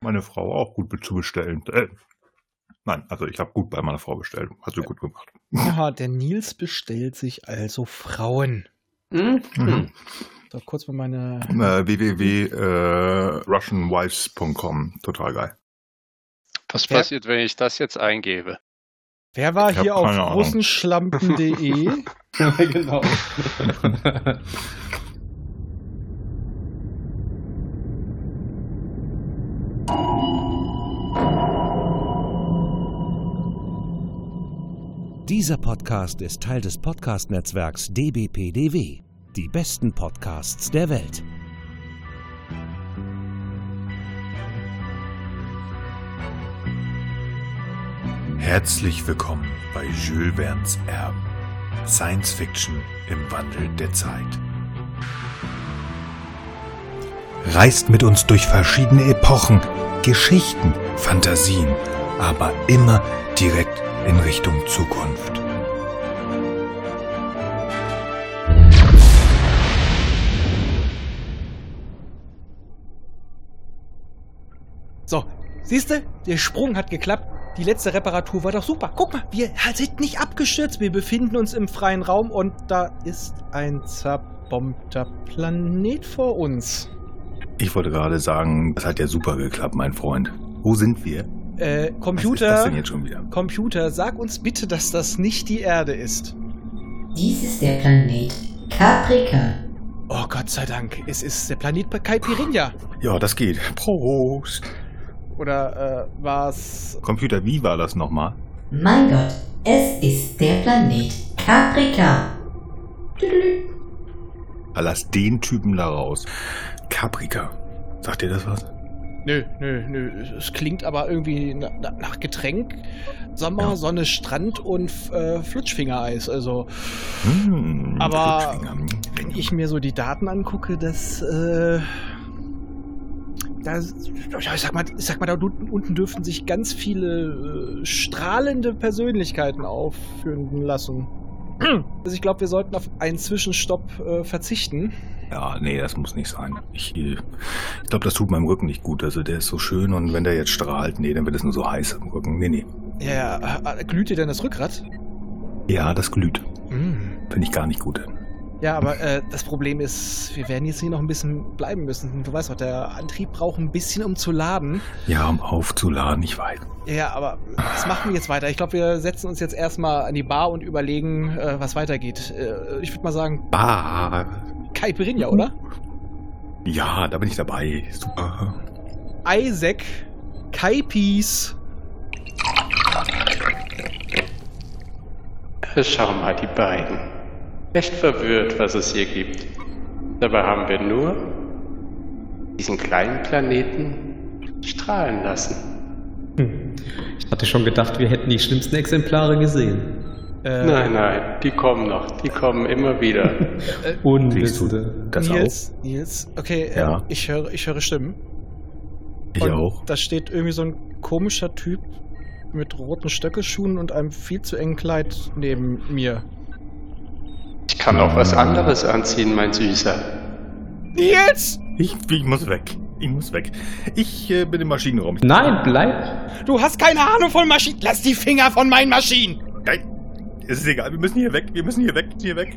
Meine Frau auch gut zu bestellen. Äh, nein, also ich habe gut bei meiner Frau bestellt. Hat sie gut gemacht. Ja, der Nils bestellt sich also Frauen. Mhm. Mhm. So, kurz mal meine. Äh, www.russianwives.com. Total geil. Was Wer- passiert, wenn ich das jetzt eingebe? Wer war Ich hier auf russenschlampen.de? Ja, genau. Dieser Podcast ist Teil des Podcast-Netzwerks dbpdw. Die besten Podcasts der Welt. Herzlich willkommen bei Jules Verne's Erben. Science Fiction im Wandel der Zeit. Reist mit uns durch verschiedene Epochen, Geschichten, Fantasien, aber immer direkt in Richtung Zukunft. So, siehste, der Sprung hat geklappt. Die letzte Reparatur war doch super. Guck mal, wir sind nicht abgestürzt. Wir befinden uns im freien Raum und da ist ein zerbombter Planet vor uns. Ich wollte gerade sagen, das hat ja super geklappt, mein Freund. Wo sind wir? Äh, Was ist das Computer, denn jetzt schon wieder? Computer, sag uns bitte, dass das nicht die Erde ist. Dies ist der Planet Caprica. Oh Gott sei Dank, es ist der Planet Caipirinha. Ja, das geht. Prost. Oder äh, war's Computer, wie war das nochmal? Mein Gott, es ist der Planet Caprica. Tüdelü. Ah, Lass den Typen da raus. Caprica. Sagt dir das was? Nö, nö, nö. Es klingt aber irgendwie na, na, nach Getränk. Sommer, Ja. Sonne, Strand und äh, Flutschfingereis. Also, Hm, Aber- wenn ich mir so die Daten angucke, das, äh. Da, ja, ich sag mal, ich sag mal, da unten, unten dürften sich ganz viele äh, strahlende Persönlichkeiten aufführen lassen. Also ich glaube, wir sollten auf einen Zwischenstopp äh, verzichten. Ja, nee, das muss nicht sein. Ich, äh, ich glaube, das tut meinem Rücken nicht gut. Also der ist so schön und wenn der jetzt strahlt, nee, dann wird es nur so heiß am Rücken. Nee, nee. Ja, äh, glüht dir denn das Rückgrat? Ja, das glüht. Mm. Finde ich gar nicht gut. Ja, aber äh, das Problem ist, wir werden jetzt hier noch ein bisschen bleiben müssen. Du weißt doch, der Antrieb braucht ein bisschen, um zu laden. Ja, um aufzuladen, ich weiß. Ja, aber was machen wir jetzt weiter? Ich glaube, wir setzen uns jetzt erstmal an die Bar und überlegen, äh, was weitergeht. Äh, ich würde mal sagen, Bah. Caipirinha, oder? Ja, da bin ich dabei. Super. Isaac, Kaipis. Schau mal, die beiden. Recht verwirrt, was es hier gibt. Dabei haben wir nur diesen kleinen Planeten strahlen lassen. Ich hatte schon gedacht, wir hätten die schlimmsten Exemplare gesehen. Äh, Nein, nein, die kommen noch. Die kommen immer wieder. Siehst du Unwissende. das Nils, Nils, okay, äh, Ja. ich höre, ich höre Stimmen. auch? Ich Und auch. Da steht irgendwie so ein komischer Typ mit roten Stöckelschuhen und einem viel zu engen Kleid neben mir. Ich kann auch was anderes anziehen, mein Süßer. Nils! Ich, ich muss weg. Ich muss weg. Ich äh, bin im Maschinenraum. Nein, bleib! Du hast keine Ahnung von Maschinen. Lass die Finger von meinen Maschinen. Nein, es ist egal. Wir müssen hier weg. Wir müssen hier weg. Hier weg.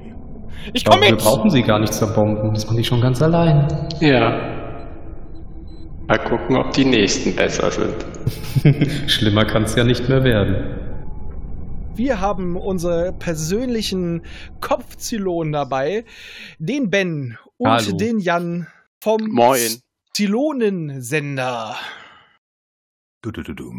Ich Aber komm wir mit. brauchen sie gar nicht zerbomben. Das mache ich schon ganz allein. Ja. Mal gucken, ob die nächsten besser sind. Schlimmer kann es ja nicht mehr werden. Wir haben unsere persönlichen Kopfzylonen dabei. Den Ben und Hallo. den Jan vom Moin. Zylonensender. Du, du, du.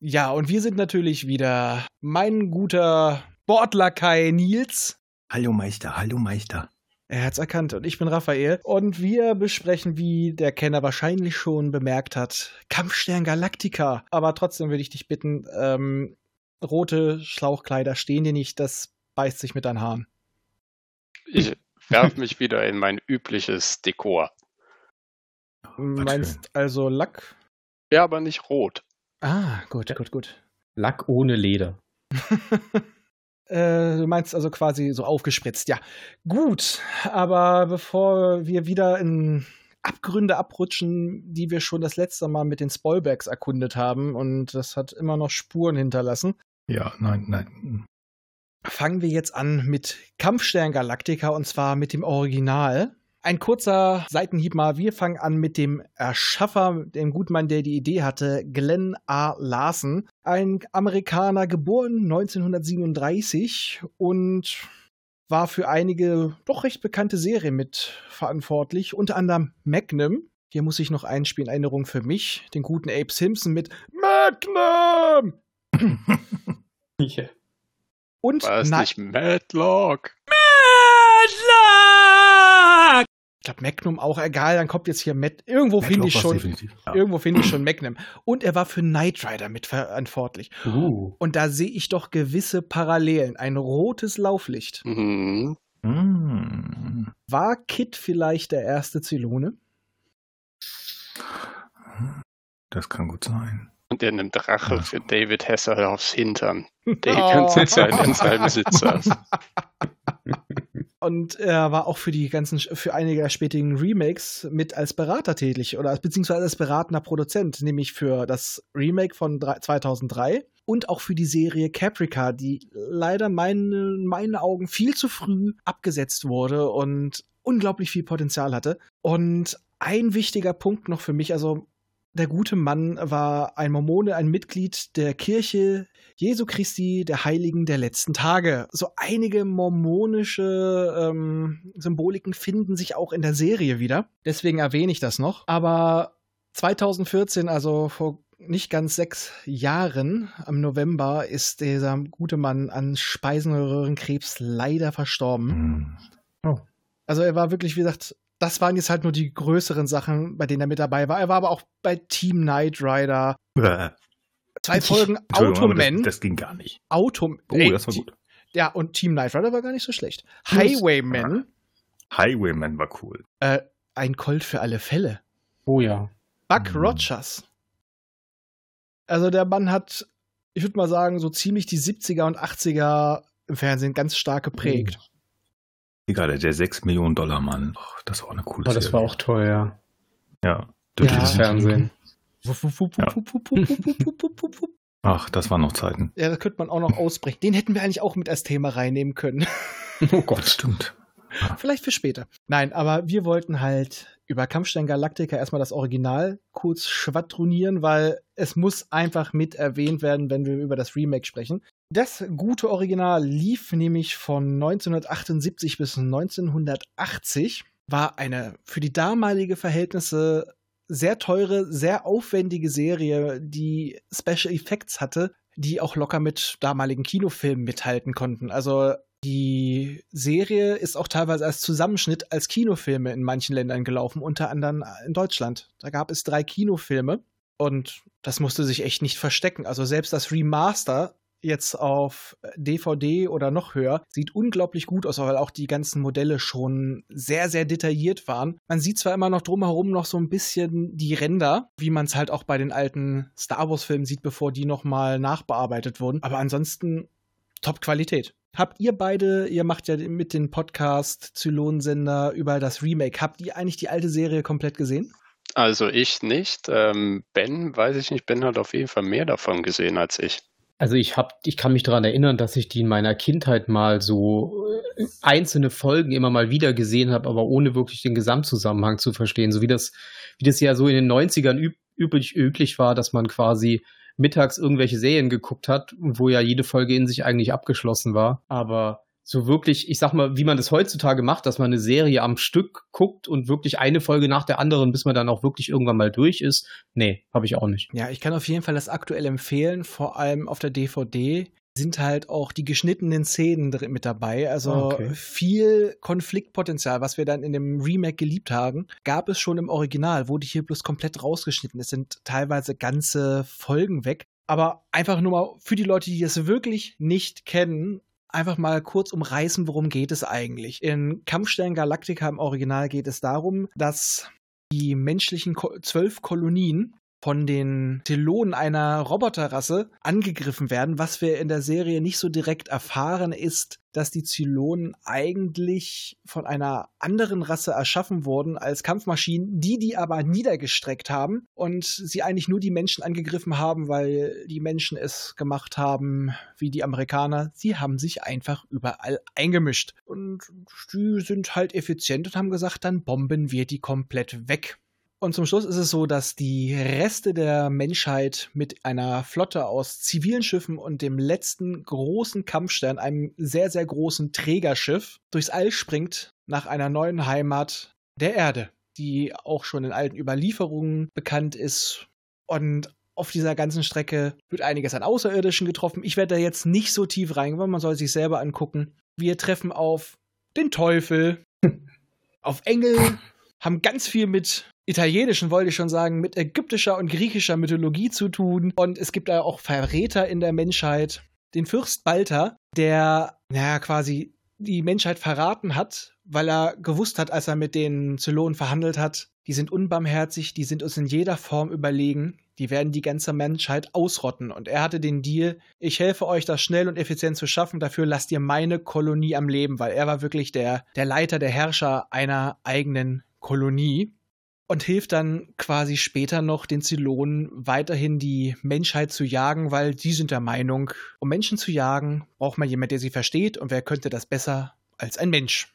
Ja, und wir sind natürlich wieder mein guter Bordlakai Nils. Hallo Meister, hallo Meister. Er hat's erkannt und ich bin Raphael. Und wir besprechen, wie der Kenner wahrscheinlich schon bemerkt hat, Kampfstern Galactica. Aber trotzdem würde ich dich bitten, ähm, rote Schlauchkleider stehen dir nicht, das beißt sich mit deinen Haaren. Ich werf mich wieder in mein übliches Dekor. Meinst also Lack? Ja, aber nicht rot. Ah, gut, gut, gut. Lack ohne Leder. Äh, du meinst also quasi so aufgespritzt, ja. Gut, aber bevor wir wieder in Abgründe abrutschen, die wir schon das letzte Mal mit den Spoilbergs erkundet haben. Und das hat immer noch Spuren hinterlassen. Ja, nein, nein. Fangen wir jetzt an mit Kampfstern Galactica und zwar mit dem Original. Ein kurzer Seitenhieb mal. Wir fangen an mit dem Erschaffer, dem Gutmann, der die Idee hatte, Glenn A. Larson. Ein Amerikaner, geboren 1937 und war für einige doch recht bekannte Serien mit verantwortlich, unter anderem Magnum. Hier muss ich noch einspielen, Erinnerung für mich, den guten Abe Simpson mit Magnum! Ja. Und War es nicht Madlock? Ich glaube Magnum auch egal, dann kommt jetzt hier Matt. Irgendwo finde ich schon, Ja. irgendwo finde ich schon Magnum. Und er war für Knight Rider mitverantwortlich. Uh. Und da sehe ich doch gewisse Parallelen. Ein rotes Lauflicht. Mhm. Mm. War Kit vielleicht der erste Zylone? Das kann gut sein. Und er nimmt Rache Ja. für David Hesser aufs Hintern, der Oh. ganze Zeit in seinem Sitz saß. Und er war auch für die ganzen, für einige der spätigen Remakes mit als Berater tätig oder beziehungsweise als beratender Produzent, nämlich für das Remake von drei- 2003 und auch für die Serie Caprica, die leider meine, in meinen Augen viel zu früh abgesetzt wurde und unglaublich viel Potenzial hatte. Und ein wichtiger Punkt noch für mich, also der gute Mann war ein Mormone, ein Mitglied der Kirche Jesu Christi, der Heiligen der letzten Tage. So einige mormonische ähm, Symboliken finden sich auch in der Serie wieder. Deswegen erwähne ich das noch. Aber 2014, also vor nicht ganz sechs Jahren, am November, ist dieser gute Mann an Speisenröhrenkrebs leider verstorben. Mm. Also er war wirklich, wie gesagt, das waren jetzt halt nur die größeren Sachen, bei denen er mit dabei war. Er war aber auch bei Team Knight Rider. Äh, Zwei Folgen Automan. Das, das ging gar nicht. Auto Oh, Ey, das war gut. Ja, und Team Knight Rider war gar nicht so schlecht. Highwayman, Highwayman war cool. äh, ein Colt für alle Fälle. Oh ja. Buck Mhm. Rogers. Also der Mann hat, ich würde mal sagen, so ziemlich die 70er und 80er im Fernsehen ganz stark geprägt. Egal, der 6 Millionen Dollar Mann. Oh, das war auch eine coole oh, Das war auch toll, ja. Ja. ja Fernsehen. Ach, das waren noch Zeiten. Ja, das könnte man auch noch ausbrechen. Den hätten wir eigentlich auch mit als Thema reinnehmen können. oh Gott. Das stimmt. Vielleicht für später. Nein, aber wir wollten halt über Kampfstein Galactica erstmal das Original kurz schwadronieren, weil es muss einfach mit erwähnt werden, wenn wir über das Remake sprechen. Das gute Original lief nämlich von 1978 bis 1980, war eine für die damalige Verhältnisse sehr teure, sehr aufwendige Serie, die Special Effects hatte, die auch locker mit damaligen Kinofilmen mithalten konnten. Also die Serie ist auch teilweise als Zusammenschnitt als Kinofilme in manchen Ländern gelaufen, unter anderem in Deutschland. Da gab es drei Kinofilme und das musste sich echt nicht verstecken. Also selbst das Remaster jetzt auf DVD oder noch höher sieht unglaublich gut aus, weil auch die ganzen Modelle schon sehr, sehr detailliert waren. Man sieht zwar immer noch drumherum noch so ein bisschen die Ränder, wie man es halt auch bei den alten Star Wars-Filmen sieht, bevor die nochmal nachbearbeitet wurden. Aber ansonsten Top-Qualität. Habt ihr beide, ihr macht ja mit dem Podcast Zylonsender über das Remake, habt ihr eigentlich die alte Serie komplett gesehen? Also ich nicht. Ähm, ben, weiß ich nicht, Ben hat auf jeden Fall mehr davon gesehen als ich. Also ich hab, ich kann mich daran erinnern, dass ich die in meiner Kindheit mal so äh, einzelne Folgen immer mal wieder gesehen habe, aber ohne wirklich den Gesamtzusammenhang zu verstehen. So wie das, wie das ja so in den 90ern üb üblich, üblich war, dass man quasi mittags irgendwelche Serien geguckt hat, wo ja jede Folge in sich eigentlich abgeschlossen war. Aber so wirklich, ich sag mal, wie man das heutzutage macht, dass man eine Serie am Stück guckt und wirklich eine Folge nach der anderen, bis man dann auch wirklich irgendwann mal durch ist, nee, habe ich auch nicht. Ja, ich kann auf jeden Fall das aktuell empfehlen, vor allem auf der DVD sind halt auch die geschnittenen Szenen mit dabei. Also Ah, okay. viel Konfliktpotenzial, was wir dann in dem Remake geliebt haben, gab es schon im Original, wurde hier bloß komplett rausgeschnitten. Es sind teilweise ganze Folgen weg. Aber einfach nur mal für die Leute, die das wirklich nicht kennen, einfach mal kurz umreißen, worum geht es eigentlich. In Kampfstern Galactica im Original geht es darum, dass die menschlichen Ko zwölf Kolonien von den Telonen einer Roboterrasse angegriffen werden. Was wir in der Serie nicht so direkt erfahren, ist, dass die Zylonen eigentlich von einer anderen Rasse erschaffen wurden als Kampfmaschinen, die die aber niedergestreckt haben und sie eigentlich nur die Menschen angegriffen haben, weil die Menschen es gemacht haben wie die Amerikaner. Sie haben sich einfach überall eingemischt. Und die sind halt effizient und haben gesagt, dann bomben wir die komplett weg. Und zum Schluss ist es so, dass die Reste der Menschheit mit einer Flotte aus zivilen Schiffen und dem letzten großen Kampfstern, einem sehr, sehr großen Trägerschiff, durchs All springt nach einer neuen Heimat der Erde, die auch schon in alten Überlieferungen bekannt ist. Und auf dieser ganzen Strecke wird einiges an Außerirdischen getroffen. Ich werde da jetzt nicht so tief reingehen, weil man soll sich selber angucken. Wir treffen auf den Teufel, auf Engel, haben ganz viel mit italienischen, wollte ich schon sagen, mit ägyptischer und griechischer Mythologie zu tun. Und es gibt da auch Verräter in der Menschheit. Den Fürst Balter, der, naja, quasi die Menschheit verraten hat, weil er gewusst hat, als er mit den Zylonen verhandelt hat, die sind unbarmherzig, die sind uns in jeder Form überlegen, die werden die ganze Menschheit ausrotten. Und er hatte den Deal, ich helfe euch, das schnell und effizient zu schaffen, dafür lasst ihr meine Kolonie am Leben, weil er war wirklich der, der Leiter, der Herrscher einer eigenen Kolonie und hilft dann quasi später noch den Zylonen weiterhin die Menschheit zu jagen, weil die sind der Meinung, um Menschen zu jagen, braucht man jemanden, der sie versteht und wer könnte das besser als ein Mensch.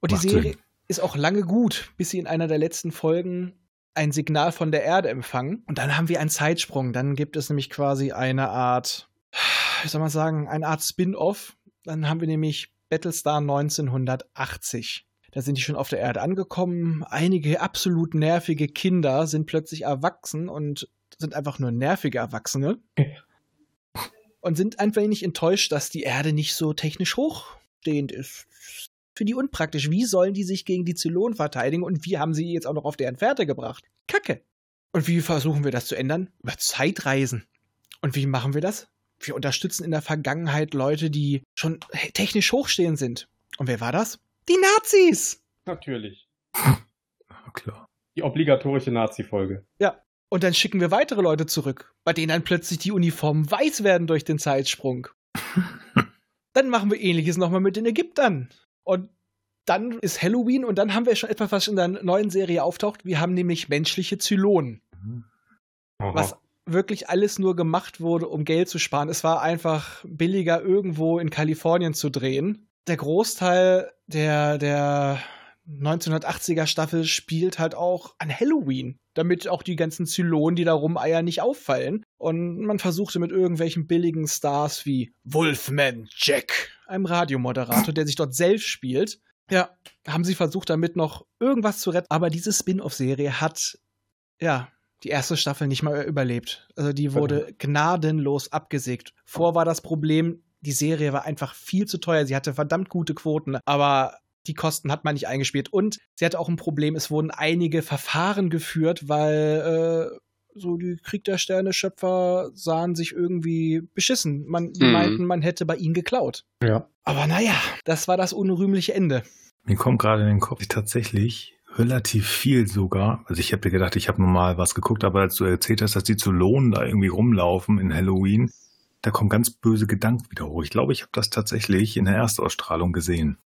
Und Macht die Serie Sinn. ist auch lange gut, bis sie in einer der letzten Folgen ein Signal von der Erde empfangen. Und dann haben wir einen Zeitsprung. Dann gibt es nämlich quasi eine Art, wie soll man sagen, eine Art Spin-off. Dann haben wir nämlich Battlestar 1980. Da sind die schon auf der Erde angekommen. Einige absolut nervige Kinder sind plötzlich erwachsen und sind einfach nur nervige Erwachsene. und sind ein wenig enttäuscht, dass die Erde nicht so technisch hochstehend ist. Für die unpraktisch. Wie sollen die sich gegen die Zylonen verteidigen und wie haben sie jetzt auch noch auf deren Fährte gebracht? Kacke. Und wie versuchen wir das zu ändern? Über Zeitreisen. Und wie machen wir das? Wir unterstützen in der Vergangenheit Leute, die schon technisch hochstehend sind. Und wer war das? Die Nazis! Natürlich. Klar. Die obligatorische Nazi-Folge. Ja. Und dann schicken wir weitere Leute zurück, bei denen dann plötzlich die Uniformen weiß werden durch den Zeitsprung. dann machen wir ähnliches nochmal mit den Ägyptern. Und dann ist Halloween und dann haben wir schon etwas, was in der neuen Serie auftaucht. Wir haben nämlich menschliche Zylonen. Aha. Was wirklich alles nur gemacht wurde, um Geld zu sparen. Es war einfach billiger, irgendwo in Kalifornien zu drehen. Der Großteil der, der 1980er Staffel spielt halt auch an Halloween, damit auch die ganzen Zylonen, die da rumeiern, nicht auffallen. Und man versuchte mit irgendwelchen billigen Stars wie Wolfman Jack, einem Radiomoderator, der sich dort selbst spielt. Ja, haben sie versucht, damit noch irgendwas zu retten. Aber diese Spin-off-Serie hat, ja, die erste Staffel nicht mal überlebt. Also die wurde gnadenlos abgesägt. Vor war das Problem, die Serie war einfach viel zu teuer. Sie hatte verdammt gute Quoten, aber die Kosten hat man nicht eingespielt. Und sie hatte auch ein Problem, es wurden einige Verfahren geführt, weil äh, so die Krieg der Sterne-Schöpfer sahen sich irgendwie beschissen. Man, die Mhm. meinten, man hätte bei ihnen geklaut. Ja. Aber naja, das war das unrühmliche Ende. Mir kommt gerade in den Kopf ich tatsächlich relativ viel sogar. Also ich habe gedacht, ich habe normal was geguckt, aber als du erzählt hast, dass die zu Lohnen da irgendwie rumlaufen in Halloween, da kommen ganz böse Gedanken wieder hoch. Ich glaube, ich habe das tatsächlich in der Erstausstrahlung gesehen.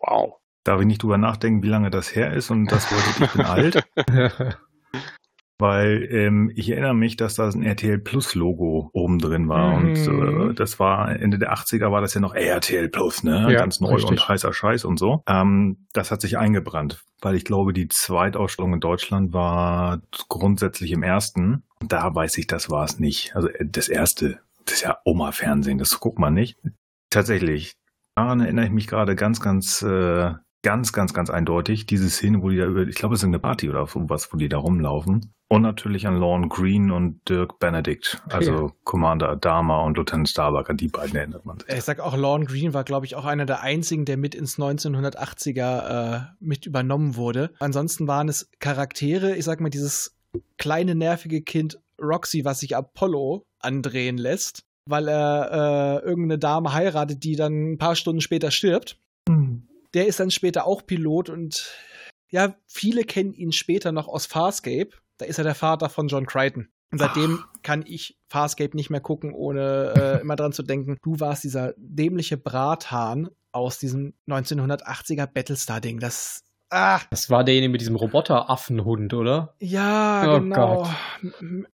Wow. Darf ich nicht drüber nachdenken, wie lange das her ist und das bedeutet, ich bin alt? Weil ähm, ich erinnere mich, dass da ein RTL Plus Logo oben drin war. Mhm. Und äh, das war Ende der 80er war das ja noch RTL Plus, ne? Ja, Ganz neu richtig. und heißer Scheiß und so. Ähm, das hat sich eingebrannt, weil ich glaube, die Zweitausstellung in Deutschland war grundsätzlich im ersten. Da weiß ich, das war es nicht. Also äh, das erste, das ist ja Oma-Fernsehen, das guckt man nicht. Tatsächlich, daran erinnere ich mich gerade ganz, ganz, äh, ganz, ganz, ganz eindeutig. Diese Szene, wo die da über, ich glaube, es ist eine Party oder sowas, wo die da rumlaufen. Und natürlich an Lorne Green und Dirk Benedict, also Ja. Commander Adama und Lieutenant Starbuck, an die beiden erinnert man sich. Ich sag auch, Lorne Green war, glaube ich, auch einer der einzigen, der mit ins 1980er äh, mit übernommen wurde. Ansonsten waren es Charaktere, ich sag mal, dieses kleine nervige Kind Roxy, was sich Apollo andrehen lässt, weil er äh, irgendeine Dame heiratet, die dann ein paar Stunden später stirbt. Der ist dann später auch Pilot und ja, viele kennen ihn später noch aus Farscape. Da ist er der Vater von John Crichton. Und seitdem kann ich Farscape nicht mehr gucken, ohne äh, immer dran zu denken, du warst dieser dämliche Brathahn aus diesem 1980er Battlestar-Ding. Das. Ah, Das war derjenige mit diesem Roboteraffenhund, oder? ja, Oh genau. Gott.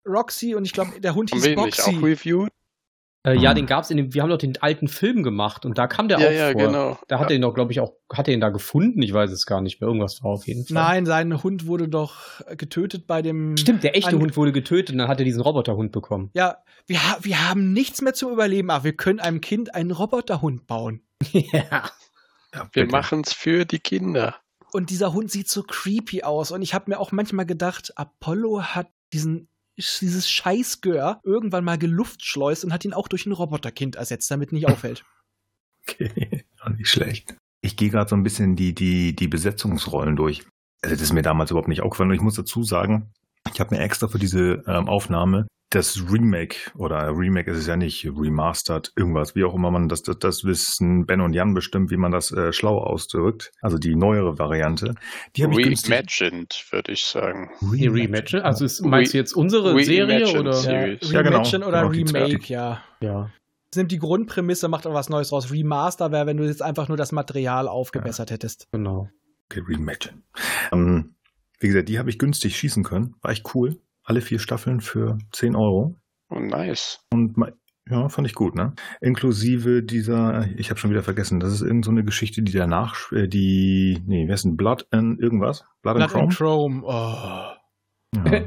Roxy und ich glaube, der Hund Haben hieß ihn nicht auch Boxy. reviewed? Äh, Ja, Mhm. den gab's in dem, wir haben doch den alten Film gemacht und da kam der Ja, auch ja, vor. genau. Da hat Ja. er ihn doch, glaube ich, auch, hat er ihn da gefunden? Ich weiß es gar nicht mehr. Irgendwas war auf jeden Fall. Nein, sein Hund wurde doch getötet bei dem. Stimmt, der echte An- Hund wurde getötet und dann hat er diesen Roboterhund bekommen. Ja, wir, ha wir haben nichts mehr zum Überleben, aber wir können einem Kind einen Roboterhund bauen. ja. Ja, Wir machen's für die Kinder. Und dieser Hund sieht so creepy aus. Und ich habe mir auch manchmal gedacht, Apollo hat diesen dieses Scheißgör irgendwann mal geluftschleust und hat ihn auch durch ein Roboterkind ersetzt, damit nicht auffällt. Okay, auch nicht schlecht. Ich gehe gerade so ein bisschen die, die, die Besetzungsrollen durch. Also das ist mir damals überhaupt nicht aufgefallen. Und ich muss dazu sagen, ich habe mir extra für diese ähm, Aufnahme das Remake oder Remake ist es ja nicht, Remastered, irgendwas, wie auch immer man das, das, das wissen Ben und Jan bestimmt, wie man das äh, schlau ausdrückt. Also die neuere Variante. Die habe ich günstig. Reimagined, würde ich sagen. Rematch. Also ist, meinst du jetzt unsere Re- Serie Reimagined oder? Series. Ja, genau. Oder Genau, Remake, ja. Ja. Es nimmt die Grundprämisse, macht aber was Neues raus. Remaster wäre, wenn du jetzt einfach nur das Material aufgebessert hättest. Genau. Okay, Reimagine. Ähm, wie gesagt, die habe ich günstig schießen können. War echt cool. Alle vier Staffeln für 10 Euro. Oh, nice. Und ja, fand ich gut, ne? Inklusive dieser, ich habe schon wieder vergessen, das ist irgend so eine Geschichte, die danach, äh, die, nee, wer ist denn Blood and irgendwas? Blood, Blood and and Chrome? Chrome. Oh. Ja.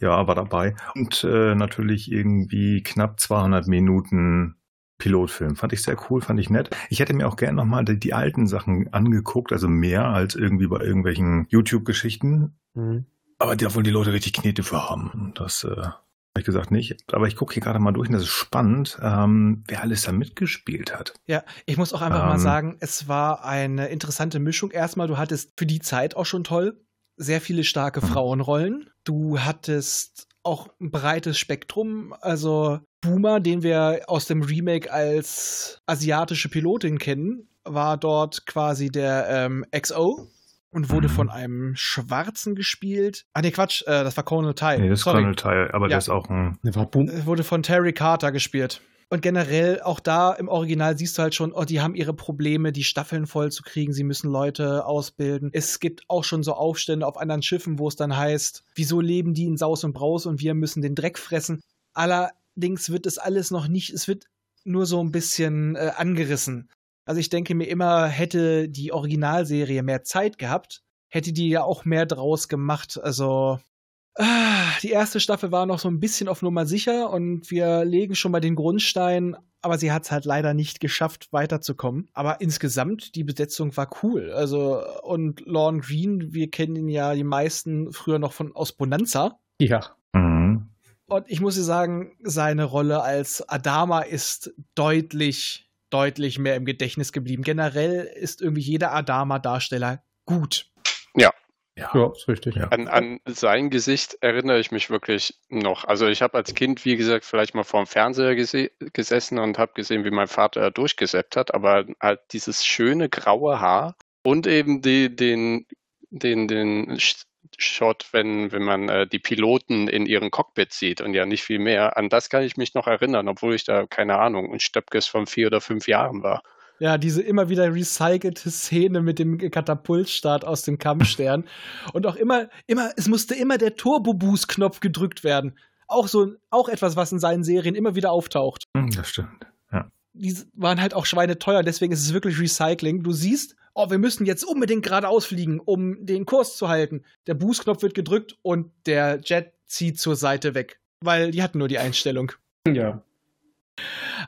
ja, war dabei. Und äh, natürlich irgendwie knapp 200 Minuten Pilotfilm. Fand ich sehr cool, fand ich nett. Ich hätte mir auch gerne nochmal die, die alten Sachen angeguckt, also mehr als irgendwie bei irgendwelchen YouTube-Geschichten. Mhm. Aber da wollen die Leute richtig Knete für haben. Das äh, habe ich gesagt nicht. Aber ich gucke hier gerade mal durch und das ist spannend, ähm, wer alles da mitgespielt hat. Ja, ich muss auch einfach mal Ähm. sagen, es war eine interessante Mischung. Erstmal, du hattest für die Zeit auch schon toll sehr viele starke Mhm. Frauenrollen. Du hattest auch ein breites Spektrum. Also Boomer, den wir aus dem Remake als asiatische Pilotin kennen, war dort quasi der ähm, XO und wurde Mhm. von einem Schwarzen gespielt. Ah, nee, Quatsch, äh, das war Colonel Tai. Nee, das ist Sorry. Colonel Teil, aber Ja. der ist auch ein. Der war boom. Äh, wurde von Terry Carter gespielt. Und generell, auch da im Original siehst du halt schon, oh, die haben ihre Probleme, die Staffeln voll zu kriegen. Sie müssen Leute ausbilden. Es gibt auch schon so Aufstände auf anderen Schiffen, wo es dann heißt, wieso leben die in Saus und Braus und wir müssen den Dreck fressen. Allerdings wird das alles noch nicht, es wird nur so ein bisschen äh, angerissen. Also ich denke mir immer, hätte die Originalserie mehr Zeit gehabt, hätte die ja auch mehr draus gemacht. Also Ah, Die erste Staffel war noch so ein bisschen auf Nummer sicher und wir legen schon mal den Grundstein, aber sie hat es halt leider nicht geschafft, weiterzukommen. Aber insgesamt, die Besetzung war cool. Also, und Lorne Green, wir kennen ihn ja die meisten früher noch von aus Bonanza. Ja. Und ich muss dir sagen, seine Rolle als Adama ist deutlich, deutlich mehr im Gedächtnis geblieben. Generell ist irgendwie jeder Adama-Darsteller gut. Ja. Ja, ist richtig. Ja. An, an sein Gesicht erinnere ich mich wirklich noch. Also ich habe als Kind, wie gesagt, vielleicht mal vor dem Fernseher gese gesessen und habe gesehen, wie mein Vater durchgesäppt hat, aber halt dieses schöne graue Haar und eben die, den, den, den Shot, wenn, wenn man äh, die Piloten in ihren Cockpit sieht und ja nicht viel mehr. An das kann ich mich noch erinnern, obwohl ich da, keine Ahnung, ein Stöpkes von vier oder fünf Jahren war. Ja, diese immer wieder recycelte Szene mit dem Katapultstart aus dem Kampfstern. Und auch immer, immer, es musste immer der Turbo-Boost-Knopf gedrückt werden. Auch so, auch etwas, was in seinen Serien immer wieder auftaucht. Hm, Das stimmt. Die waren halt auch schweineteuer, deswegen ist es wirklich Recycling. Du siehst, oh, wir müssen jetzt unbedingt geradeaus fliegen, um den Kurs zu halten. Der Boost-Knopf wird gedrückt und der Jet zieht zur Seite weg. Weil die hatten nur die Einstellung. Ja.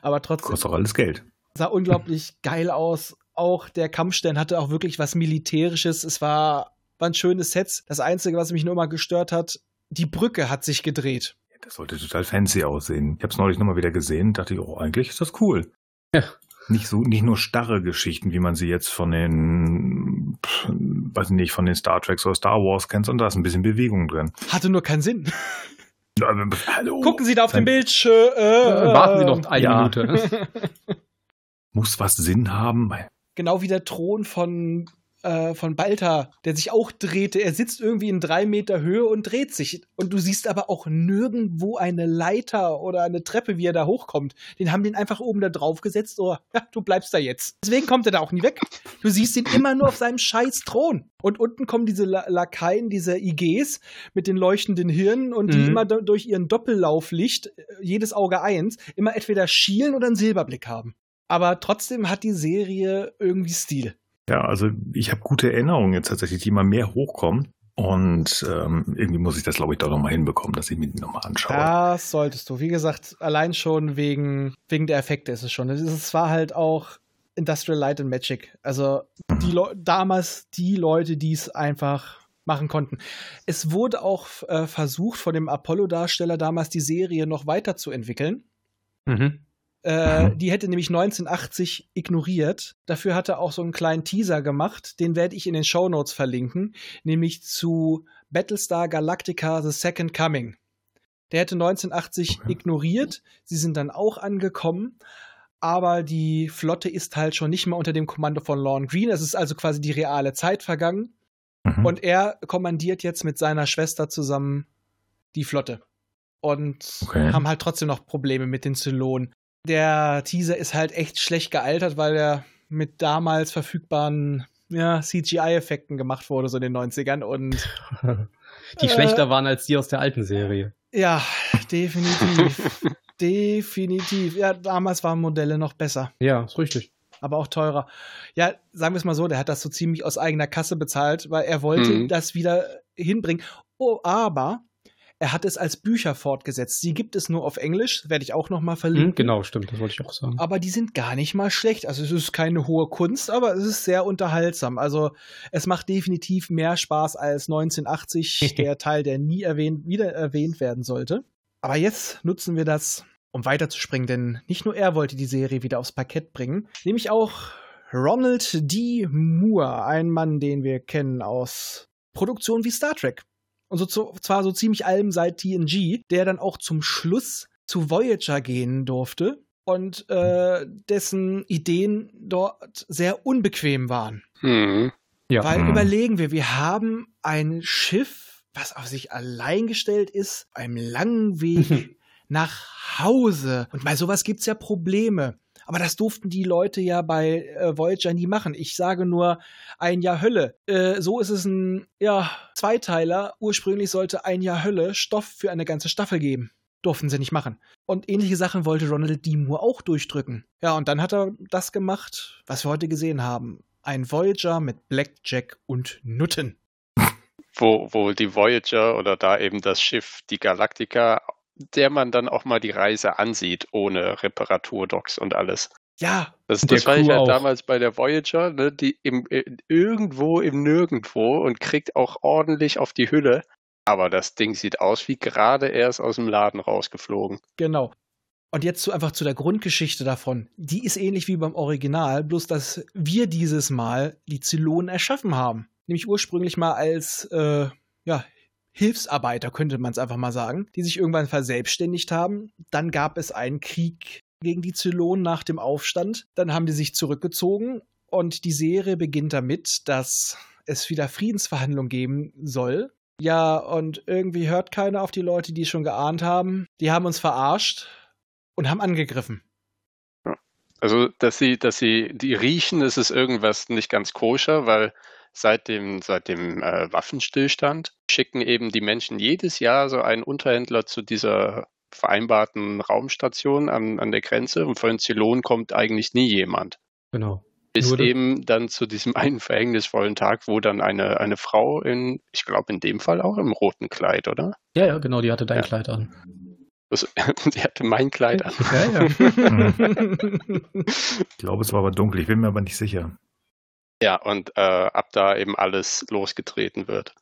Aber trotzdem. Kostet auch alles Geld. sah unglaublich geil aus. Auch der Kampfstern hatte auch wirklich was Militärisches. Es war, waren schöne Sets. Das Einzige, was mich nur mal gestört hat, die Brücke hat sich gedreht. Das sollte total fancy aussehen. Ich habe es neulich nochmal wieder gesehen, dachte ich, oh, eigentlich ist das cool. Ja. Nicht so, nicht nur starre Geschichten, wie man sie jetzt von den, weiß nicht, von den Star Treks oder Star Wars kennt, sondern da ist ein bisschen Bewegung drin. Hatte nur keinen Sinn. Hallo. Gucken Sie da auf Dann dem Bildschirm. Äh, warten Sie noch eine ja. Minute. Muss was Sinn haben. Genau wie der Thron von äh, von Balta, der sich auch drehte. Er sitzt irgendwie in drei Meter Höhe und dreht sich. Und du siehst aber auch nirgendwo eine Leiter oder eine Treppe, wie er da hochkommt. Den haben den einfach oben da drauf gesetzt. Oh, ja, du bleibst da jetzt. Deswegen kommt er da auch nie weg. Du siehst ihn immer nur auf seinem scheiß Thron. Und unten kommen diese La Lakaien, diese IGs mit den leuchtenden Hirnen und die Mhm. immer durch ihren Doppellauflicht, äh, jedes Auge eins, immer entweder schielen oder einen Silberblick haben. Aber trotzdem hat die Serie irgendwie Stil. Ja, also ich habe gute Erinnerungen jetzt tatsächlich, die immer mehr hochkommen. Und ähm, irgendwie muss ich das, glaube ich, doch nochmal hinbekommen, dass ich mir die nochmal anschaue. Das solltest du. Wie gesagt, allein schon wegen, wegen der Effekte ist es schon. Es war halt auch Industrial Light and Magic. Also die Leu- damals die Leute, die es einfach machen konnten. Es wurde auch äh, versucht, von dem Apollo-Darsteller damals die Serie noch weiterzuentwickeln. Mhm. Äh, Mhm. die hätte nämlich 1980 ignoriert. Dafür hat er auch so einen kleinen Teaser gemacht. Den werde ich in den Show Notes verlinken. Nämlich zu Battlestar Galactica The Second Coming. Der hätte 1980 Okay. ignoriert. Sie sind dann auch angekommen. Aber die Flotte ist halt schon nicht mehr unter dem Kommando von Lorne Green. Es ist also quasi die reale Zeit vergangen. Mhm. Und er kommandiert jetzt mit seiner Schwester zusammen die Flotte. Und Okay. haben halt trotzdem noch Probleme mit den Zylonen. Der Teaser ist halt echt schlecht gealtert, weil er mit damals verfügbaren ja, CGI-Effekten gemacht wurde, so in den 90ern. Und Die Äh. schlechter waren als die aus der alten Serie. ja, definitiv. definitiv. Ja, damals waren Modelle noch besser. Ja, ist richtig. aber auch teurer. Ja, sagen wir es mal so, der hat das so ziemlich aus eigener Kasse bezahlt, weil er wollte Mhm. das wieder hinbringen. Oh, aber er hat es als Bücher fortgesetzt. Sie gibt es nur auf Englisch, werde ich auch noch mal verlinken. Mhm, genau, stimmt, das wollte ich auch sagen. Aber die sind gar nicht mal schlecht. Also es ist keine hohe Kunst, aber es ist sehr unterhaltsam. Also es macht definitiv mehr Spaß als 1980, der Teil, der nie erwähnt, wieder erwähnt werden sollte. Aber jetzt nutzen wir das, um weiterzuspringen, denn nicht nur er wollte die Serie wieder aufs Parkett bringen, nämlich auch Ronald D. Moore, ein Mann, den wir kennen aus Produktionen wie Star Trek. Und so, zu, zwar so ziemlich allem seit TNG, der dann auch zum Schluss zu Voyager gehen durfte und äh, dessen Ideen dort sehr unbequem waren. Hm. Ja. Weil Mhm. überlegen wir, wir haben ein Schiff, was auf sich allein gestellt ist, einem langen Weg nach Hause. Und bei sowas gibt's ja Probleme. Aber das durften die Leute ja bei äh, Voyager nie machen. Ich sage nur ein Jahr Hölle. Äh, so ist es ein ja, Zweiteiler. Ursprünglich sollte ein Jahr Hölle Stoff für eine ganze Staffel geben. Durften sie nicht machen. Und ähnliche Sachen wollte Ronald D. Moore auch durchdrücken. Ja, und dann hat er das gemacht, was wir heute gesehen haben. Ein Voyager mit Blackjack und Nutten. Wo, wo die Voyager oder da eben das Schiff, die Galactica, der man dann auch mal die Reise ansieht, ohne Reparaturdocks und alles. Ja, Das, das war ich Crew halt damals bei der Voyager, ne, die im, äh, irgendwo im Nirgendwo und kriegt auch ordentlich auf die Hülle. Aber das Ding sieht aus wie gerade erst aus dem Laden rausgeflogen. genau. Und jetzt zu, einfach zu der Grundgeschichte davon. Die ist ähnlich wie beim Original, bloß dass wir dieses Mal die Zylonen erschaffen haben. Nämlich ursprünglich mal als äh, ja, Hilfsarbeiter, könnte man es einfach mal sagen, die sich irgendwann verselbstständigt haben. Dann gab es einen Krieg gegen die Zylonen nach dem Aufstand. Dann haben die sich zurückgezogen und die Serie beginnt damit, dass es wieder Friedensverhandlungen geben soll. Ja, und irgendwie hört keiner auf die Leute, die es schon geahnt haben. Die haben uns verarscht und haben angegriffen. Also, dass sie, dass sie, die riechen, es ist irgendwas nicht ganz koscher, weil seit dem, seit dem äh, Waffenstillstand schicken eben die Menschen jedes Jahr so einen Unterhändler zu dieser vereinbarten Raumstation an, an der Grenze und von den Zylonen kommt eigentlich nie jemand. Genau. Bis Nur eben dann zu diesem einen verhängnisvollen Tag, wo dann eine, eine Frau in, ich glaube in dem Fall auch im roten Kleid, oder? Ja, ja, genau, die hatte dein Ja. Kleid an. Das, die hatte mein Kleid an. Ja, ja. Ich glaube, es war aber dunkel. Ich bin mir aber nicht sicher. Ja, und äh, ab da eben alles losgetreten wird.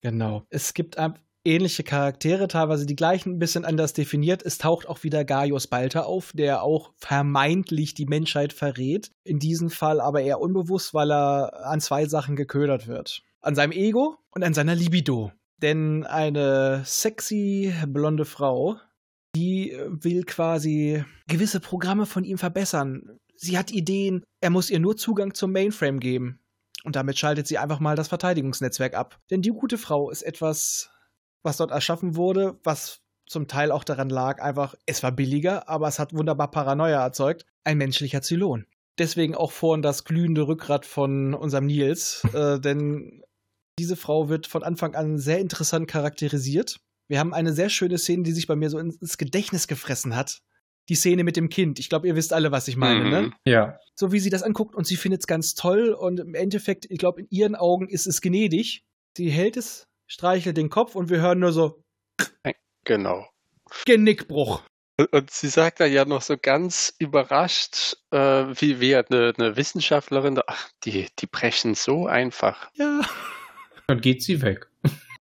Genau. Es gibt ab- ähnliche Charaktere, teilweise die gleichen, ein bisschen anders definiert. Es taucht auch wieder Gaius Balta auf, der auch vermeintlich die Menschheit verrät. In diesem Fall aber eher unbewusst, weil er an zwei Sachen geködert wird. An seinem Ego und an seiner Libido. Denn eine sexy blonde Frau, die will quasi gewisse Programme von ihm verbessern. Sie hat Ideen, er muss ihr nur Zugang zum Mainframe geben. Und damit schaltet sie einfach mal das Verteidigungsnetzwerk ab. Denn die gute Frau ist etwas, was dort erschaffen wurde, was zum Teil auch daran lag, einfach, es war billiger, aber es hat wunderbar Paranoia erzeugt. Ein menschlicher Zylon. Deswegen auch vorhin das glühende Rückgrat von unserem Nils, äh, denn diese Frau wird von Anfang an sehr interessant charakterisiert. Wir haben eine sehr schöne Szene, die sich bei mir so ins Gedächtnis gefressen hat. Die Szene mit dem Kind. Ich glaube, ihr wisst alle, was ich meine, Mhm. ne? Ja. So wie sie das anguckt und sie findet es ganz toll und im Endeffekt, ich glaube, in ihren Augen ist es gnädig. Sie hält es, streichelt den Kopf und wir hören nur so Genau. Genickbruch. Und, und sie sagt da ja noch so ganz überrascht, äh, wie, wie eine, eine Wissenschaftlerin, ach, die, die brechen so einfach. Ja. Dann geht sie weg.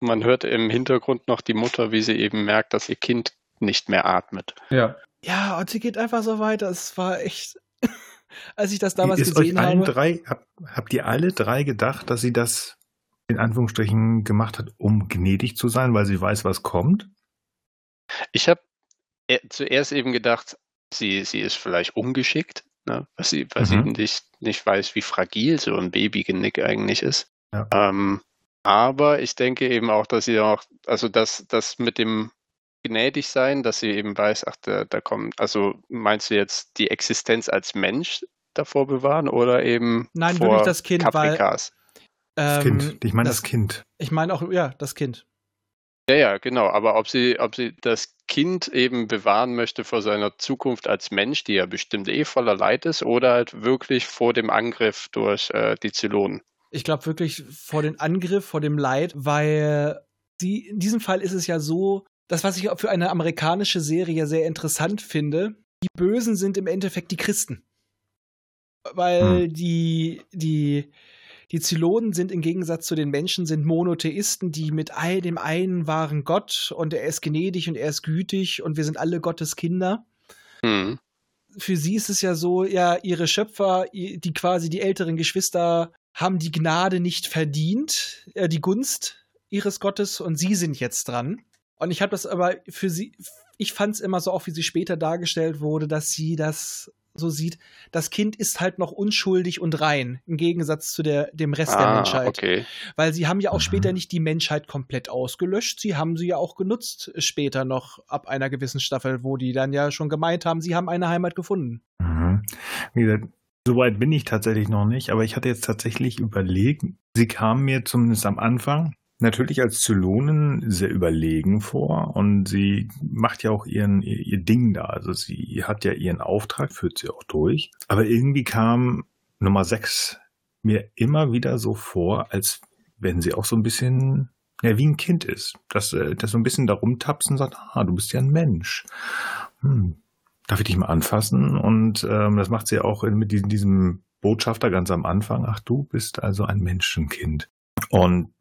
Man hört im Hintergrund noch die Mutter, wie sie eben merkt, dass ihr Kind nicht mehr atmet. Ja. Ja, und sie geht einfach so weiter. Es war echt, als ich das damals ist euch gesehen allen habe. drei, hab, habt ihr alle drei gedacht, dass sie das in Anführungsstrichen gemacht hat, um gnädig zu sein, weil sie weiß, was kommt? Ich habe zuerst eben gedacht, sie, sie ist vielleicht ungeschickt, ne? weil, sie, weil sie Mhm. nicht, nicht weiß, wie fragil so ein Babygenick eigentlich ist. Ja. Ähm, aber ich denke eben auch, dass sie auch, also das, das mit dem gnädig sein, dass sie eben weiß, ach, da, da kommt, also meinst du jetzt die Existenz als Mensch davor bewahren oder eben Nein, vor wirklich das Kind, weil- Caprikas? Das Ähm, Kind. Ich meine das, Kind. Ich meine auch, ja, das Kind. Ja, ja, genau. Aber ob sie, ob sie das Kind eben bewahren möchte vor seiner Zukunft als Mensch, die ja bestimmt eh voller Leid ist, oder halt wirklich vor dem Angriff durch äh, die Zylonen. Ich glaube wirklich vor den Angriff, vor dem Leid, weil die, in diesem Fall ist es ja so, das, was ich auch für eine amerikanische Serie sehr interessant finde, die Bösen sind im Endeffekt die Christen. Weil Hm. die, die, die Zylonen sind im Gegensatz zu den Menschen, sind Monotheisten, die mit all dem einen wahren Gott und er ist gnädig und er ist gütig und wir sind alle Gottes Kinder. Hm. für sie ist es ja so, ja, ihre Schöpfer, die quasi die älteren Geschwister, haben die Gnade nicht verdient, äh, die Gunst ihres Gottes und sie sind jetzt dran. Und ich habe das aber für sie, ich fand es immer so, auch wie sie später dargestellt wurde, dass sie das so sieht, das Kind ist halt noch unschuldig und rein, im Gegensatz zu der, dem Rest der Ah, Menschheit. okay. Weil sie haben ja auch Mhm. später nicht die Menschheit komplett ausgelöscht. Sie haben sie ja auch genutzt später noch ab einer gewissen Staffel, wo die dann ja schon gemeint haben, sie haben eine Heimat gefunden. Mhm. Wie gesagt, soweit bin ich tatsächlich noch nicht, aber ich hatte jetzt tatsächlich überlegt, sie kam mir zumindest am Anfang natürlich als Zylonen sehr überlegen vor und sie macht ja auch ihren, ihr, ihr Ding da. Also sie hat ja ihren Auftrag, führt sie auch durch. Aber irgendwie kam Nummer 6 mir immer wieder so vor, als wenn sie auch so ein bisschen ja, wie ein Kind ist. Dass, äh, das so ein bisschen da rumtapst und sagt, ah, du bist ja ein Mensch. Hm, darf ich dich mal anfassen? Und ähm, das macht sie auch mit diesem, diesem Botschafter ganz am Anfang. Ach, du bist also ein Menschenkind. Und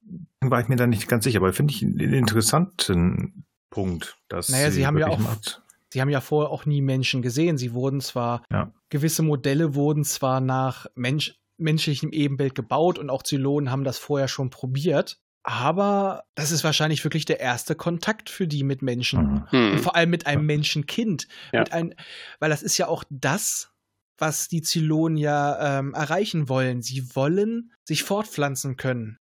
war ich mir da nicht ganz sicher, aber finde ich einen interessanten Punkt, dass Naja, sie haben ja auch- macht. Sie haben ja vorher auch nie Menschen gesehen. Sie wurden zwar, Ja. gewisse Modelle wurden zwar nach Mensch, menschlichem Ebenbild gebaut und auch Zylonen haben das vorher schon probiert. Aber das ist wahrscheinlich wirklich der erste Kontakt für die mit Menschen. Mhm. Und Hm. vor allem mit einem Menschenkind. Ja. Mit ein, weil das ist ja auch das, was die Zylonen ja ähm, erreichen wollen. Sie wollen sich fortpflanzen können.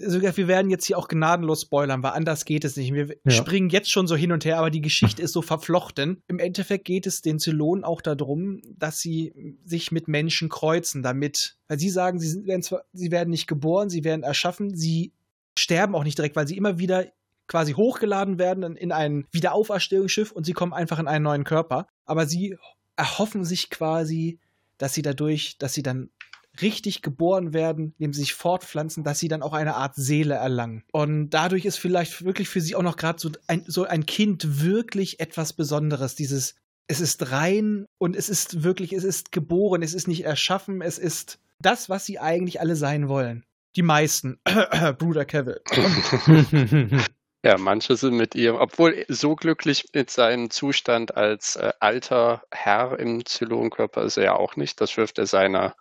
Sogar wir werden jetzt hier auch gnadenlos spoilern, weil anders geht es nicht. Wir Ja. springen jetzt schon so hin und her, aber die Geschichte ist so verflochten. Im Endeffekt geht es den Zylonen auch darum, dass sie sich mit Menschen kreuzen, damit, weil sie sagen, sie, sind, werden zwar, sie werden nicht geboren, sie werden erschaffen, sie sterben auch nicht direkt, weil sie immer wieder quasi hochgeladen werden in, in ein Wiederauferstehungsschiff und sie kommen einfach in einen neuen Körper. Aber sie erhoffen sich quasi, dass sie dadurch, dass sie dann richtig geboren werden, indem sie sich fortpflanzen, dass sie dann auch eine Art Seele erlangen. Und dadurch ist vielleicht wirklich für sie auch noch gerade so ein, so ein Kind wirklich etwas Besonderes. Dieses, es ist rein und es ist wirklich, es ist geboren, es ist nicht erschaffen, es ist das, was sie eigentlich alle sein wollen. Die meisten. Bruder Cavill. Ja, manche sind mit ihrem, obwohl so glücklich mit seinem Zustand als äh, alter Herr im Zylonenkörper ist er ja auch nicht. Das wirft er seiner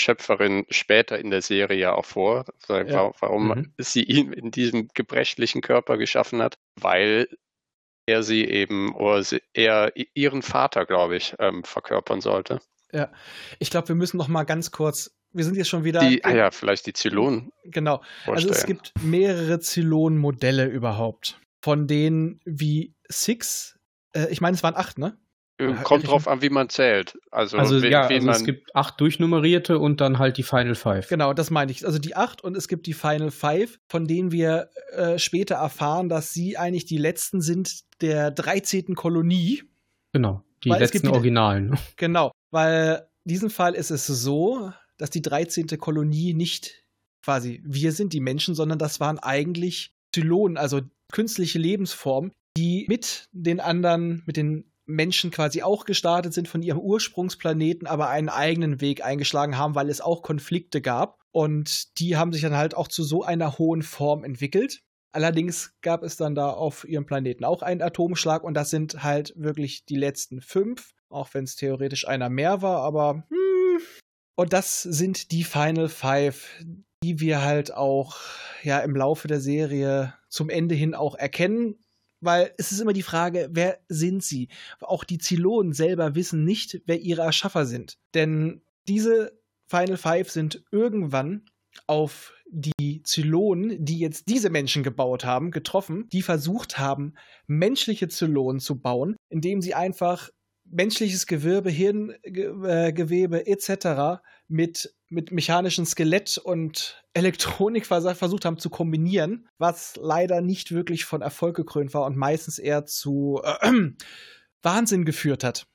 Schöpferin später in der Serie ja auch vor, Ja. wa- warum Mhm. sie ihn in diesem gebrechlichen Körper geschaffen hat, weil er sie eben, oder sie, er ihren Vater, glaube ich, ähm, verkörpern sollte. Ich glaube, wir müssen noch mal ganz kurz wir sind jetzt schon wieder. Die, ah ja, vielleicht die Zylonen. Genau. Vorstellen. Also es gibt mehrere Zylon-Modelle überhaupt. Von denen wie Six, äh, ich meine, es waren acht, ne? Äh, Kommt drauf an, wie man zählt. Also, Also wen, ja, wen also man, es gibt acht durchnummerierte und dann halt die Final Five. Genau, das meine ich. Also die acht und es gibt die Final Five, von denen wir äh, später erfahren, dass sie eigentlich die letzten sind der 13. Kolonie. Genau. Die Weil es gibt letzten die- Originalen. Genau, weil in diesem Fall ist es so, dass die 13. Kolonie nicht quasi wir sind die Menschen, sondern das waren eigentlich Zylonen, also künstliche Lebensformen, die mit den anderen, mit den Menschen quasi auch gestartet sind von ihrem Ursprungsplaneten, aber einen eigenen Weg eingeschlagen haben, weil es auch Konflikte gab. Und die haben sich dann halt auch zu so einer hohen Form entwickelt. Allerdings gab es dann da auf ihrem Planeten auch einen Atomschlag und das sind halt wirklich die letzten fünf, auch wenn es theoretisch einer mehr war, aber hm. und das sind die Final Five, die wir halt auch ja im Laufe der Serie zum Ende hin auch erkennen, weil es ist immer die Frage, wer sind sie? Auch die Zylonen selber wissen nicht, wer ihre Erschaffer sind, denn diese Final Five sind irgendwann auf die Zylonen, die jetzt diese Menschen gebaut haben, getroffen, die versucht haben, menschliche Zylonen zu bauen, indem sie einfach menschliches Gewebe, Hirngewebe etc. mit, mit mechanischem Skelett und Elektronik vers- versucht haben zu kombinieren, was leider nicht wirklich von Erfolg gekrönt war und meistens eher zu äh, Wahnsinn geführt hat.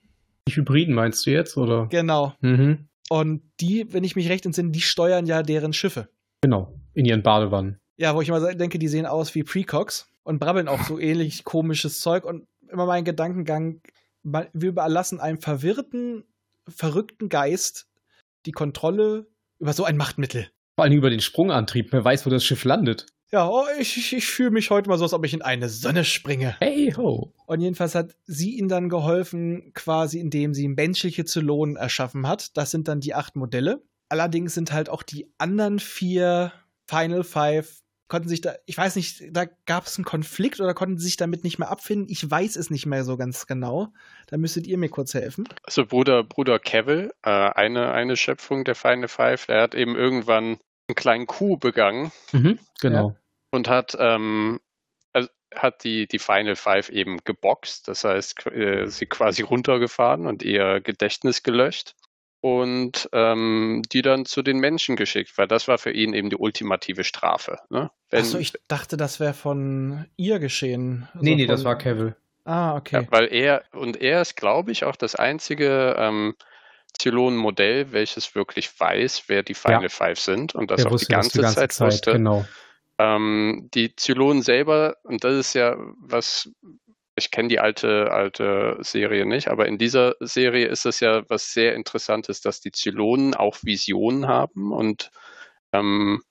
Die Hybriden meinst du jetzt, oder? Genau. Mhm. Und die, wenn ich mich recht entsinne, die steuern ja deren Schiffe. Genau. In ihren Badewannen. Ja, wo ich immer denke, die sehen aus wie Precox und brabbeln auch so ähnlich komisches Zeug und immer mein Gedankengang, wir überlassen einem verwirrten, verrückten Geist die Kontrolle über so ein Machtmittel. Vor allem über den Sprungantrieb. Wer weiß, wo das Schiff landet. Ja, oh, ich, ich, ich fühle mich heute mal so, als ob ich in eine Sonne springe. Hey ho. Und jedenfalls hat sie ihnen dann geholfen, quasi indem sie menschliche Zylonen erschaffen hat. Das sind dann die acht Modelle. Allerdings sind halt auch die anderen vier Final Five konnten sich da, ich weiß nicht, da gab es einen Konflikt oder konnten sie sich damit nicht mehr abfinden. Ich weiß es nicht mehr so ganz genau. Da müsstet ihr mir kurz helfen. also Bruder, Bruder Cavill, äh, eine, eine Schöpfung der Final Five, der hat eben irgendwann einen kleinen Coup begangen Mhm. Genau. und hat, ähm, also hat die, die Final Five eben geboxt, das heißt, äh, sie quasi runtergefahren und ihr Gedächtnis gelöscht und ähm, die dann zu den Menschen geschickt, weil das war für ihn eben die ultimative Strafe. Ne? Wenn, Achso, ich dachte, das wäre von ihr geschehen. Also nee, nee, von, das war Cavill. Ah, okay. ja, weil er, und er ist, glaube ich, auch das einzige ähm, Zylon-Modell, welches wirklich weiß, wer die Final Ja. Five sind und das Der auch die wusste das ganze, Zeit, wusste. Genau. Ähm, die Zylonen selber, und das ist ja was, ich kenne die alte, alte Serie nicht, aber in dieser Serie ist es ja was sehr Interessantes, dass die Zylonen auch Visionen haben und ähm,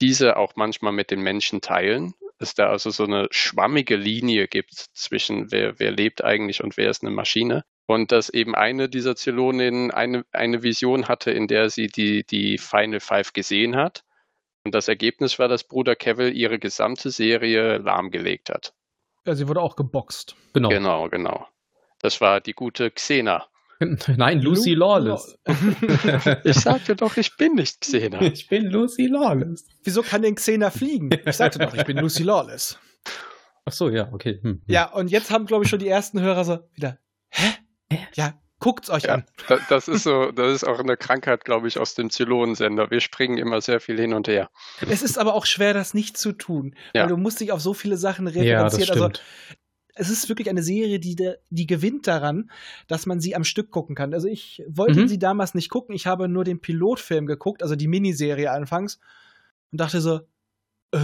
diese auch manchmal mit den Menschen teilen. Es da also so eine schwammige Linie gibt zwischen wer, wer lebt eigentlich und wer ist eine Maschine. Und dass eben eine dieser Zyloninnen eine, eine Vision hatte, in der sie die, die Final Five gesehen hat. Und das Ergebnis war, dass Bruder Cavill ihre gesamte Serie lahmgelegt hat. Ja, sie wurde auch geboxt. Genau. Genau, genau. Das war die gute Xena. Nein, Lucy Lu- Lawless. Ich sagte doch, ich bin nicht Xena. ich bin Lucy Lawless. Wieso kann denn Xena fliegen? Ich sagte doch, ich bin Lucy Lawless. Ach so, ja, okay. Hm, hm. Ja, und jetzt haben, glaube ich, schon die ersten Hörer so wieder, hä? Ja, guckt's euch Ja. an. Da- Das ist so, das ist auch eine Krankheit, glaube ich, aus dem Zylonensender. Wir springen immer sehr viel hin und her. Es ist aber auch schwer, das nicht zu tun, Ja. weil du musst dich auf so viele Sachen ja, das referenzieren. also, es ist wirklich eine Serie, die, die gewinnt daran, dass man sie am Stück gucken kann. Also ich wollte Mhm. sie damals nicht gucken, ich habe nur den Pilotfilm geguckt, also die Miniserie anfangs, und dachte so, äh,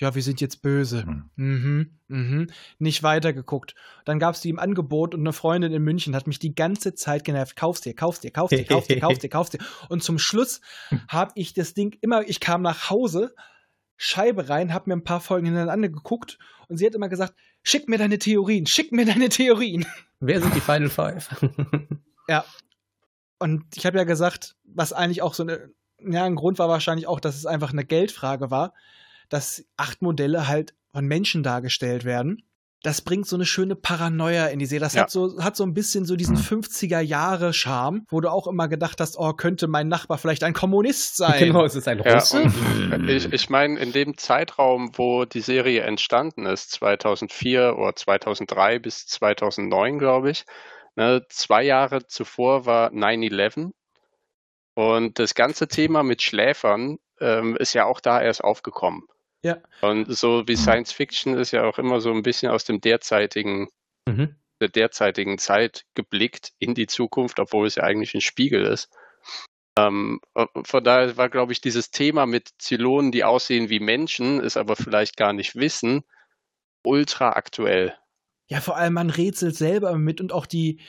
ja, wir sind jetzt böse. Hm. Mhm, mhm. Nicht weitergeguckt. Dann gab es die im Angebot und eine Freundin in München hat mich die ganze Zeit genervt. Kaufst dir, kaufst dir, kaufst dir, kaufst dir, kaufst dir, kaufst dir. Und zum Schluss habe ich das Ding immer, ich kam nach Hause, Scheibe rein, habe mir ein paar Folgen hintereinander geguckt und sie hat immer gesagt, schick mir deine Theorien, schick mir deine Theorien. Wer sind die Final Five? Und ich habe ja gesagt, was eigentlich auch so eine, ja, ein Grund war wahrscheinlich auch, dass es einfach eine Geldfrage war, dass acht Modelle halt von Menschen dargestellt werden. das bringt so eine schöne Paranoia in die Serie. Das Ja. hat so hat so ein bisschen so diesen 50er Jahre Charme, wo du auch immer gedacht hast, oh, könnte mein Nachbar vielleicht ein Kommunist sein. Genau, es ist ein Ja, Russe. und ich, ich meine, in dem Zeitraum, wo die Serie entstanden ist, 2004 oder 2003 bis 2009, glaube ich, ne, zwei Jahre zuvor war 9-11 und das ganze Thema mit Schläfern ähm, ist ja auch da erst aufgekommen. Ja. Und so wie Science Fiction ist ja auch immer so ein bisschen aus dem derzeitigen, Mhm. der derzeitigen Zeit geblickt in die Zukunft, obwohl es ja eigentlich ein Spiegel ist. Ähm, äh, von daher war, glaube ich, dieses Thema mit Zylonen, die aussehen wie Menschen, ist aber vielleicht gar nicht wissen, ultra aktuell. Ja, vor allem man rätselt selber mit und auch die,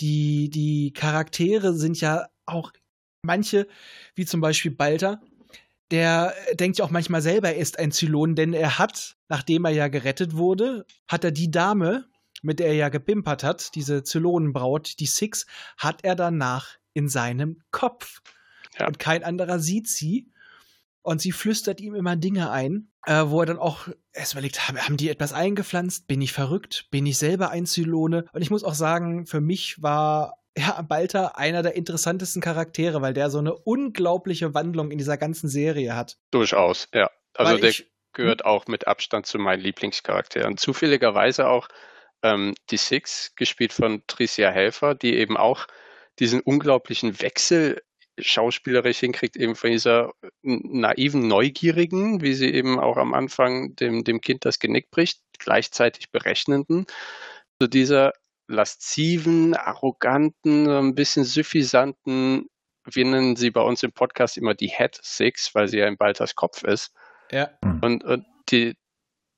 die, die Charaktere sind ja auch manche, wie zum Beispiel Balter, der denkt ja auch manchmal selber, er ist ein Zylon, denn er hat, nachdem er ja gerettet wurde, hat er die Dame, mit der er ja gepimpert hat, diese Zylonenbraut, die Six, hat er danach in seinem Kopf. Ja. Und kein anderer sieht sie. Und sie flüstert ihm immer Dinge ein, äh, wo er dann auch erst überlegt, haben, haben die etwas eingepflanzt? Bin ich verrückt? Bin ich selber ein Zylone? Und ich muss auch sagen, für mich war ja, Balter einer der interessantesten Charaktere, weil der so eine unglaubliche Wandlung in dieser ganzen Serie hat. Durchaus, ja. Also Weil der ich- gehört auch mit Abstand zu meinen Lieblingscharakteren. Zufälligerweise auch ähm, die Six, gespielt von Tricia Helfer, die eben auch diesen unglaublichen Wechsel schauspielerisch hinkriegt, eben von dieser naiven Neugierigen, wie sie eben auch am Anfang dem, dem Kind das Genick bricht, gleichzeitig berechnenden, zu dieser lasziven, arroganten, so ein bisschen suffisanten, wir nennen sie bei uns im Podcast immer die Head Six, weil sie ja in Balthas Kopf ist. Ja. Und, und die,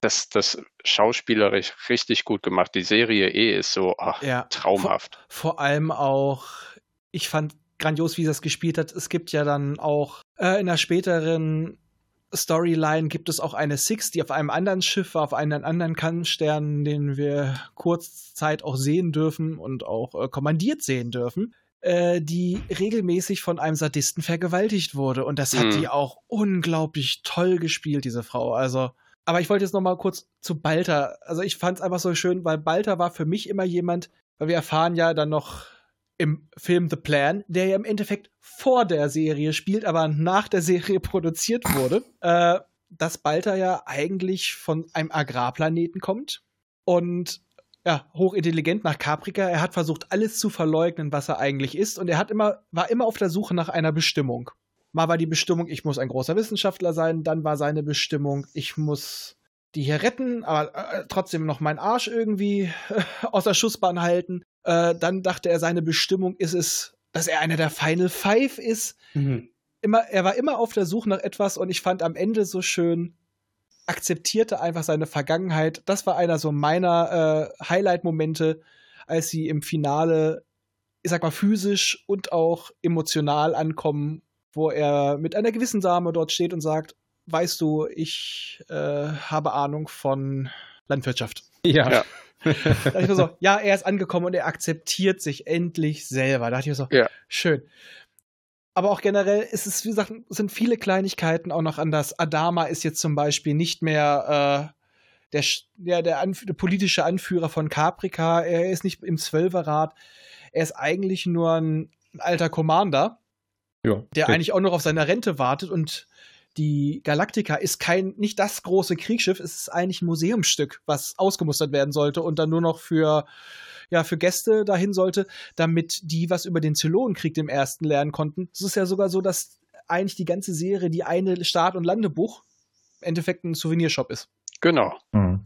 das, das schauspielerisch richtig gut gemacht. Die Serie eh ist so ach, Ja. traumhaft. Vor allem auch, ich fand grandios, wie sie das gespielt hat. Es gibt ja dann auch äh, in der späteren Storyline gibt es auch eine Six, die auf einem anderen Schiff war, auf einem anderen Kannstern, den wir kurzzeit auch sehen dürfen und auch äh, kommandiert sehen dürfen, äh, die regelmäßig von einem Sadisten vergewaltigt wurde. Und das hat Mhm. die auch unglaublich toll gespielt, diese Frau. Also, aber ich wollte jetzt noch mal kurz zu Balter. Also ich fand es einfach so schön, weil Balter war für mich immer jemand, weil wir erfahren ja dann noch im Film The Plan, der ja im Endeffekt vor der Serie spielt, aber nach der Serie produziert wurde, äh, dass Balter ja eigentlich von einem Agrarplaneten kommt und ja, hochintelligent nach Caprica. Er hat versucht, alles zu verleugnen, was er eigentlich ist. Und er hat immer, war immer auf der Suche nach einer Bestimmung. Mal war die Bestimmung, ich muss ein großer Wissenschaftler sein, dann war seine Bestimmung, ich muss die hier retten, aber äh, trotzdem noch meinen Arsch irgendwie äh, der Schussbahn halten. Äh, dann dachte er, seine Bestimmung ist es, dass er einer der Final Five ist. Mhm. Immer, er war immer auf der Suche nach etwas und ich fand am Ende so schön, akzeptierte einfach seine Vergangenheit. Das war einer so meiner äh, Highlight-Momente, als sie im Finale, ich sag mal, physisch und auch emotional ankommen, wo er mit einer gewissen Dame dort steht und sagt, weißt du, ich äh, habe Ahnung von Landwirtschaft. Ja. Ja. Da dachte ich mir so, ja, er ist angekommen und er akzeptiert sich endlich selber. Da dachte ich mir so, Ja. schön. Aber auch generell ist es, wie gesagt, sind viele Kleinigkeiten auch noch anders. Adama ist jetzt zum Beispiel nicht mehr äh, der, ja, der, Anf der politische Anführer von Caprica. Er ist nicht im Zwölferrat. Er ist eigentlich nur ein, alter Commander, ja. der eigentlich auch noch auf seine Rente wartet und die Galactica ist kein, nicht das große Kriegsschiff, es ist eigentlich ein Museumsstück, was ausgemustert werden sollte und dann nur noch für, ja, für Gäste dahin sollte, damit die was über den Zylonenkrieg im ersten lernen konnten. Es ist ja sogar so, dass eigentlich die ganze Serie die eine Start- und Landebuch im Endeffekt ein Souvenirshop ist. Genau. Mhm.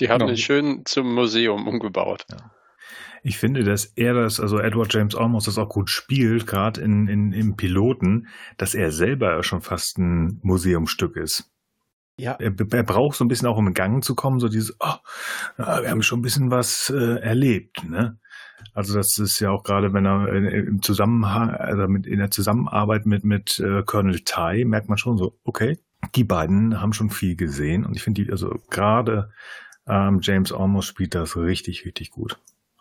Die haben Genau. den schön zum Museum umgebaut. Ich finde, dass er das, also Edward James Olmos das auch gut spielt, gerade in, in, im Piloten, dass er selber schon fast ein Museumsstück ist. Ja. Er, er braucht so ein bisschen auch, um in Gang zu kommen, so dieses, oh, wir haben schon ein bisschen was äh, erlebt, ne? Also das ist ja auch gerade, wenn er äh, im Zusammenhang, also mit, in der Zusammenarbeit mit, mit äh, Colonel Tai, merkt man schon so, okay, die beiden haben schon viel gesehen und ich finde die, also gerade ähm, James Olmos spielt das richtig, richtig gut.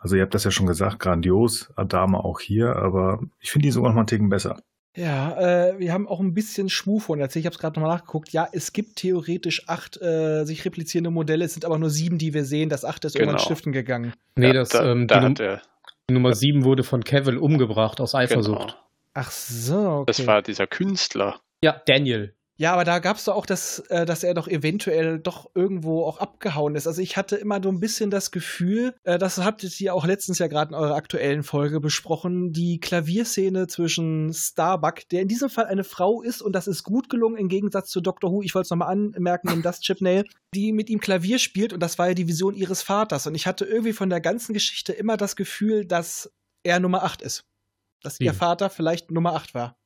Also ihr habt das ja schon gesagt, grandios, Adama auch hier, aber ich finde die sogar noch mal einen Ticken besser. Ja, äh, wir haben auch ein bisschen Schmuh von erzählt. Ich habe es gerade nochmal nachgeguckt. Ja, es gibt theoretisch acht äh, sich replizierende Modelle. Es sind aber nur sieben, die wir sehen. Das achte ist Genau. irgendwann stiften gegangen. Nee, Ja, das, da, ähm, da die, hat er, die Nummer 7 wurde von Cavill umgebracht aus Eifersucht. genau. Ach so, okay. Das war dieser Künstler. Ja, Daniel. Ja, aber da gab es doch auch das, äh, dass er doch eventuell doch irgendwo auch abgehauen ist. Also ich hatte immer so ein bisschen das Gefühl, äh, das habt ihr auch letztens ja gerade in eurer aktuellen Folge besprochen, die Klavierszene zwischen Starbuck, der in diesem Fall eine Frau ist und das ist gut gelungen im Gegensatz zu Doctor Who, ich wollte es nochmal anmerken, in Dust Chipnail, die mit ihm Klavier spielt und das war ja die Vision ihres Vaters. Und ich hatte irgendwie von der ganzen Geschichte immer das Gefühl, dass er Nummer 8 ist. Dass Wie? ihr Vater vielleicht Nummer 8 war.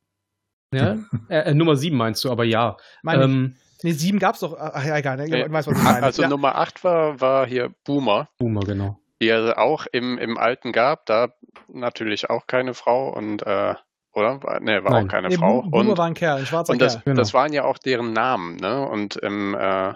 Ja? äh, äh, Nummer 7 meinst du, aber ja. Meine ich. Ähm, Nee, sieben gab's doch. Ach ja, egal. Ne? Du weißt, was ich meine. Also ja. Nummer 8 war, war hier Boomer, Boomer, genau. die es auch im, im Alten gab. Da natürlich auch keine Frau und, äh, oder? War- Nee, war Nein. auch keine nee, Frau. Boomer Und, war ein Kerl, ein schwarzer und das, Kerl. Genau. das waren ja auch deren Namen, ne? Und im, äh,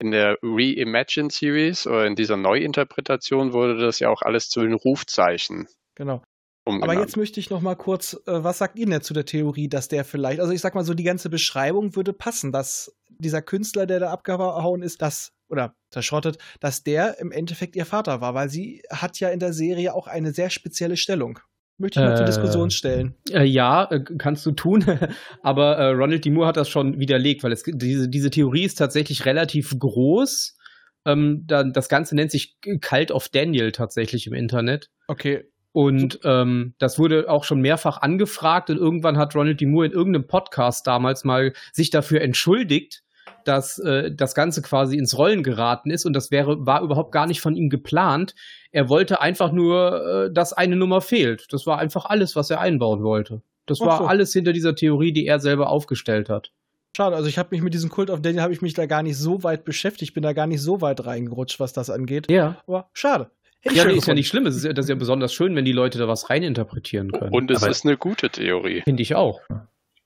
in der Reimagined Series oder in dieser Neuinterpretation wurde das ja auch alles zu den Rufzeichen Genau. Umgenannt. Aber jetzt möchte ich noch mal kurz, äh, was sagt ihr denn zu der Theorie, dass der vielleicht, also ich sag mal so, die ganze Beschreibung würde passen, dass dieser Künstler, der da abgehauen ist, dass, oder zerschrottet, dass der im Endeffekt ihr Vater war, weil sie hat ja in der Serie auch eine sehr spezielle Stellung. Möchte ich mal zur Äh, Diskussion stellen. Äh, ja, äh, kannst du tun, aber äh, Ronald D. Moore hat das schon widerlegt, weil es, diese, diese Theorie ist tatsächlich relativ groß. Ähm, da, das Ganze nennt sich Cult of Daniel tatsächlich im Internet. Okay. Und ähm, das wurde auch schon mehrfach angefragt und irgendwann hat Ronald D. Moore in irgendeinem Podcast damals mal sich dafür entschuldigt, dass äh, das Ganze quasi ins Rollen geraten ist und das wäre war überhaupt gar nicht von ihm geplant. Er wollte einfach nur, äh, dass eine Nummer fehlt. Das war einfach alles, was er einbauen wollte. Das Ach war so. alles hinter dieser Theorie, die er selber aufgestellt hat. Schade, also ich habe mich mit diesem Kult of Daniel habe ich mich da gar nicht so weit beschäftigt, bin da gar nicht so weit reingerutscht, was das angeht. Ja. Aber schade. Hätte Ja, nee, ist ja nicht schlimm. Es ist ja, das ist ja besonders schön, wenn die Leute da was reininterpretieren können. Und es Aber- ist eine gute Theorie. Finde ich auch.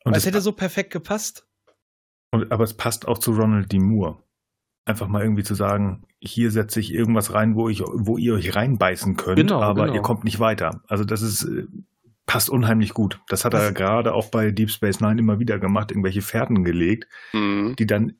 Und Es es, hätte so perfekt gepasst. und, aber es passt auch zu Ronald D. Moore. Einfach mal irgendwie zu sagen, hier setze ich irgendwas rein, wo ich, wo ihr euch reinbeißen könnt, Genau, aber genau. ihr kommt nicht weiter. Also das ist äh, passt unheimlich gut. Das hat er gerade auch bei Deep Space Nine immer wieder gemacht, irgendwelche Fährten gelegt, Mhm. die dann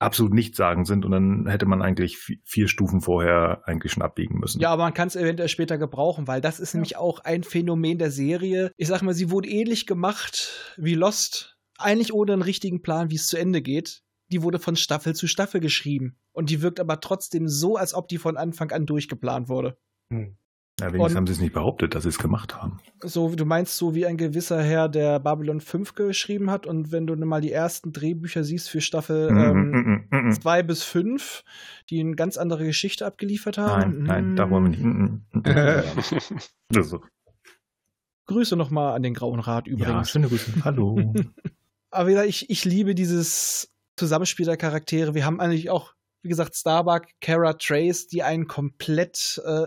absolut nichtssagend sind und dann hätte man eigentlich vi- vier Stufen vorher eigentlich schon abbiegen müssen. Ja, aber man kann es eventuell später gebrauchen, weil das ist nämlich auch ein Phänomen der Serie. Ich sag mal, sie wurde ähnlich gemacht wie Lost, eigentlich ohne einen richtigen Plan, wie es zu Ende geht. Die wurde von Staffel zu Staffel geschrieben. Und die wirkt aber trotzdem so, als ob die von Anfang an durchgeplant wurde. Ja, wenigstens Und- haben sie es nicht behauptet, dass sie es gemacht haben. So, du meinst so wie ein gewisser Herr, der Babylon 5 geschrieben hat. Und wenn du mal die ersten Drehbücher siehst für Staffel Mm, ähm, mm, mm. 2 bis 5, die eine ganz andere Geschichte abgeliefert haben. Nein, nein, da wollen wir nicht. Mm, mm, mm. Das ist so. Grüße nochmal an den Grauen Rat Ja, übrigens. schöne Grüße. Hallo. Aber wie gesagt, ich, ich liebe dieses Zusammenspiel der Charaktere. Wir haben eigentlich auch, wie gesagt, Starbuck, Kara, Trace, die einen komplett, äh,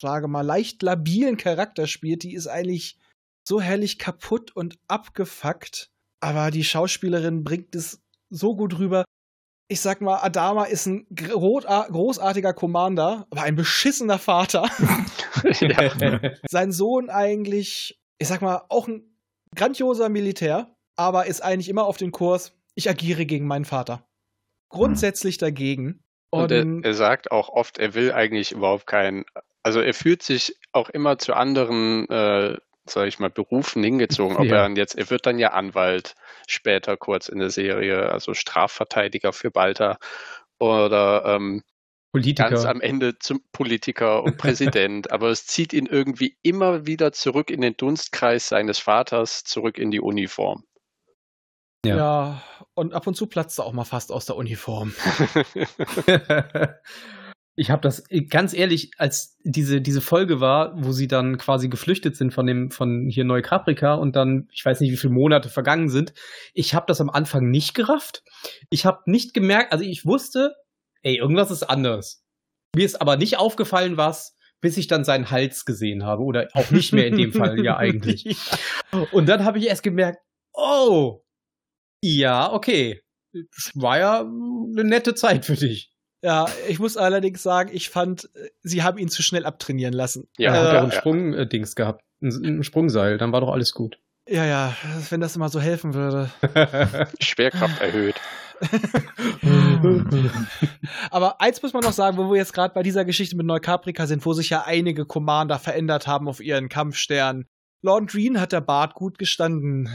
sage mal, leicht labilen Charakter spielt. Die ist eigentlich so herrlich kaputt und abgefuckt. Aber die Schauspielerin bringt es so gut rüber. Ich sag mal, Adama ist ein gro- großartiger Commander, aber ein beschissener Vater. ja. Sein Sohn eigentlich, ich sag mal, auch ein grandioser Militär, aber ist eigentlich immer auf den Kurs, ich agiere gegen meinen Vater. Grundsätzlich dagegen. Und er, er sagt auch oft, er will eigentlich überhaupt keinen, also er fühlt sich auch immer zu anderen, äh, sag ich mal, Berufen hingezogen. Ob Ja. er dann jetzt, er wird dann ja Anwalt später kurz in der Serie, also Strafverteidiger für Balta oder ähm, Politiker. ganz am Ende zum Politiker und Präsident. Aber es zieht ihn irgendwie immer wieder zurück in den Dunstkreis seines Vaters, zurück in die Uniform. ja. Ja. und ab und zu platzt er auch mal fast aus der Uniform. ich habe das ganz ehrlich, als diese diese Folge war, wo sie dann quasi geflüchtet sind von dem von hier Neukaprika und dann ich weiß nicht, wie viele Monate vergangen sind. Ich habe das am Anfang nicht gerafft. Ich habe nicht gemerkt, also ich wusste, ey, irgendwas ist anders. Mir ist aber nicht aufgefallen, was bis ich dann seinen Hals gesehen habe oder auch nicht mehr in dem Fall ja eigentlich. Und dann habe ich erst gemerkt, oh, ja, okay. War ja eine nette Zeit für dich. Ja, ich muss allerdings sagen, ich fand, äh, sie haben ihn zu schnell abtrainieren lassen. Ja, er hat Äh, doch ein ja. Sprung-Dings gehabt. Ein, ein Sprungseil, dann war doch alles gut. Ja, ja, wenn das immer so helfen würde. Schwerkraft erhöht. Aber eins muss man noch sagen, wo wir jetzt gerade bei dieser Geschichte mit Neukaprika sind, wo sich ja einige Commander verändert haben auf ihren Kampfstern. Lord Green hat der Bart gut gestanden.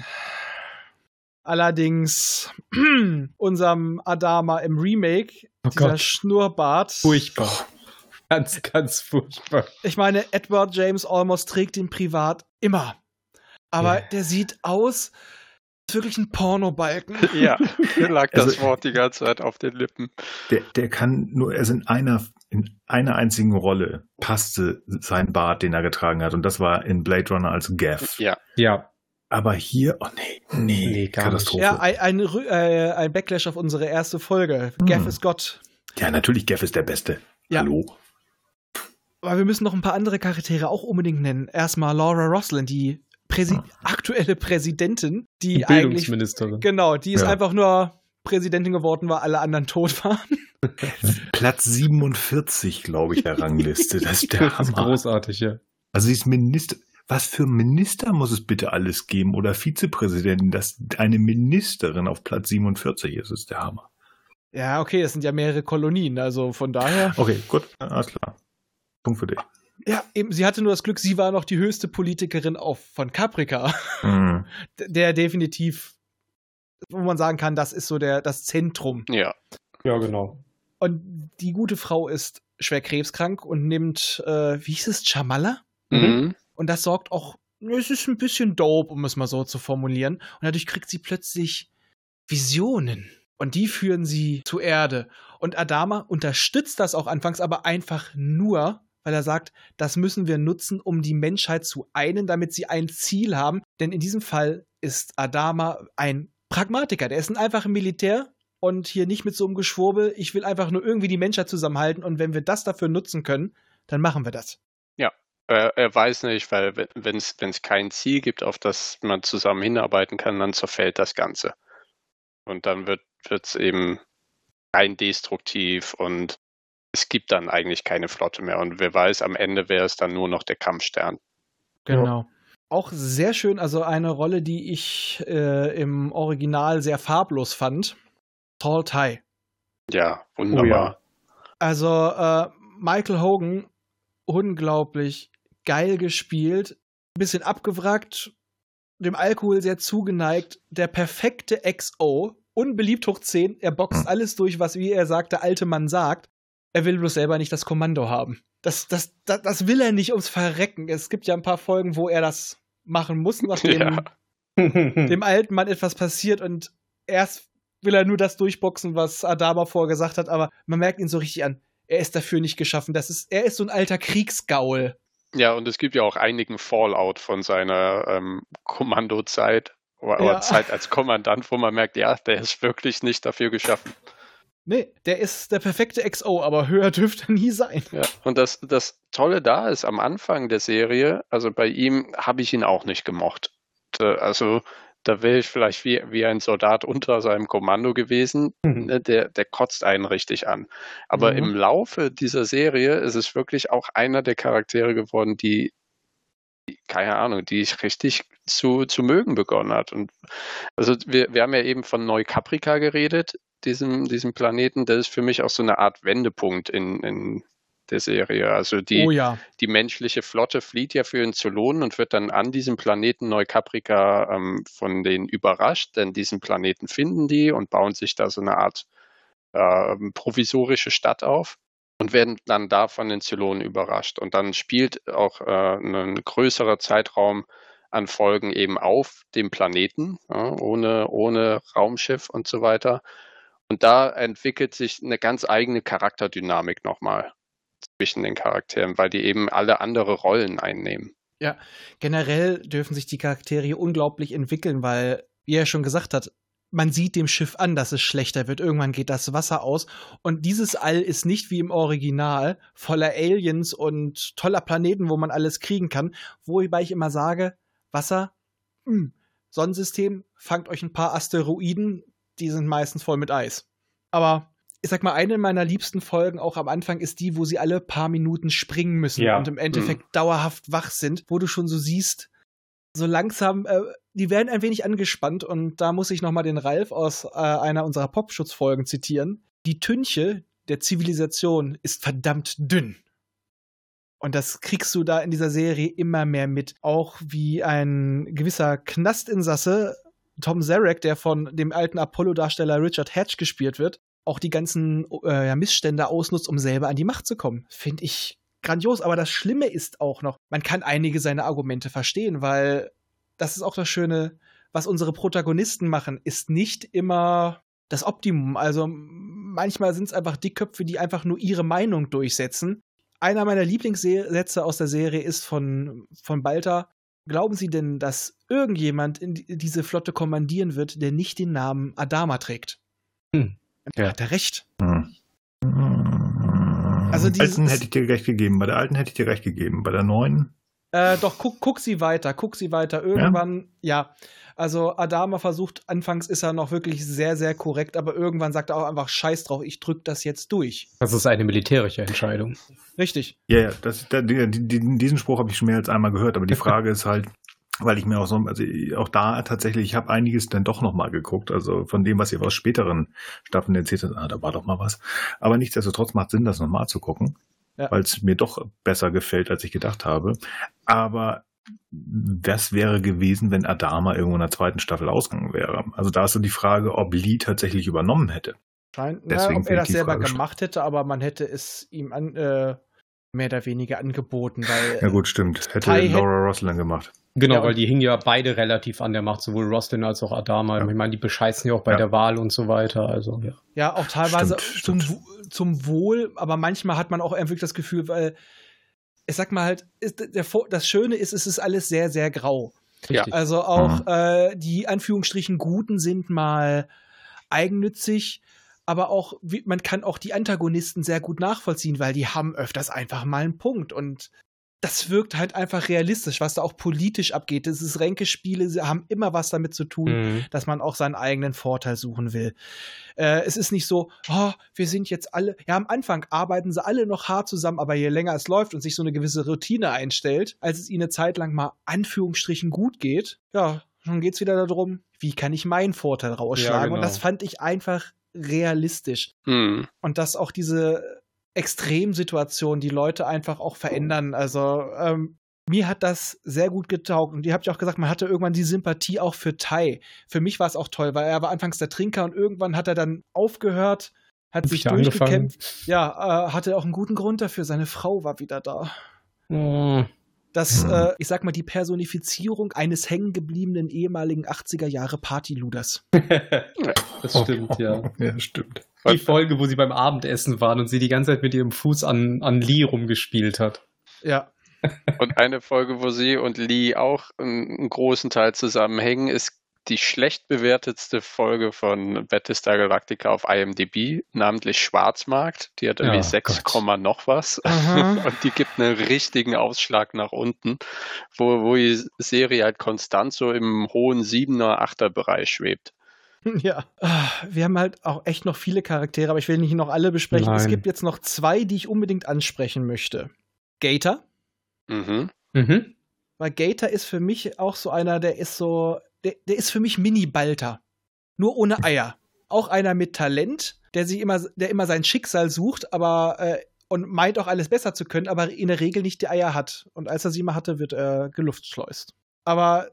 Allerdings unserem Adama im Remake, Oh dieser Gott. Schnurrbart. Furchtbar. Ganz, ganz furchtbar. Ich meine, Edward James Almost trägt ihn privat immer. Aber Ja. der sieht aus, ist wirklich ein Pornobalken. Ja, mir lag das Also- Wort die ganze Zeit auf den Lippen. Der, der kann nur, also in einer, in einer einzigen Rolle passte sein Bart, den er getragen hat. Und das war in Blade Runner als Gaff. Ja, Ja. Aber hier, oh nee, nee, Nee, gar Katastrophe. Ja, ein, ein, äh, ein Backlash auf unsere erste Folge. Gaff Hm. ist Gott. Ja, natürlich, Gaff ist der Beste. Ja. Hallo. Aber wir müssen noch ein paar andere Charaktere auch unbedingt nennen. Erstmal Laura Roslin, die Präsi Ah. aktuelle Präsidentin, die Die eigentlich. Bildungsministerin. Genau, die ist Ja. einfach nur Präsidentin geworden, weil alle anderen tot waren. Platz 47, glaube ich, der Rangliste. Das ist der Das ist Hammer. großartig, ja. Also sie ist Minister. Was für Minister muss es bitte alles geben oder Vizepräsidenten, dass eine Ministerin auf Platz 47 ist, ist der Hammer. Ja, okay, es sind ja mehrere Kolonien, also von daher. Okay, gut, alles klar. Punkt für dich. Ja, eben, sie hatte nur das Glück, sie war noch die höchste Politikerin auf, von Caprica, Mhm. der definitiv, wo man sagen kann, das ist so der, das Zentrum. ja. Ja, genau. Und die gute Frau ist schwer krebskrank und nimmt, äh, wie hieß es, Chamala? Mhm. Und das sorgt auch, es ist ein bisschen dope, um es mal so zu formulieren. Und dadurch kriegt sie plötzlich Visionen. Und die führen sie zur Erde. Und Adama unterstützt das auch anfangs, aber einfach nur, weil er sagt, das müssen wir nutzen, um die Menschheit zu einen, damit sie ein Ziel haben. Denn in diesem Fall ist Adama ein Pragmatiker. Der ist ein einfacher Militär und hier nicht mit so einem Geschwurbel. Ich will einfach nur irgendwie die Menschheit zusammenhalten. Und wenn wir das dafür nutzen können, dann machen wir das. Er, er weiß nicht, weil wenn es kein Ziel gibt, auf das man zusammen hinarbeiten kann, dann zerfällt das Ganze. Und dann wird es eben rein destruktiv und es gibt dann eigentlich keine Flotte mehr. Und wer weiß, am Ende wäre es dann nur noch der Kampfstern. Genau. Auch sehr schön, also eine Rolle, die ich äh, im Original sehr farblos fand. Tall Tie. Ja, Oh wunderbar. Also äh, Michael Hogan, unglaublich geil gespielt, bisschen abgewrackt, dem Alkohol sehr zugeneigt, der perfekte XO, unbeliebt hoch 10, er boxt alles durch, was, wie er sagt, der alte Mann sagt. Er will bloß selber nicht das Kommando haben. Das, das, das, das will er nicht ums Verrecken. Es gibt ja ein paar Folgen, wo er das machen muss, nachdem Ja. dem alten Mann etwas passiert und erst will er nur das durchboxen, was Adama vorgesagt hat, aber man merkt ihn so richtig an. Er ist dafür nicht geschaffen. Das ist, er ist so ein alter Kriegsgaul. Ja, und es gibt ja auch einigen Fallout von seiner ähm, Kommandozeit oder, Ja. Zeit als Kommandant, wo man merkt, ja, der ist wirklich nicht dafür geschaffen. Nee, der ist der perfekte XO, aber höher dürfte er nie sein. Ja. Und das, das Tolle da ist, am Anfang der Serie, also bei ihm habe ich ihn auch nicht gemocht. Da- Also da wäre ich vielleicht wie, wie ein Soldat unter seinem Kommando gewesen. Ne, Der, der kotzt einen richtig an. Aber Mhm. im Laufe dieser Serie ist es wirklich auch einer der Charaktere geworden, die, die- keine Ahnung, die ich richtig zu, zu mögen begonnen hat. Und also wir, wir haben ja eben von Neukaprika geredet, diesem, diesem Planeten. Das ist für mich auch so eine Art Wendepunkt in, in der Serie. Also die, oh ja. die menschliche Flotte flieht ja für den Zylonen und wird dann an diesem Planeten Neukaprika ähm, von denen überrascht, denn diesen Planeten finden die und bauen sich da so eine Art ähm, provisorische Stadt auf und werden dann da von den Zylonen überrascht. Und dann spielt auch äh, ein größerer Zeitraum an Folgen eben auf dem Planeten, ja, ohne, ohne Raumschiff und so weiter. Und da entwickelt sich eine ganz eigene Charakterdynamik nochmal zwischen den Charakteren, weil die eben alle andere Rollen einnehmen. Generell dürfen sich die Charaktere unglaublich entwickeln, weil, wie er schon gesagt hat, man sieht dem Schiff an, dass es schlechter wird. Irgendwann geht das Wasser aus. Und dieses All ist nicht wie im Original voller Aliens und toller Planeten, wo man alles kriegen kann. Wobei ich immer sage, Wasser, hm, Sonnensystem, fangt euch ein paar Asteroiden, die sind meistens voll mit Eis. Aber ich sag mal, eine meiner liebsten Folgen auch am Anfang ist die, wo sie alle paar Minuten springen müssen Ja. und im Endeffekt dauerhaft wach sind, wo du schon so siehst, so langsam, äh, die werden ein wenig angespannt und da muss ich nochmal den Ralf aus äh, einer unserer Popschutzfolgen zitieren. Die Tünche der Zivilisation ist verdammt dünn. Und das kriegst du da in dieser Serie immer mehr mit. Auch wie ein gewisser Knastinsasse, Tom Zarek, der von dem alten Apollo-Darsteller Richard Hatch gespielt wird, auch die ganzen äh, Missstände ausnutzt, um selber an die Macht zu kommen. Finde ich grandios. Aber das Schlimme ist auch noch, man kann einige seiner Argumente verstehen, weil das ist auch das Schöne, was unsere Protagonisten machen, ist nicht immer das Optimum. Also manchmal sind es einfach Dickköpfe, die einfach nur ihre Meinung durchsetzen. Einer meiner Lieblingssätze aus der Serie ist von, von Balta. Glauben Sie denn, dass irgendjemand in diese Flotte kommandieren wird, der nicht den Namen Adama trägt? Hm. Ja. Hat er recht. Hm. Also bei der alten hätte ich dir recht gegeben. Bei der alten hätte ich dir recht gegeben. Bei der neuen. Äh, doch, guck, guck sie weiter, guck sie weiter. Irgendwann, ja. Also Adama versucht, anfangs ist er noch wirklich sehr, sehr korrekt, aber irgendwann sagt er auch einfach Scheiß drauf, ich drück das jetzt durch. Das ist eine militärische Entscheidung. Richtig. Ja, ja, das, da, die, die, diesen Spruch habe ich schon mehr als einmal gehört, aber die Frage ist halt, weil ich mir auch so, also auch da tatsächlich, ich habe einiges dann doch nochmal geguckt, also von dem, was ihr aus späteren Staffeln erzählt habt, ah, da war doch mal was. Aber nichtsdestotrotz macht Sinn, das nochmal zu gucken, Ja. weil es mir doch besser gefällt, als ich gedacht habe. Aber was wäre gewesen, wenn Adama irgendwo in der zweiten Staffel ausgegangen wäre? Also da ist so die Frage, ob Lee tatsächlich übernommen hätte. Scheint, Deswegen ja, ob er das selber gemacht hätte, aber man hätte es ihm an, äh, mehr oder weniger angeboten, weil Ja gut, stimmt. Hätte hätt- Laura Roslin gemacht. Genau, Ja, weil die hingen ja beide relativ an der Macht, sowohl Roslin als auch Adama. Ja. Ich meine, die bescheißen ja auch bei Ja. der Wahl und so weiter. Also, ja. Ja, auch teilweise Stimmt, zum, stimmt. Zum Wohl, aber manchmal hat man auch wirklich das Gefühl, weil ich sag mal halt, ist, der, das Schöne ist, es ist alles sehr, sehr grau. Ja. Richtig. Also auch Mhm. äh, die Anführungsstrichen Guten sind mal eigennützig, aber auch, wie, man kann auch die Antagonisten sehr gut nachvollziehen, weil die haben öfters einfach mal einen Punkt und das wirkt halt einfach realistisch, was da auch politisch abgeht. Das ist Ränkespiele, sie haben immer was damit zu tun, Mhm. dass man auch seinen eigenen Vorteil suchen will. Äh, es ist nicht so, oh, wir sind jetzt alle, ja, am Anfang arbeiten sie alle noch hart zusammen, aber je länger es läuft und sich so eine gewisse Routine einstellt, als es ihnen eine Zeit lang mal Anführungsstrichen gut geht, ja, dann geht's wieder darum, wie kann ich meinen Vorteil rausschlagen? genau. Und das fand ich einfach realistisch. Hm. Und dass auch diese Extremsituationen die Leute einfach auch verändern. Also, ähm, mir hat das sehr gut getaugt. Und ihr habt ja auch gesagt, man hatte irgendwann die Sympathie auch für Tai. Für mich war es auch toll, weil er war anfangs der Trinker und irgendwann hat er dann aufgehört, hat sich Wieder angefangen. durchgekämpft. Ja, äh, hatte auch einen guten Grund dafür. Seine Frau war wieder da. Oh, Das, Hm. äh, ich sag mal, die Personifizierung eines hängengebliebenen ehemaligen 80er Jahre Partyluders. das stimmt, ja. Ja, stimmt. Die Folge, wo sie beim Abendessen waren und sie die ganze Zeit mit ihrem Fuß an, an Lee rumgespielt hat. Ja. Und eine Folge, wo sie und Lee auch einen, einen großen Teil zusammenhängen, ist die schlecht bewertetste Folge von Battlestar Galactica auf IMDb, namentlich Schwarzmarkt. Die hat irgendwie Oh 6, Gott. Noch was. Aha. Und die gibt einen richtigen Ausschlag nach unten, wo, wo die Serie halt konstant so im hohen 7er, 8er Bereich schwebt. Ja. Wir haben halt auch echt noch viele Charaktere, aber ich will nicht noch alle besprechen. Es Nein. gibt jetzt noch zwei, die ich unbedingt ansprechen möchte. Gator. Mhm. Mhm. Weil Gator ist für mich auch so einer, der ist so, der, der ist für mich Mini-Balter. Nur ohne Eier. Auch einer mit Talent, der sich immer, der immer sein Schicksal sucht, aber äh, und meint auch alles besser zu können, aber in der Regel nicht die Eier hat. Und als er sie mal hatte, wird er geluftschleust. Aber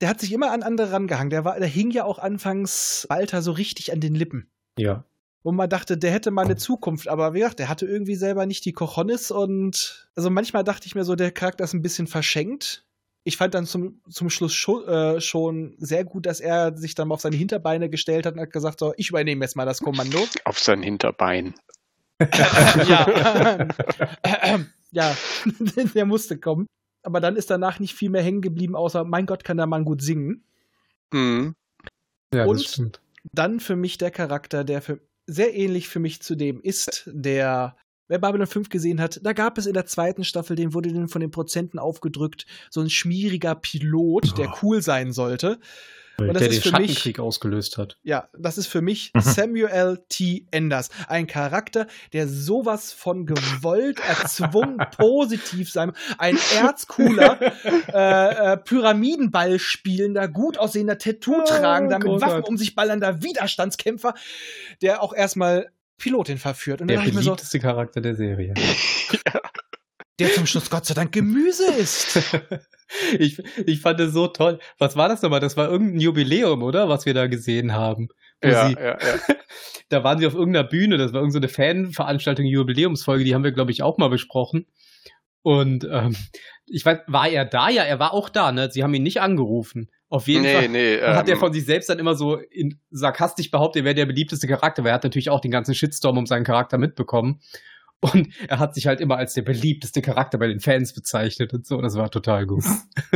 der hat sich immer an andere rangehangen. Der, war, der hing ja auch anfangs Balter so richtig an den Lippen. Ja. wo man dachte, der hätte mal eine Zukunft, aber wie gesagt, der hatte irgendwie selber nicht die Cojones und also manchmal dachte ich mir so, der Charakter ist ein bisschen verschenkt. Ich fand dann zum, zum Schluss schon, äh, schon sehr gut, dass er sich dann mal auf seine Hinterbeine gestellt hat und hat gesagt, so, ich übernehme jetzt mal das Kommando. Auf sein Hinterbein. ja, ja, der musste kommen. Aber dann ist danach nicht viel mehr hängen geblieben, außer, mein Gott, kann der Mann gut singen. Mhm. Ja, Und- das stimmt. dann für mich der Charakter, der für, sehr ähnlich für mich zu dem ist, der, wer Babylon 5 gesehen hat, da gab es in der zweiten Staffel, den wurde den von den Prozenten aufgedrückt, so ein schmieriger Pilot, der Oh. cool sein sollte. Und das der ist den für mich, Schattenkrieg ausgelöst hat. ja, das ist für mich Mhm. Samuel T. Enders. Ein Charakter, der sowas von gewollt, erzwungen, positiv sein, ein erzcooler, äh, äh, Pyramidenball spielender, gut aussehender, Tattoo tragender, mit großartig. Waffen um sich ballernder Widerstandskämpfer, der auch erstmal Pilotin verführt. Und dann Der mir so, beliebteste Charakter der Serie. der zum Schluss Gott sei Dank Gemüse ist. ich, ich fand es so toll. Was war das nochmal? Das war irgendein Jubiläum, oder? Was wir da gesehen haben. Ja, sie, ja, ja. da waren sie auf irgendeiner Bühne, das war irgendeine Fanveranstaltung, Jubiläumsfolge, die haben wir, glaube ich, auch mal besprochen. Und ähm, ich weiß, war er da? Ja, er war auch da, ne? Sie haben ihn nicht angerufen. Auf jeden Nee, Fall. nee. Dann hat er ähm, von sich selbst dann immer so in, sarkastisch behauptet, er wäre der beliebteste Charakter, weil er hat natürlich auch den ganzen Shitstorm um seinen Charakter mitbekommen. Und er hat sich halt immer als der beliebteste Charakter bei den Fans bezeichnet und so. Das war total gut.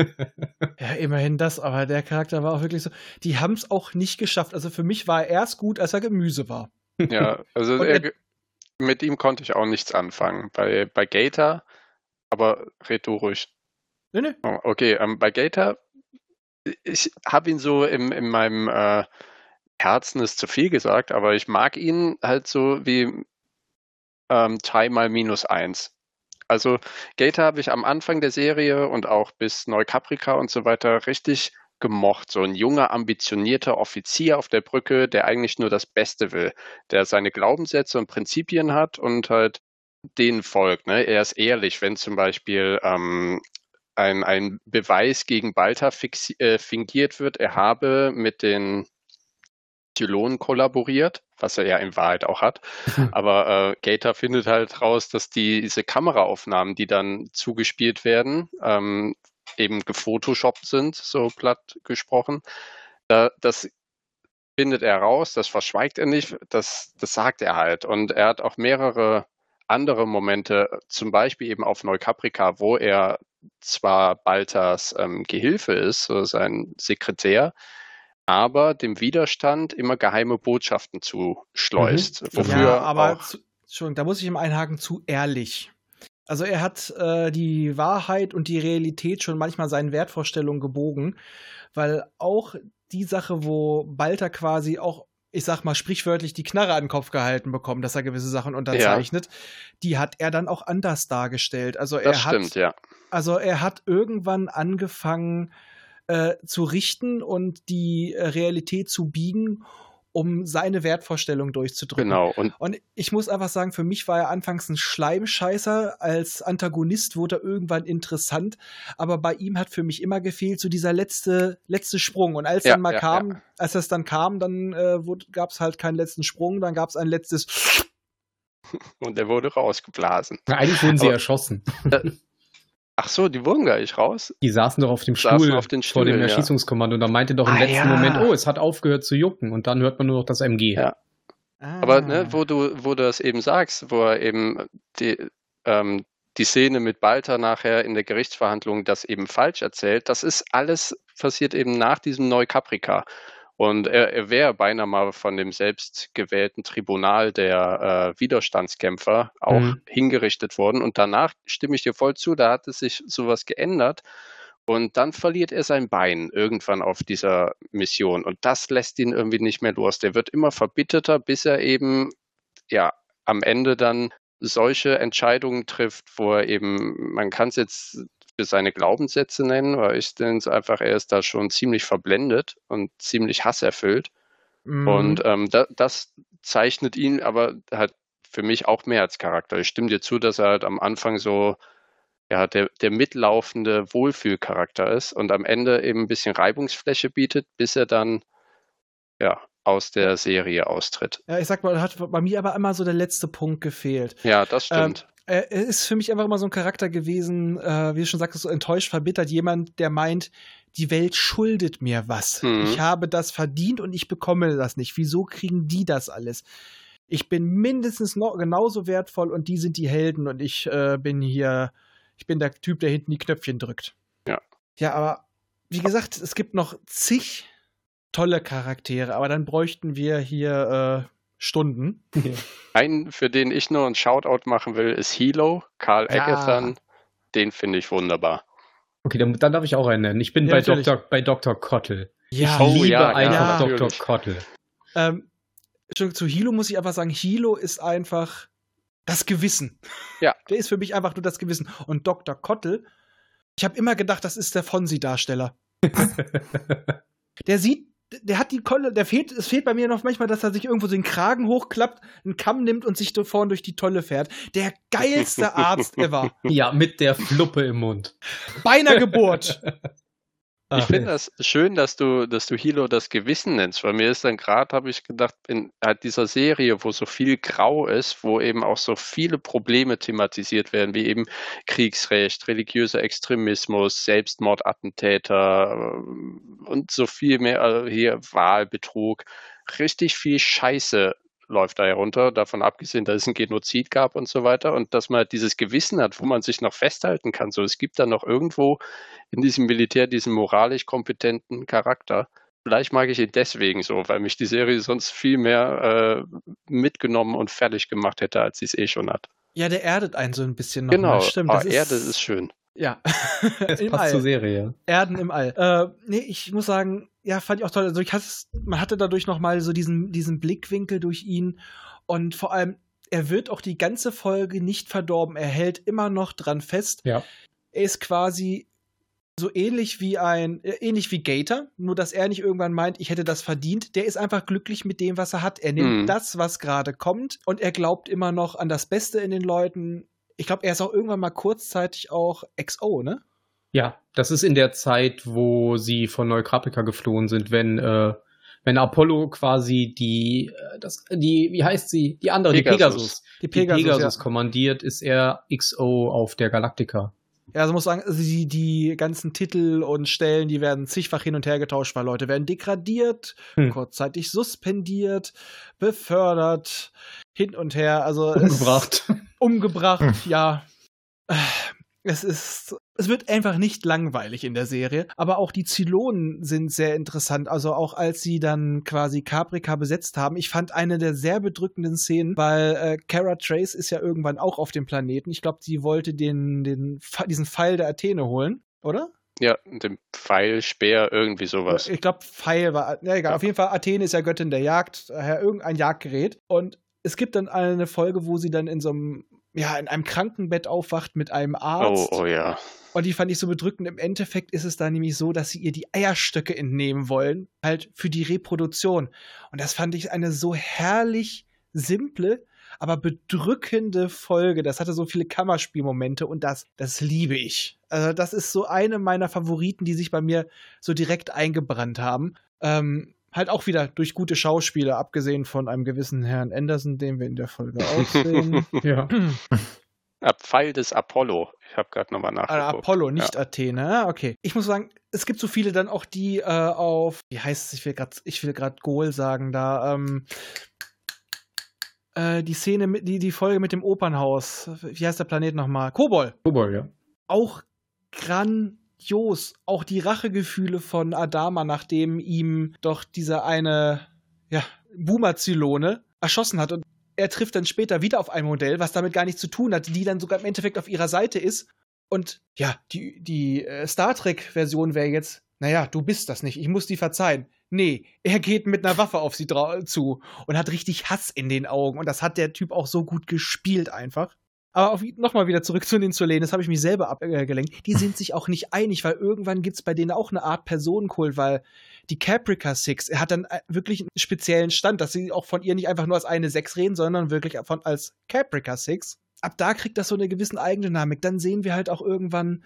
Ja, immerhin das, aber der Charakter war auch wirklich so. Die haben es auch nicht geschafft. Also für mich war er erst gut, als er Gemüse war. Ja, also er, er- mit ihm konnte ich auch nichts anfangen. Bei, bei Gator, aber red du ruhig. Nee, nee. Oh, Okay, ähm, bei Gator, ich habe ihn so im, in meinem äh, Herzen ist zu viel gesagt, aber ich mag ihn halt so wie ähm, Thai mal minus eins. Also Gator habe ich am Anfang der Serie und auch bis Neukaprika und so weiter richtig gemocht. So ein junger, ambitionierter Offizier auf der Brücke, der eigentlich nur das Beste will, der seine Glaubenssätze und Prinzipien hat und halt denen folgt. Ne? Er ist ehrlich, wenn zum Beispiel ähm, ein, ein Beweis gegen Balta äh, fingiert wird, er habe mit den Zylonen kollaboriert, was er ja in Wahrheit auch hat. Aber äh, Gator findet halt raus, dass die, diese Kameraaufnahmen, die dann zugespielt werden, ähm, eben gefotoshoppt sind, so platt gesprochen. Da, das findet er raus, das verschweigt er nicht, das, das sagt er halt. Und er hat auch mehrere andere Momente, zum Beispiel eben auf Neukaprika, wo er zwar Baltas ähm, Gehilfe ist, so sein Sekretär, aber dem Widerstand immer geheime Botschaften zuschleust. Mhm. Wofür ja, aber auch, zu, Entschuldigung, da muss ich ihm einhaken, zu ehrlich. Also er hat äh, die Wahrheit und die Realität schon manchmal seinen Wertvorstellungen gebogen, weil auch die Sache, wo Balter quasi auch, ich sag mal, sprichwörtlich die Knarre an den Kopf gehalten bekommt, dass er gewisse Sachen unterzeichnet, die hat er dann auch anders dargestellt. Also er das hat, stimmt, ja. Also er hat irgendwann angefangen äh, zu richten und die äh, Realität zu biegen, um seine Wertvorstellung durchzudrücken. Genau. Und Und ich muss einfach sagen, für mich war er anfangs ein Schleimscheißer. Als Antagonist wurde er irgendwann interessant. Aber bei ihm hat für mich immer gefehlt so dieser letzte, letzte Sprung. Und als Ja, dann mal ja, kam, ja. als das dann kam, dann äh, gab es halt keinen letzten Sprung, dann gab es ein letztes. und er wurde rausgeblasen. Na, Eigentlich wurden sie Aber- erschossen. Ach so, die wurden gar nicht raus. Die saßen doch auf dem Stuhl auf den vor dem Stühlen, ja. Erschießungskommando und da meinte doch im Ah, letzten ja. Moment, oh, es hat aufgehört zu jucken und dann hört man nur noch das MG. Ja. Ah. Aber ne, wo du, wo du das eben sagst, wo er eben die, ähm, die Szene mit Balta nachher in der Gerichtsverhandlung das eben falsch erzählt, das ist alles passiert eben nach diesem Neukaprika. Und er, er wäre beinahe mal von dem selbstgewählten Tribunal der äh, Widerstandskämpfer auch Mhm. hingerichtet worden. Und danach stimme ich dir voll zu, da hat es sich sowas geändert. Und dann verliert er sein Bein irgendwann auf dieser Mission. Und das lässt ihn irgendwie nicht mehr los. Der wird immer verbitterter, bis er eben, ja, am Ende dann solche Entscheidungen trifft, wo er eben, man kann es jetzt für seine Glaubenssätze nennen, weil ich denke es einfach, er ist da schon ziemlich verblendet und ziemlich hasserfüllt. Mhm. Und ähm, da, das zeichnet ihn aber halt für mich auch mehr als Charakter. Ich stimme dir zu, dass er halt am Anfang so ja, der, der mitlaufende Wohlfühlcharakter ist und am Ende eben ein bisschen Reibungsfläche bietet, bis er dann ja aus der Serie austritt. ja, ich sag mal, hat bei mir aber immer so der letzte Punkt gefehlt. Ja, das stimmt. Er er ist für mich einfach immer so ein Charakter gewesen, äh, wie du schon sagtest, so enttäuscht, verbittert. Jemand, der meint, die Welt schuldet mir was. Mhm. Ich habe das verdient und ich bekomme das nicht. Wieso kriegen die das alles? Ich bin mindestens noch genauso wertvoll und die sind die Helden und ich äh, bin hier, ich bin der Typ, der hinten die Knöpfchen drückt. Ja. Ja, aber wie gesagt, es gibt noch zig tolle Charaktere, aber dann bräuchten wir hier äh, Stunden. Einen, für den ich nur einen Shoutout machen will, ist Hilo, Karl Ja. Egerton. Den finde ich wunderbar. Okay, dann, dann darf ich auch einen nennen. Ich bin Ja, bei, natürlich. Dr., bei Dr. Kottel. Ja, Oh, ich liebe ja, einfach ja, Dr. natürlich. Kottel. Ähm, Entschuldigung, zu Hilo muss ich einfach sagen, Hilo ist einfach das Gewissen. Ja. Der ist für mich einfach nur das Gewissen. Und Dr. Kottel, ich habe immer gedacht, das ist der Fonsi-Darsteller. Der sieht, der hat die Kolle, der fehlt, es fehlt bei mir noch manchmal, dass er sich irgendwo so den Kragen hochklappt, einen Kamm nimmt und sich da vorne durch die Tolle fährt. Der geilste Arzt ever. ja, mit der Fluppe im Mund. Beinahe Geburt. Ich Ach, finde das schön, dass du, dass du Hilo das Gewissen nennst, weil mir ist dann gerade, habe ich gedacht, in halt dieser Serie, wo so viel Grau ist, wo eben auch so viele Probleme thematisiert werden, wie eben Kriegsrecht, religiöser Extremismus, Selbstmordattentäter äh, und so viel mehr, also hier Wahlbetrug, richtig viel Scheiße läuft da herunter, davon abgesehen, dass es ein Genozid gab und so weiter und dass man halt dieses Gewissen hat, wo man sich noch festhalten kann. So, es gibt da noch irgendwo in diesem Militär diesen moralisch kompetenten Charakter. Vielleicht mag ich ihn deswegen so, weil mich die Serie sonst viel mehr äh, mitgenommen und fertig gemacht hätte, als sie es eh schon hat. Ja, der erdet einen so ein bisschen noch. genau, mal. Stimmt, ah, das ist, Erde ist schön. Ja. Es Im passt zur All. Serie. Erden im All. Äh, nee, ich muss sagen, ja, fand ich auch toll. Also ich hatte, man hatte dadurch noch mal so diesen, diesen Blickwinkel durch ihn und vor allem, er wird auch die ganze Folge nicht verdorben. Er hält immer noch dran fest. Ja. Er ist quasi so ähnlich wie ein, äh, ähnlich wie Gator, nur dass er nicht irgendwann meint, ich hätte das verdient. Der ist einfach glücklich mit dem, was er hat. Er nimmt Mhm. das, was gerade kommt und er glaubt immer noch an das Beste in den Leuten. Ich glaube, er ist auch irgendwann mal kurzzeitig auch XO, ne? Ja, das ist in der Zeit, wo sie von Neukrapika geflohen sind, wenn, äh, wenn Apollo quasi die, äh, das, die, wie heißt sie? Die andere, Pegasus. die Pegasus. Die Die Pegasus, Pegasus, ja. kommandiert, ist er XO auf der Galaktika. Ja, also muss sagen, also die, die ganzen Titel und Stellen, die werden zigfach hin und her getauscht, weil Leute werden degradiert, Hm. kurzzeitig suspendiert, befördert, hin und her, also Umgebracht. umgebracht, Hm. ja. Äh, Es ist, es wird einfach nicht langweilig in der Serie, aber auch die Zylonen sind sehr interessant. Also auch als sie dann quasi Caprica besetzt haben, ich fand eine der sehr bedrückenden Szenen, weil äh, Kara Trace ist ja irgendwann auch auf dem Planeten. Ich glaube, sie wollte den, den, diesen Pfeil der Athene holen, oder? Ja, dem Pfeil, Speer, irgendwie sowas. Ich glaube, Pfeil war. Ja, egal. Auf jeden Fall, Athene ist ja Göttin der Jagd, daher irgendein Jagdgerät. Und es gibt dann eine Folge, wo sie dann in so einem, ja, in einem Krankenbett aufwacht mit einem Oh, Arzt. oh ja. Und die fand ich so bedrückend. Im Endeffekt ist es da nämlich so, dass sie ihr die Eierstöcke entnehmen wollen, halt für die Reproduktion. Und das fand ich eine so herrlich simple, aber bedrückende Folge. Das hatte so viele Kammerspielmomente und das, das liebe ich. Also das ist so eine meiner Favoriten, die sich bei mir so direkt eingebrannt haben. Ähm, halt auch wieder durch gute Schauspieler, abgesehen von einem gewissen Herrn Anderson, den wir in der Folge auch sehen. Ja. Ah, Pfeil des Apollo. Ich habe gerade nochmal Ah, nachgeguckt. Apollo, nicht Athene. Ah, Okay. Ich muss sagen, es gibt so viele dann auch, die äh, auf, wie heißt es, ich will gerade, ich will gerade Goal sagen, da, ähm, äh, die Szene, mit, die, die Folge mit dem Opernhaus. Wie heißt der Planet nochmal? Kobol. Kobol, ja. Auch grandios. Auch die Rachegefühle von Adama, nachdem ihm doch dieser eine, ja, Boomer-Zylone erschossen hat und er trifft dann später wieder auf ein Modell, was damit gar nichts zu tun hat, die dann sogar im Endeffekt auf ihrer Seite ist. Und ja, die, die äh, Star Trek-Version wäre jetzt, naja, du bist das nicht, ich muss die verzeihen. Nee, er geht mit einer Waffe auf sie zu und hat richtig Hass in den Augen. Und das hat der Typ auch so gut gespielt einfach. Aber nochmal wieder zurück zu den Zulänen, das habe ich mich selber abgelenkt. Die sind sich auch nicht einig, weil irgendwann gibt es bei denen auch eine Art Personenkult, weil die Caprica Six, er hat dann äh, wirklich einen speziellen Stand, dass sie auch von ihr nicht einfach nur als eine Sechs reden, sondern wirklich von als Caprica Six. Ab da kriegt das so eine gewisse Eigendynamik. Dann sehen wir halt auch irgendwann,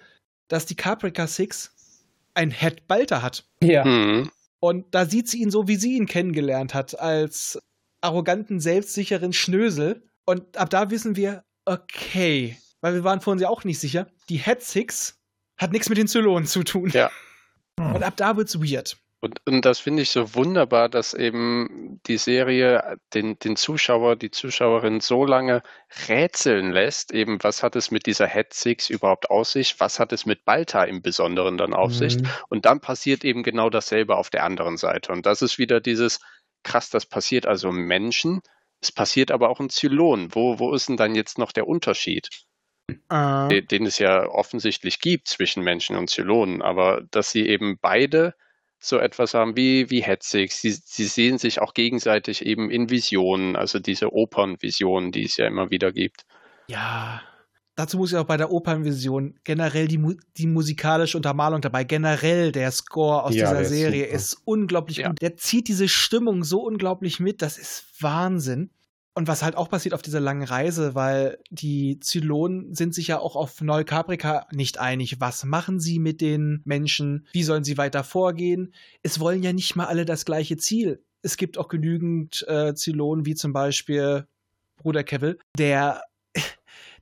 dass die Caprica Six ein Head Balter hat. Ja. Mhm. Und da sieht sie ihn so, wie sie ihn kennengelernt hat, als arroganten, selbstsicheren Schnösel. Und ab da wissen wir, okay, weil wir waren vorhin ja auch nicht sicher, die Head Six hat nichts mit den Zylonen zu tun. Ja. Und ab da wird's weird. Und, und das finde ich so wunderbar, dass eben die Serie den, den Zuschauer, die Zuschauerin so lange rätseln lässt, eben was hat es mit dieser Head Six überhaupt auf sich, was hat es mit Balta im Besonderen dann auf sich. Mhm. Und dann passiert eben genau dasselbe auf der anderen Seite. Und das ist wieder dieses, krass, das passiert also Menschen, es passiert aber auch in Zylonen. Wo, wo ist denn dann jetzt noch der Unterschied? Äh, den, den es ja offensichtlich gibt zwischen Menschen und Zylonen, aber dass sie eben beide so etwas haben wie, wie hetzig. Sie, sie sehen sich auch gegenseitig eben in Visionen, also diese Opernvisionen, die es ja immer wieder gibt. Ja, dazu muss ich auch bei der Opernvision generell die, die musikalische Untermalung dabei, generell der Score aus Ja, dieser ist Serie super. ist unglaublich Ja. gut. Der zieht diese Stimmung so unglaublich mit, das ist Wahnsinn. Und was halt auch passiert auf dieser langen Reise, weil die Zylonen sind sich ja auch auf Neukaprika nicht einig. Was machen sie mit den Menschen? Wie sollen sie weiter vorgehen? Es wollen ja nicht mal alle das gleiche Ziel. Es gibt auch genügend äh, Zylonen, wie zum Beispiel Bruder Kevil, der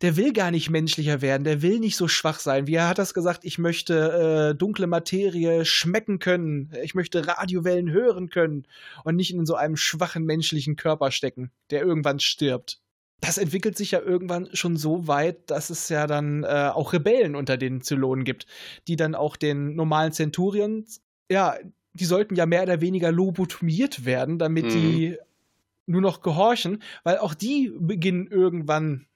der will gar nicht menschlicher werden, der will nicht so schwach sein. Wie er hat das gesagt, ich möchte äh, dunkle Materie schmecken können, ich möchte Radiowellen hören können und nicht in so einem schwachen menschlichen Körper stecken, der irgendwann stirbt. Das entwickelt sich ja irgendwann schon so weit, dass es ja dann äh, auch Rebellen unter den Zylonen gibt, die dann auch den normalen Centurions, ja, die sollten ja mehr oder weniger lobotomiert werden, damit Mhm. die nur noch gehorchen, weil auch die beginnen irgendwann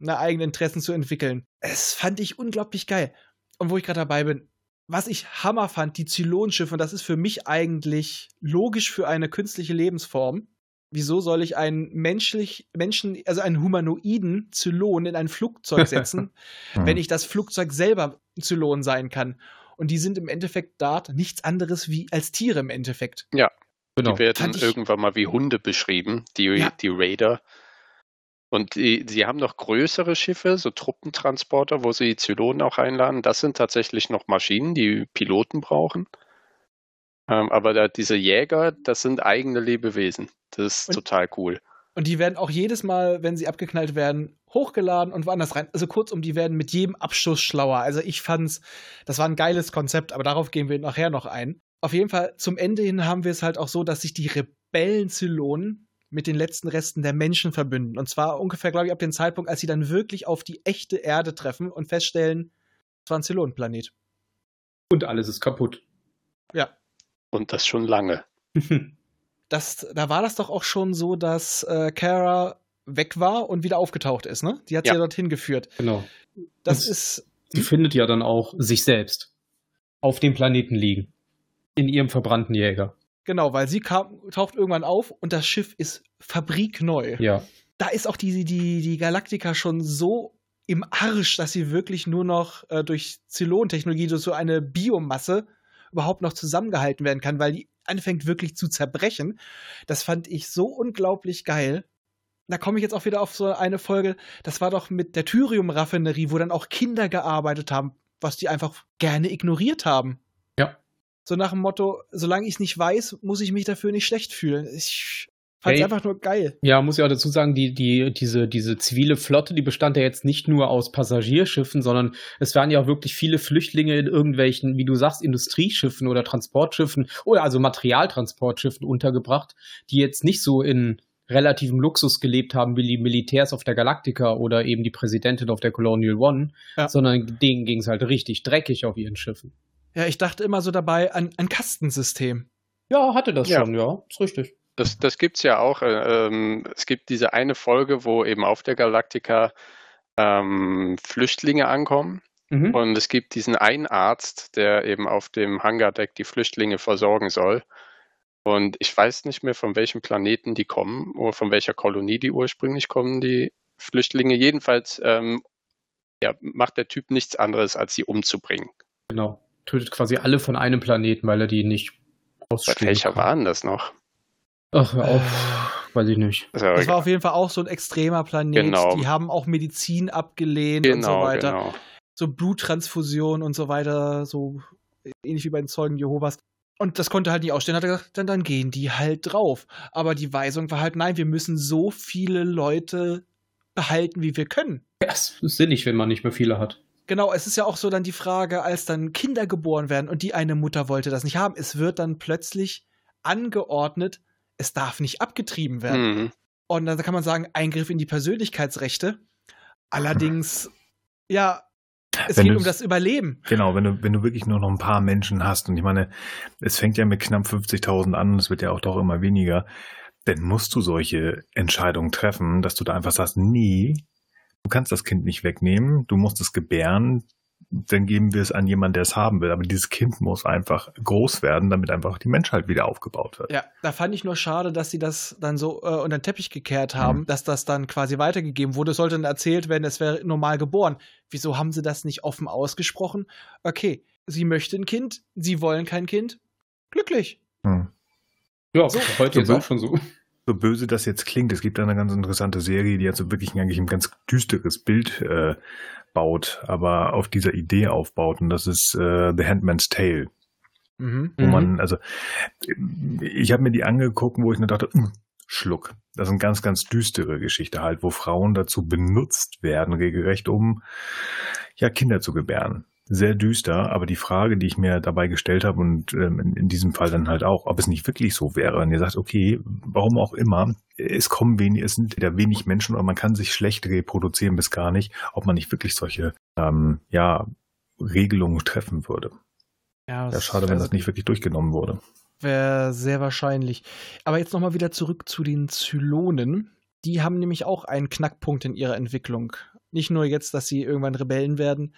eine eigene Interessen zu entwickeln. Es fand ich unglaublich geil. Und wo ich gerade dabei bin, was ich Hammer fand, die Zylonenschiffe, und das ist für mich eigentlich logisch für eine künstliche Lebensform. Wieso soll ich einen menschlich, Menschen, also einen humanoiden Zylon in ein Flugzeug setzen, Hm. wenn ich das Flugzeug selber Zylon sein kann? Und die sind im Endeffekt dort nichts anderes wie als Tiere im Endeffekt. Genau. Die werden irgendwann mal wie Hunde beschrieben, die, Ja. die Raider. Und die, sie haben noch größere Schiffe, so Truppentransporter, wo sie Zylonen auch einladen. Das sind tatsächlich noch Maschinen, die Piloten brauchen. Ähm, aber da, diese Jäger, das sind eigene Lebewesen. Das ist Und- total cool. Und die werden auch jedes Mal, wenn sie abgeknallt werden, hochgeladen und woanders rein. Also kurzum, die werden mit jedem Abschuss schlauer. Also ich fand's, das war ein geiles Konzept, aber darauf gehen wir nachher noch ein. Auf jeden Fall, zum Ende hin haben wir es halt auch so, dass sich die Rebellen-Zylonen mit den letzten Resten der Menschen verbünden. Und zwar ungefähr, glaube ich, ab dem Zeitpunkt, als sie dann wirklich auf die echte Erde treffen und feststellen, es war ein Zylonenplanet. Und alles ist kaputt. Ja. Und das schon lange. Das, da war das doch auch schon so, dass äh, Kara weg war und wieder aufgetaucht ist, ne? Die hat sie Ja. ja dorthin geführt. genau. Das Und- ist Sie findet ja dann auch sich selbst auf dem Planeten liegen. In ihrem verbrannten Jäger. Genau, weil sie kam, taucht irgendwann auf und das Schiff ist fabrikneu. Ja. Da ist auch die, die, die Galaktika schon so im Arsch, dass sie wirklich nur noch äh, durch Zylon-Technologie, durch so eine Biomasse überhaupt noch zusammengehalten werden kann, weil die anfängt wirklich zu zerbrechen. Das fand ich so unglaublich geil. Da komme ich jetzt auch wieder auf so eine Folge. Das war doch mit der Tyrium-Raffinerie, wo dann auch Kinder gearbeitet haben, was die einfach gerne ignoriert haben. So nach dem Motto, solange ich es nicht weiß, muss ich mich dafür nicht schlecht fühlen. Ich fand es Hey. einfach nur geil. Ja, muss ja auch dazu sagen, die, die, diese, diese zivile Flotte, die bestand ja jetzt nicht nur aus Passagierschiffen, sondern es waren ja auch wirklich viele Flüchtlinge in irgendwelchen, wie du sagst, Industrieschiffen oder Transportschiffen oder also Materialtransportschiffen untergebracht, die jetzt nicht so in relativem Luxus gelebt haben wie die Militärs auf der Galactica oder eben die Präsidentin auf der Colonial One, Ja. sondern denen ging es halt richtig dreckig auf ihren Schiffen. Ja, ich dachte immer so dabei an ein Kastensystem. Ja, hatte das Ja. schon, ja, ist richtig. Das, das gibt's ja auch. äh, Ähm, es gibt diese eine Folge, wo eben auf der Galaktika ähm, Flüchtlinge ankommen. Mhm. Und es gibt diesen einen Arzt, der eben auf dem Hangardeck die Flüchtlinge versorgen soll. Und ich weiß nicht mehr, von welchem Planeten die kommen oder von welcher Kolonie die ursprünglich kommen, die Flüchtlinge. Jedenfalls ähm, ja, macht der Typ nichts anderes, als sie umzubringen. Genau. Tötet quasi alle von einem Planeten, weil er die nicht ausstehen welcher war denn das noch? Ach, hör auf. Weiß ich nicht. Ja Das war auf jeden Fall auch so ein extremer Planet. Genau. Die haben auch Medizin abgelehnt und so genau, weiter. genau. So Bluttransfusion und so weiter, so ähnlich wie bei den Zeugen Jehovas. Und das konnte halt nicht ausstehen. Hat er gesagt, dann, dann gehen die halt drauf. Aber die Weisung war halt, nein, wir müssen so viele Leute behalten, wie wir können. Ja, es ist sinnig, wenn man nicht mehr viele hat. Genau, es ist ja auch so dann die Frage, als dann Kinder geboren werden und die eine Mutter wollte das nicht haben, es wird dann plötzlich angeordnet, es darf nicht abgetrieben werden. Mhm. Und dann kann man sagen, Eingriff in die Persönlichkeitsrechte. Allerdings, ja, es Wenn geht um das Überleben. Genau, wenn du, wenn du wirklich nur noch ein paar Menschen hast, und ich meine, es fängt ja mit knapp 50.000 an und es wird ja auch doch immer weniger, dann musst du solche Entscheidungen treffen, dass du da einfach sagst, nee, du kannst das Kind nicht wegnehmen, du musst es gebären, dann geben wir es an jemanden, der es haben will. Aber dieses Kind muss einfach groß werden, damit einfach die Menschheit wieder aufgebaut wird. Ja, da fand ich nur schade, dass sie das dann so äh, unter den Teppich gekehrt haben, mhm. dass das dann quasi weitergegeben wurde. Es sollte dann erzählt werden, es wäre normal geboren. Wieso haben sie das nicht offen ausgesprochen? Okay, sie möchte ein Kind, sie wollen kein Kind. Glücklich. Hm. Ja, so, heute ist auch schon so. So böse das jetzt klingt, es gibt eine ganz interessante Serie, die also wirklich eigentlich ein ganz düsteres Bild äh, baut, aber auf dieser Idee aufbaut und das ist äh, The Handman's Tale. Mhm. Wo man, mhm. also ich habe mir die angeguckt, wo ich mir dachte, hm, Schluck. Das ist eine ganz, ganz düstere Geschichte halt, wo Frauen dazu benutzt werden, regelrecht um ja Kinder zu gebären sehr düster, aber die Frage, die ich mir dabei gestellt habe und ähm, in, in, diesem Fall dann halt auch, ob es nicht wirklich so wäre, wenn ihr sagt, okay, warum auch immer, es kommen wenig, es sind wieder wenig Menschen oder man kann sich schlecht reproduzieren bis gar nicht, ob man nicht wirklich solche ähm, ja, Regelungen treffen würde. Ja, ja schade, wenn das nicht wirklich durchgenommen wurde. Wäre sehr wahrscheinlich. Aber jetzt nochmal wieder zurück zu den Zylonen. Die haben nämlich auch einen Knackpunkt in ihrer Entwicklung. Nicht nur jetzt, dass sie irgendwann Rebellen werden,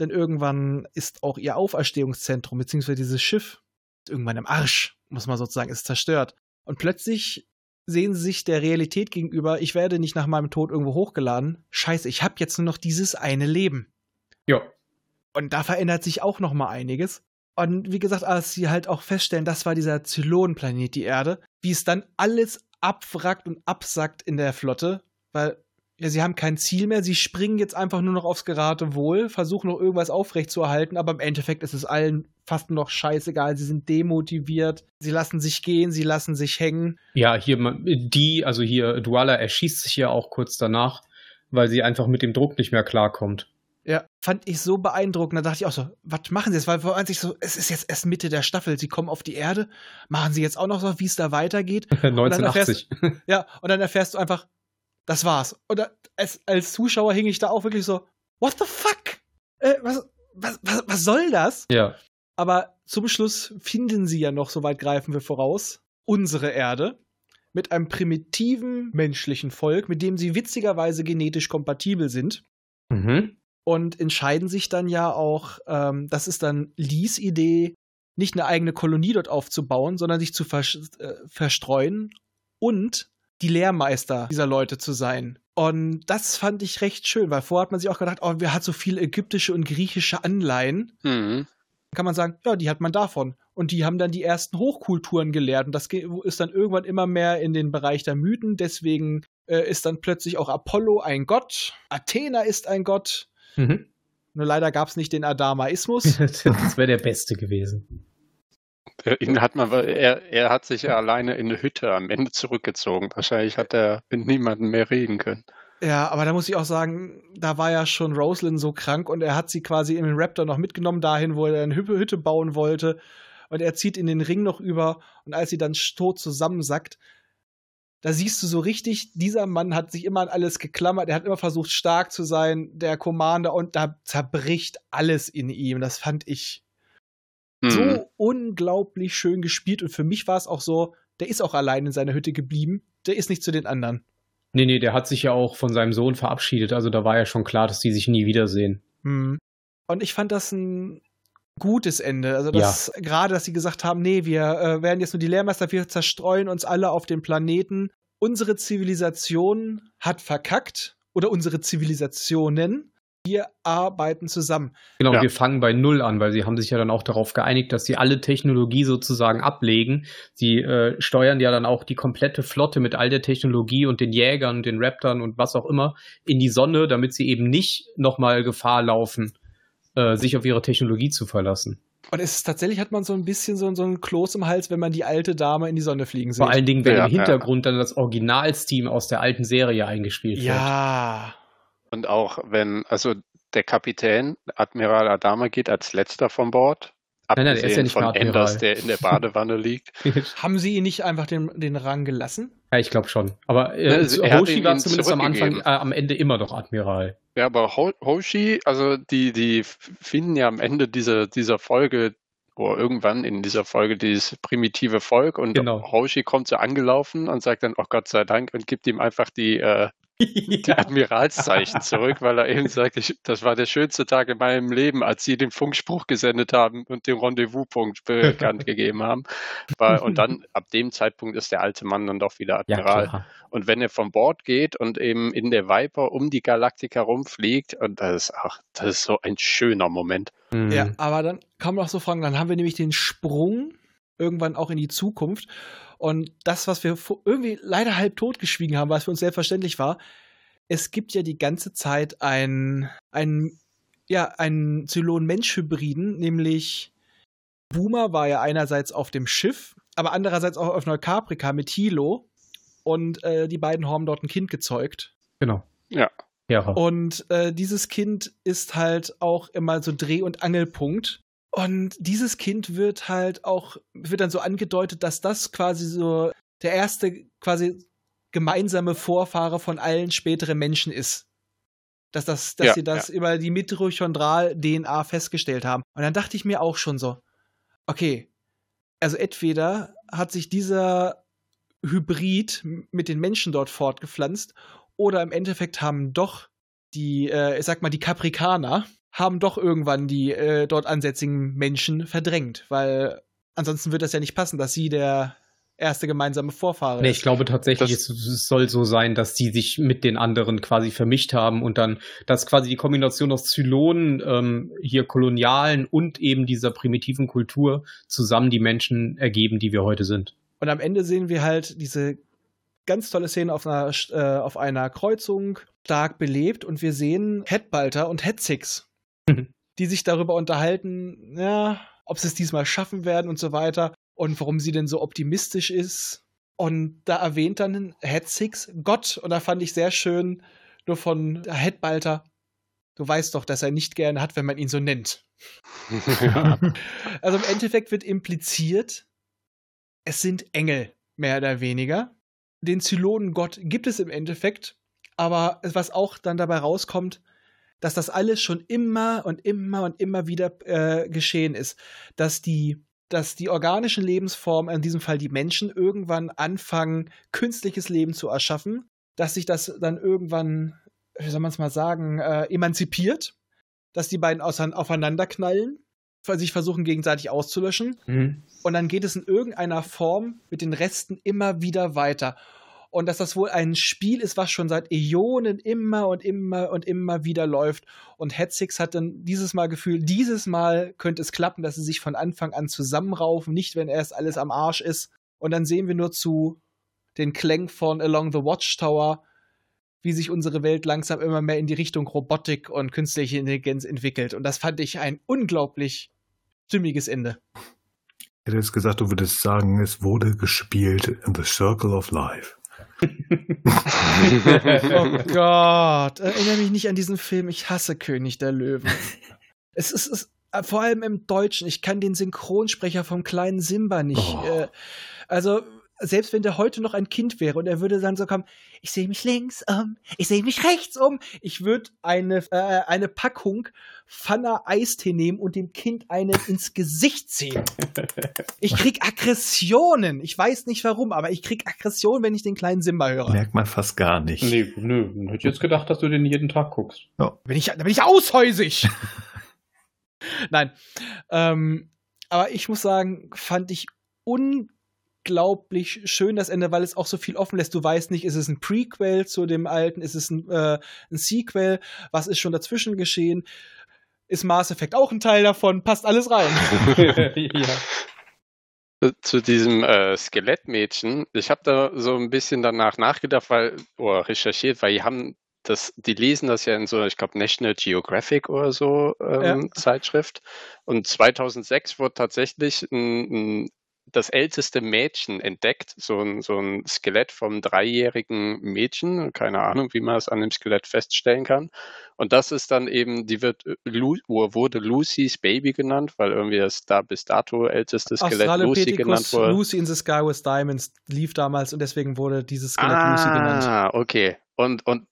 denn irgendwann ist auch ihr Auferstehungszentrum, beziehungsweise dieses Schiff, irgendwann im Arsch, muss man sozusagen, ist zerstört. Und plötzlich sehen sie sich der Realität gegenüber, ich werde nicht nach meinem Tod irgendwo hochgeladen. Scheiße, ich habe jetzt nur noch dieses eine Leben. Ja. Und da verändert sich auch noch mal einiges. Und wie gesagt, als sie halt auch feststellen, das war dieser Zylonenplanet, die Erde, wie es dann alles abwrackt und absackt in der Flotte, weil ja, sie haben kein Ziel mehr, sie springen jetzt einfach nur noch aufs Geratewohl, versuchen noch irgendwas aufrechtzuerhalten, aber im Endeffekt ist es allen fast noch scheißegal, sie sind demotiviert, sie lassen sich gehen, sie lassen sich hängen. Ja, hier, die, also hier, Duala erschießt sich ja auch kurz danach, weil sie einfach mit dem Druck nicht mehr klarkommt. Ja, fand ich so beeindruckend. Da dachte ich auch so, was machen sie jetzt? Weil vor allem sich so, es ist jetzt erst Mitte der Staffel, sie kommen auf die Erde, machen sie jetzt auch noch so, wie es da weitergeht. 1980. Und erfährst, ja, und dann erfährst du einfach, das war's. Und als, als Zuschauer hing ich da auch wirklich so, what the fuck? Äh, was, was, was, was soll das? Ja. Aber zum Schluss finden sie ja noch, soweit greifen wir voraus, unsere Erde mit einem primitiven menschlichen Volk, mit dem sie witzigerweise genetisch kompatibel sind. Mhm. Und entscheiden sich dann ja auch, ähm, das ist dann Lees Idee, nicht eine eigene Kolonie dort aufzubauen, sondern sich zu vers äh, verstreuen und die Lehrmeister dieser Leute zu sein. Und das fand ich recht schön, weil vorher hat man sich auch gedacht, oh, wer hat so viele ägyptische und griechische Anleihen? Mhm. Kann man sagen, ja, die hat man davon. Und die haben dann die ersten Hochkulturen gelehrt. Und das ist dann irgendwann immer mehr in den Bereich der Mythen. Deswegen äh, ist dann plötzlich auch Apollo ein Gott. Athena ist ein Gott. Mhm. Nur leider gab es nicht den Adamaismus. das wäre der beste gewesen. Ihn hat man, er, er hat sich ja alleine in eine Hütte am Ende zurückgezogen. Wahrscheinlich hat er mit niemandem mehr reden können. Ja, aber da muss ich auch sagen, da war ja schon Rosalind so krank und er hat sie quasi in den Raptor noch mitgenommen, dahin, wo er eine Hütte bauen wollte. Und er zieht in den Ring noch über und als sie dann tot zusammensackt, da siehst du so richtig, dieser Mann hat sich immer an alles geklammert, er hat immer versucht, stark zu sein, der Commander, und da zerbricht alles in ihm. Das fand ich mhm. so unglaublich schön gespielt. Und für mich war es auch so, der ist auch allein in seiner Hütte geblieben. Der ist nicht zu den anderen. Nee, nee, der hat sich ja auch von seinem Sohn verabschiedet. Also da war ja schon klar, dass die sich nie wiedersehen. Mhm. Und ich fand das ein gutes Ende. Also das, ja. gerade, dass sie gesagt haben, nee, wir äh, werden jetzt nur die Lehrmeister, wir zerstreuen uns alle auf dem Planeten. Unsere Zivilisation hat verkackt oder unsere Zivilisationen wir arbeiten zusammen. Genau, ja. wir fangen bei Null an, weil sie haben sich ja dann auch darauf geeinigt, dass sie alle Technologie sozusagen ablegen. Sie äh, steuern ja dann auch die komplette Flotte mit all der Technologie und den Jägern, den Raptern und was auch immer in die Sonne, damit sie eben nicht nochmal Gefahr laufen, äh, sich auf ihre Technologie zu verlassen. Und es ist tatsächlich hat man so ein bisschen so, so ein Kloß im Hals, wenn man die alte Dame in die Sonne fliegen sieht. Vor allen Dingen, wenn ja, im Hintergrund ja. dann das Originalsteam aus der alten Serie eingespielt wird. Ja. Und auch wenn, also der Kapitän, Admiral Adama, geht als letzter von Bord. Nein, nein, der ist ja nicht von Enders, der in der Badewanne liegt. Haben sie ihn nicht einfach den, den Rang gelassen? Ja, ich glaube schon. Aber äh, also, Hoshi war zumindest am Anfang, äh, am Ende immer noch Admiral. Ja, aber Hoshi, also die, die finden ja am Ende dieser, dieser Folge oder irgendwann in dieser Folge dieses primitive Volk und genau. Hoshi kommt so angelaufen und sagt dann, oh Gott sei Dank und gibt ihm einfach die, äh, die Admiralszeichen zurück, weil er eben sagt, ich, das war der schönste Tag in meinem Leben, als sie den Funkspruch gesendet haben und den Rendezvouspunkt bekannt gegeben haben. Und dann, ab dem Zeitpunkt ist der alte Mann dann doch wieder Admiral. Ja, und wenn er von Bord geht und eben in der Viper um die Galaktik herumfliegt, und das ist, ach, das ist so ein schöner Moment. Mhm. Ja, aber dann kann man auch so fragen, dann haben wir nämlich den Sprung irgendwann auch in die Zukunft. Und das, was wir irgendwie leider halb totgeschwiegen haben, was für uns selbstverständlich war, es gibt ja die ganze Zeit ein, ein ja, einen Zylon-Mensch-Hybriden, nämlich Boomer war ja einerseits auf dem Schiff, aber andererseits auch auf Neukaprika mit Hilo. Und äh, die beiden haben dort ein Kind gezeugt. Genau. Ja. ja. Und äh, dieses Kind ist halt auch immer so Dreh- und Angelpunkt. Und dieses Kind wird halt auch, wird dann so angedeutet, dass das quasi so der erste quasi gemeinsame Vorfahre von allen späteren Menschen ist. Dass, das, dass ja, sie das ja. über die Mitochondral-DNA festgestellt haben. Und dann dachte ich mir auch schon so, okay, also entweder hat sich dieser Hybrid mit den Menschen dort fortgepflanzt oder im Endeffekt haben doch die, äh, ich sag mal, die Kaprikaner haben doch irgendwann die äh, dort ansässigen Menschen verdrängt, weil ansonsten wird das ja nicht passen, dass sie der erste gemeinsame Vorfahre nee, ich glaube tatsächlich, es, es, soll so sein, dass sie sich mit den anderen quasi vermischt haben und dann, dass quasi die Kombination aus Zylonen, ähm, hier kolonialen und eben dieser primitiven Kultur zusammen die Menschen ergeben, die wir heute sind. Und am Ende sehen wir halt diese ganz tolle Szene auf einer, äh, auf einer Kreuzung, stark belebt und wir sehen Headbalter und Headsix die sich darüber unterhalten, ja, ob sie es diesmal schaffen werden und so weiter und warum sie denn so optimistisch ist. Und da erwähnt dann Hetzix Gott und da fand ich sehr schön nur von Headbalter. Du weißt doch, dass er nicht gerne hat, wenn man ihn so nennt. Ja. also im Endeffekt wird impliziert, es sind Engel, mehr oder weniger. Den Zylonengott gibt es im Endeffekt, aber was auch dann dabei rauskommt, dass das alles schon immer und immer und immer wieder äh, geschehen ist, dass die dass die organischen Lebensformen, in diesem Fall die Menschen, irgendwann anfangen, künstliches Leben zu erschaffen, dass sich das dann irgendwann, wie soll man es mal sagen, äh, emanzipiert, dass die beiden aufeinander knallen, sich versuchen gegenseitig auszulöschen. Mhm. Und dann geht es in irgendeiner Form mit den Resten immer wieder weiter und dass das wohl ein Spiel ist, was schon seit Äonen immer und immer und immer wieder läuft. Und Hetzix hat dann dieses Mal Gefühl, dieses Mal könnte es klappen, dass sie sich von Anfang an zusammenraufen, nicht wenn erst alles am Arsch ist. Und dann sehen wir nur zu den Klängen von Along the Watchtower, wie sich unsere Welt langsam immer mehr in die Richtung Robotik und künstliche Intelligenz entwickelt. Und das fand ich ein unglaublich stimmiges Ende. Ich hätte jetzt gesagt, du würdest sagen, es wurde gespielt in The Circle of Life oh Gott, erinnere mich nicht an diesen Film. Ich hasse König der Löwen. Es ist, es, vor allem im Deutschen. Ich kann den Synchronsprecher vom kleinen Simba nicht. Oh. Äh, also selbst wenn der heute noch ein Kind wäre und er würde dann so kommen, ich sehe mich links um, ich sehe mich rechts um, ich würde eine, äh, eine Packung Pfanner Eistee nehmen und dem Kind eine ins Gesicht ziehen. Ich krieg Aggressionen. Ich weiß nicht warum, aber ich krieg Aggressionen, wenn ich den kleinen Simba höre. Merkt man fast gar nicht. Nee, nö. Ich hätte jetzt gedacht, dass du den jeden Tag guckst. Ja. Bin ich, da bin ich aushäusig. Nein. Ähm, aber ich muss sagen, fand ich un unglaublich schön, das Ende, weil es auch so viel offen lässt. Du weißt nicht, ist es ein Prequel zu dem alten, ist es ein, äh, ein Sequel, was ist schon dazwischen geschehen? Ist Mass Effect auch ein Teil davon? Passt alles rein. ja. Zu diesem äh, Skelettmädchen, ich habe da so ein bisschen danach nachgedacht, weil, oder recherchiert, weil die haben das, die lesen das ja in so, ich glaube, National Geographic oder so ähm, ja. Zeitschrift. Und 2006 wurde tatsächlich ein, ein das älteste Mädchen entdeckt, so ein, so ein Skelett vom dreijährigen Mädchen, keine Ahnung, wie man es an dem Skelett feststellen kann. Und das ist dann eben, die wird äh, wurde Lucy's Baby genannt, weil irgendwie das da bis dato älteste Skelett Lucy genannt wurde. Lucy in the Sky with Diamonds lief damals und deswegen wurde dieses Skelett ah, Lucy genannt. Ah, okay. Und, und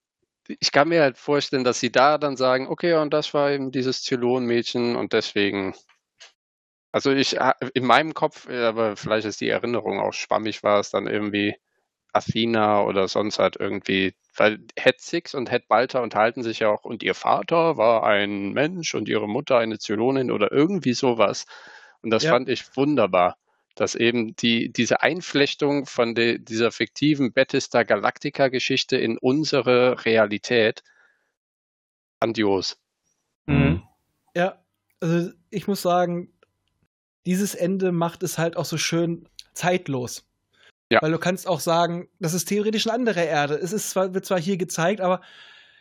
ich kann mir halt vorstellen, dass sie da dann sagen, okay, und das war eben dieses Zylon-Mädchen und deswegen also ich in meinem Kopf, aber vielleicht ist die Erinnerung auch schwammig, war es dann irgendwie, Athena oder sonst halt irgendwie, weil Het Six und Het Balta unterhalten sich ja auch und ihr Vater war ein Mensch und ihre Mutter eine Zylonin oder irgendwie sowas. Und das Ja. fand ich wunderbar, dass eben die, diese Einflechtung von de, dieser fiktiven Battlestar Galactica Geschichte in unsere Realität grandios. Mhm. Ja, also ich muss sagen, dieses Ende macht es halt auch so schön zeitlos. Ja. Weil du kannst auch sagen, das ist theoretisch eine andere Erde. Es ist zwar, wird zwar hier gezeigt, aber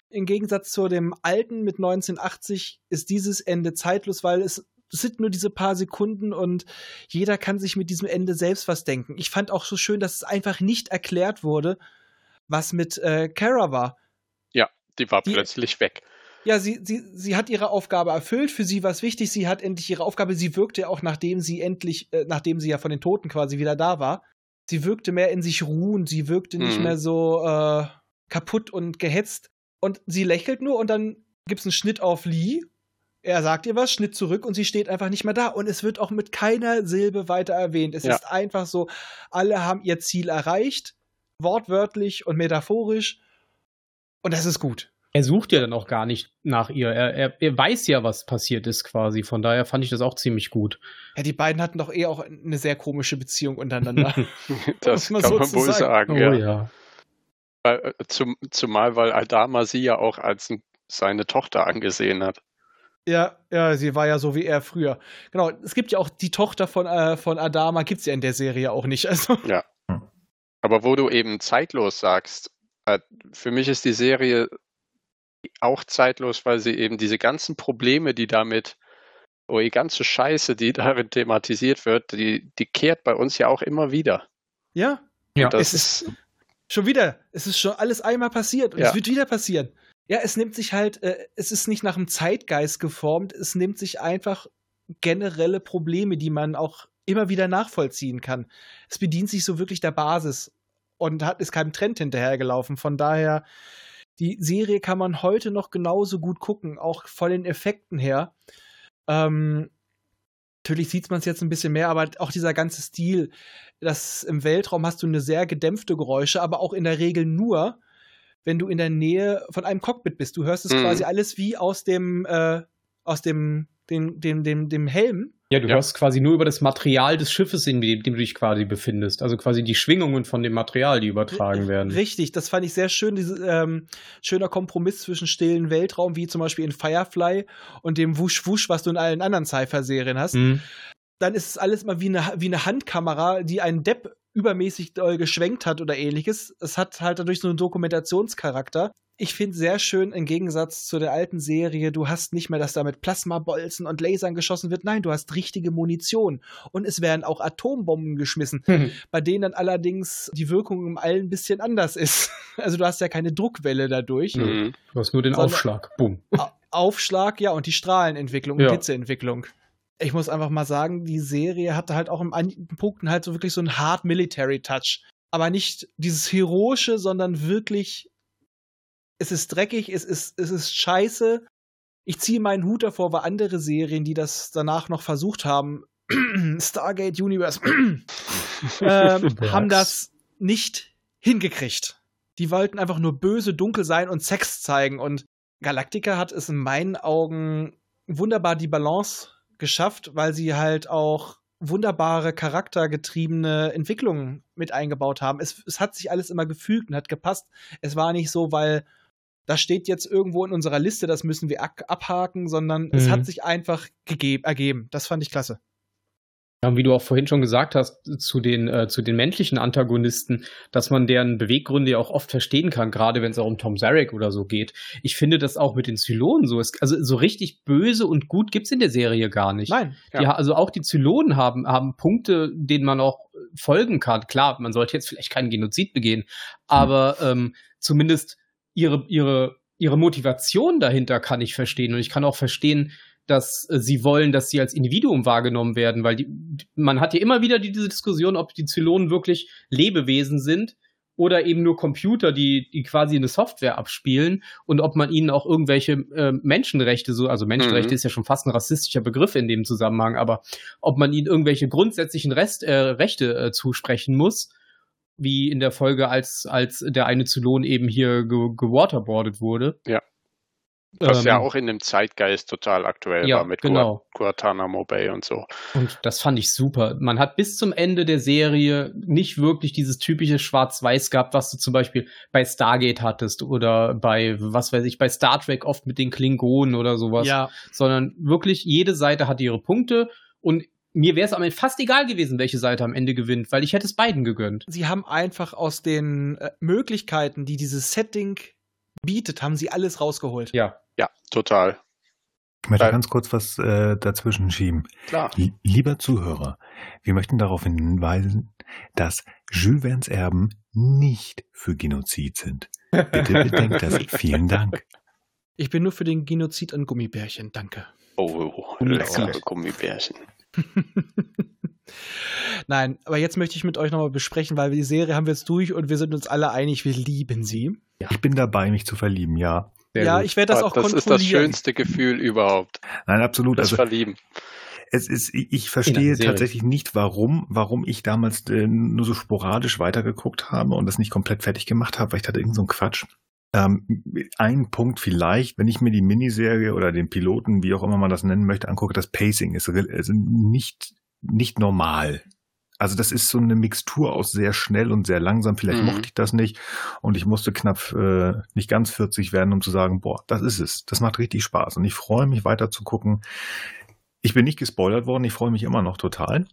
im Gegensatz zu dem alten mit 1980 ist dieses Ende zeitlos, weil es sind nur diese paar Sekunden und jeder kann sich mit diesem Ende selbst was denken. Ich fand auch so schön, dass es einfach nicht erklärt wurde, was mit äh, Kara war. Die war Die- plötzlich weg. Ja, sie, sie, sie hat ihre Aufgabe erfüllt. Für sie war es wichtig. Sie hat endlich ihre Aufgabe. Sie wirkte auch, nachdem sie endlich, äh, nachdem sie ja von den Toten quasi wieder da war. Sie wirkte mehr in sich ruhend. Sie wirkte nicht Mhm. mehr so äh, kaputt und gehetzt. Und sie lächelt nur und dann gibt's einen Schnitt auf Lee. Er sagt ihr was, Schnitt zurück und sie steht einfach nicht mehr da. Und es wird auch mit keiner Silbe weiter erwähnt. Es Ja. ist einfach so, alle haben ihr Ziel erreicht. Wortwörtlich und metaphorisch. Und das ist gut. Er sucht ja dann auch gar nicht nach ihr. Er, er, er weiß ja, was passiert ist quasi. Von daher fand ich das auch ziemlich gut. Ja, die beiden hatten doch eh auch eine sehr komische Beziehung untereinander. Das man kann man wohl sozusagen. sagen, Oh ja. ja. Weil, äh, Zum, zumal, weil Adama sie ja auch als seine Tochter angesehen hat. ja, ja, sie war ja so wie er früher. Genau, es gibt ja auch die Tochter von, äh, von Adama, gibt's ja in der Serie auch nicht. Also, Aber wo du eben zeitlos sagst, äh, für mich ist die Serie auch zeitlos, weil sie eben diese ganzen Probleme, die damit, oh, die ganze Scheiße, die darin thematisiert wird, die, die kehrt bei uns ja auch immer wieder. ja, Ja, Das es ist, schon wieder. Es ist schon alles einmal passiert und Ja. es wird wieder passieren. Ja, es nimmt sich halt, äh, es ist nicht nach dem Zeitgeist geformt, es nimmt sich einfach generelle Probleme, die man auch immer wieder nachvollziehen kann. Es bedient sich so wirklich der Basis und hat, ist keinem Trend hinterhergelaufen. Von daher, die Serie kann man heute noch genauso gut gucken, auch von den Effekten her. Ähm, natürlich sieht man es jetzt ein bisschen mehr, aber auch dieser ganze Stil, das im Weltraum hast du eine sehr gedämpfte Geräusche, aber auch in der Regel nur, wenn du in der Nähe von einem Cockpit bist. Du hörst es Mhm. quasi alles wie aus dem, äh, aus dem, dem, dem, dem, dem Helm. Ja, du Ja. hörst quasi nur über das Material des Schiffes, in dem, dem du dich quasi befindest. Also quasi die Schwingungen von dem Material, die übertragen werden. Richtig, das fand ich sehr schön, diese, ähm, schöner Kompromiss zwischen stillen Weltraum, wie zum Beispiel in Firefly und dem Wusch-Wusch, was du in allen anderen Cypher-Serien hast. Mhm. Dann ist es alles mal wie eine, wie eine Handkamera, die einen Depp übermäßig doll geschwenkt hat oder ähnliches. Es hat halt dadurch so einen Dokumentationscharakter. Ich finde sehr schön, im Gegensatz zu der alten Serie, du hast nicht mehr, dass da mit Plasmabolzen und Lasern geschossen wird. Nein, du hast richtige Munition. Und es werden auch Atombomben geschmissen bei denen dann allerdings die Wirkung im All ein bisschen anders ist. Also du hast ja keine Druckwelle dadurch. Mhm. Du hast nur den Sondern- Aufschlag. Boom. Au- Aufschlag, ja, und die Strahlenentwicklung, Ja. und Hitzeentwicklung. Ich muss einfach mal sagen, die Serie hatte halt auch in einigen Punkten halt so wirklich so einen Hard Military Touch. Aber nicht dieses Heroische, sondern wirklich, es ist dreckig, es ist, es ist scheiße. Ich ziehe meinen Hut davor, weil andere Serien, die das danach noch versucht haben, Stargate Universe, ähm, haben das nicht hingekriegt. Die wollten einfach nur böse, dunkel sein und Sex zeigen. Und Galactica hat es in meinen Augen wunderbar die Balance geschafft, weil sie halt auch wunderbare charaktergetriebene Entwicklungen mit eingebaut haben. Es, es hat sich alles immer gefügt und hat gepasst. Es war nicht so, weil das steht jetzt irgendwo in unserer Liste, das müssen wir ak- abhaken, sondern es Mhm. hat sich einfach ergeben. Das fand ich klasse. Ja, wie du auch vorhin schon gesagt hast, zu den, äh, zu den männlichen Antagonisten, dass man deren Beweggründe ja auch oft verstehen kann, gerade wenn es auch um Tom Zarek oder so geht. Ich finde das auch mit den Zylonen so. Es, also so richtig böse und gut gibt's in der Serie gar nicht. Nein, Ja. Ja, also auch die Zylonen haben, haben Punkte, denen man auch folgen kann. Klar, man sollte jetzt vielleicht keinen Genozid begehen, aber ähm, zumindest ihre, ihre, ihre Motivation dahinter kann ich verstehen. Und ich kann auch verstehen, dass äh, sie wollen, dass sie als Individuum wahrgenommen werden, weil die, man hat ja immer wieder die, diese Diskussion, ob die Zylonen wirklich Lebewesen sind oder eben nur Computer, die, die quasi eine Software abspielen und ob man ihnen auch irgendwelche äh, Menschenrechte, so, also Menschenrechte Mhm. ist ja schon fast ein rassistischer Begriff in dem Zusammenhang, aber ob man ihnen irgendwelche grundsätzlichen Rest, äh, Rechte äh, zusprechen muss wie in der Folge, als, als der eine Zylon eben hier ge gewaterboardet wurde. Ja. Was Ähm, ja auch in dem Zeitgeist total aktuell Ja, war mit genau. Guantanamo Bay und so. Und das fand ich super. Man hat bis zum Ende der Serie nicht wirklich dieses typische Schwarz-Weiß gehabt, was du zum Beispiel bei Stargate hattest oder bei, was weiß ich, bei Star Trek oft mit den Klingonen oder sowas. Ja, Sondern wirklich jede Seite hat ihre Punkte und mir wäre es am Ende fast egal gewesen, welche Seite am Ende gewinnt, weil ich hätte es beiden gegönnt. sie haben einfach aus den äh, Möglichkeiten, die dieses Setting bietet, haben sie alles rausgeholt. Ja. Ja, total. Ich möchte ganz kurz was äh, dazwischen schieben. Klar. Lieber Zuhörer, wir möchten darauf hinweisen, dass Jules Verne's Erben nicht für Genozid sind. Bitte bedenkt das. Vielen Dank. Ich bin nur für den Genozid an Gummibärchen, danke. Oh, Gummibärchen. leckere Gummibärchen. Nein, aber jetzt möchte ich mit euch nochmal besprechen, weil die Serie haben wir jetzt durch und wir sind uns alle einig, wir lieben sie. Ich bin dabei, mich zu verlieben, ja. Sehr ja, gut. ich werde das auch das ist kontrollieren. das schönste Gefühl überhaupt. Nein, absolut. Das Also Verlieben. es ist, ich verstehe tatsächlich nicht, warum, warum ich damals äh, nur so sporadisch weitergeguckt habe und das nicht komplett fertig gemacht habe, weil ich hatte irgend so einen Quatsch. Ähm, ein Punkt vielleicht, wenn ich mir die Miniserie oder den Piloten, wie auch immer man das nennen möchte, angucke, das Pacing ist also nicht, nicht normal. Also das ist so eine Mixtur aus sehr schnell und sehr langsam. Vielleicht Mhm. mochte ich das nicht und ich musste knapp äh, nicht ganz 40 werden, um zu sagen, boah, das ist es. Das macht richtig Spaß und ich freue mich weiter zu gucken. Ich bin nicht gespoilert worden, ich freue mich immer noch total.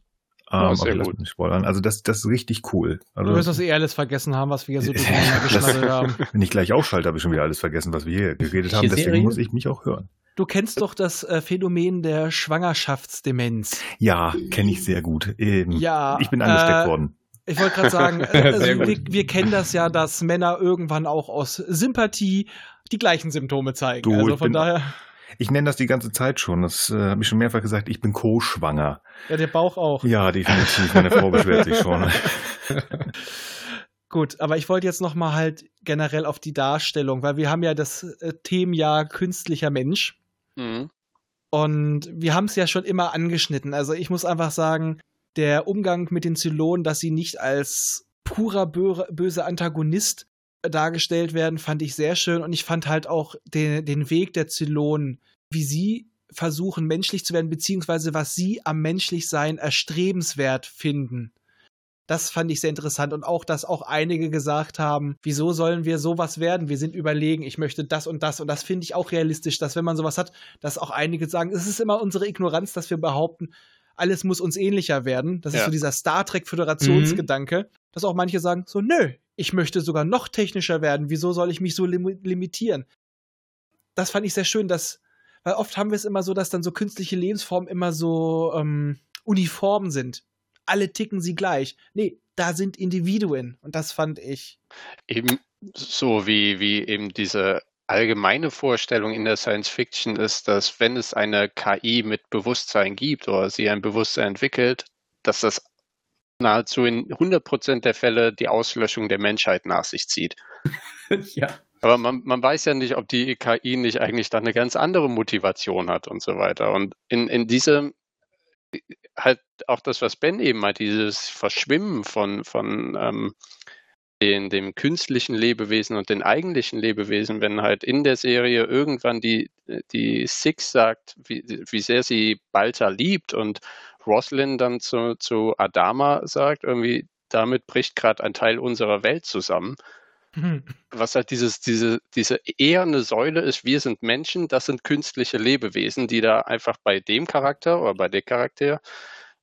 Ja, Ähm, sehr gut. spoilern. Also das, das ist richtig cool. Also, Du wirst das eh alles vergessen haben, was wir hier so durcheinander geschnabbelt haben. wenn ich gleich ausschalte, habe ich schon wieder alles vergessen, was wir hier geredet haben. Deswegen Serie? muss ich mich auch hören. Du kennst doch das äh, Phänomen der Schwangerschaftsdemenz. Ja, kenne ich sehr gut. Ähm, Ja, ich bin angesteckt äh, worden. Ich wollte gerade sagen, äh, also wir, wir kennen das ja, dass Männer irgendwann auch aus Sympathie die gleichen Symptome zeigen. Du, also ich von bin- daher, Ich nenne das die ganze Zeit schon. Das äh, habe ich schon mehrfach gesagt. Ich bin co-schwanger. ja, der Bauch auch. Ja, definitiv. Meine Frau beschwert sich schon. Gut, aber ich wollte jetzt noch mal halt generell auf die Darstellung, weil wir haben ja das äh, Themenjahr künstlicher Mensch Mhm. und wir haben es ja schon immer angeschnitten. Also ich muss einfach sagen, der Umgang mit den Zylonen, dass sie nicht als purer bö böse Antagonist dargestellt werden, fand ich sehr schön und ich fand halt auch den, den Weg der Zylonen, wie sie versuchen menschlich zu werden, beziehungsweise was sie am Menschlichsein erstrebenswert finden. Das fand ich sehr interessant und auch, dass auch einige gesagt haben, wieso sollen wir sowas werden? Wir sind überlegen, ich möchte das und das und das finde ich auch realistisch, dass wenn man sowas hat, dass auch einige sagen, es ist immer unsere Ignoranz, dass wir behaupten, alles muss uns ähnlicher werden. Das ist Ja. so dieser Star Trek Föderationsgedanke, dass auch manche sagen, so nö, ich möchte sogar noch technischer werden. Wieso soll ich mich so lim limitieren? Das fand ich sehr schön, dass weil oft haben wir es immer so, dass dann so künstliche Lebensformen immer so ähm, uniform sind. Alle ticken sie gleich. Nee, da sind Individuen und das fand ich. Eben so wie, wie eben diese allgemeine Vorstellung in der Science Fiction ist, dass wenn es eine KI mit Bewusstsein gibt oder sie ein Bewusstsein entwickelt, dass das nahezu in 100% der Fälle die Auslöschung der Menschheit nach sich zieht. ja. Aber man, man weiß ja nicht, ob die KI nicht eigentlich dann eine ganz andere Motivation hat und so weiter. Und in, in diesem, halt auch das, was Ben eben meint, dieses Verschwimmen von, von ähm, den, dem künstlichen Lebewesen und den eigentlichen Lebewesen, wenn halt in der Serie irgendwann die, die Six sagt, wie, wie sehr sie Balta liebt und Roslyn dann zu, zu Adama sagt, irgendwie, damit bricht gerade ein Teil unserer Welt zusammen was halt dieses, diese, diese eher eine Säule ist, wir sind Menschen, das sind künstliche Lebewesen, die da einfach bei dem Charakter oder bei der Charakter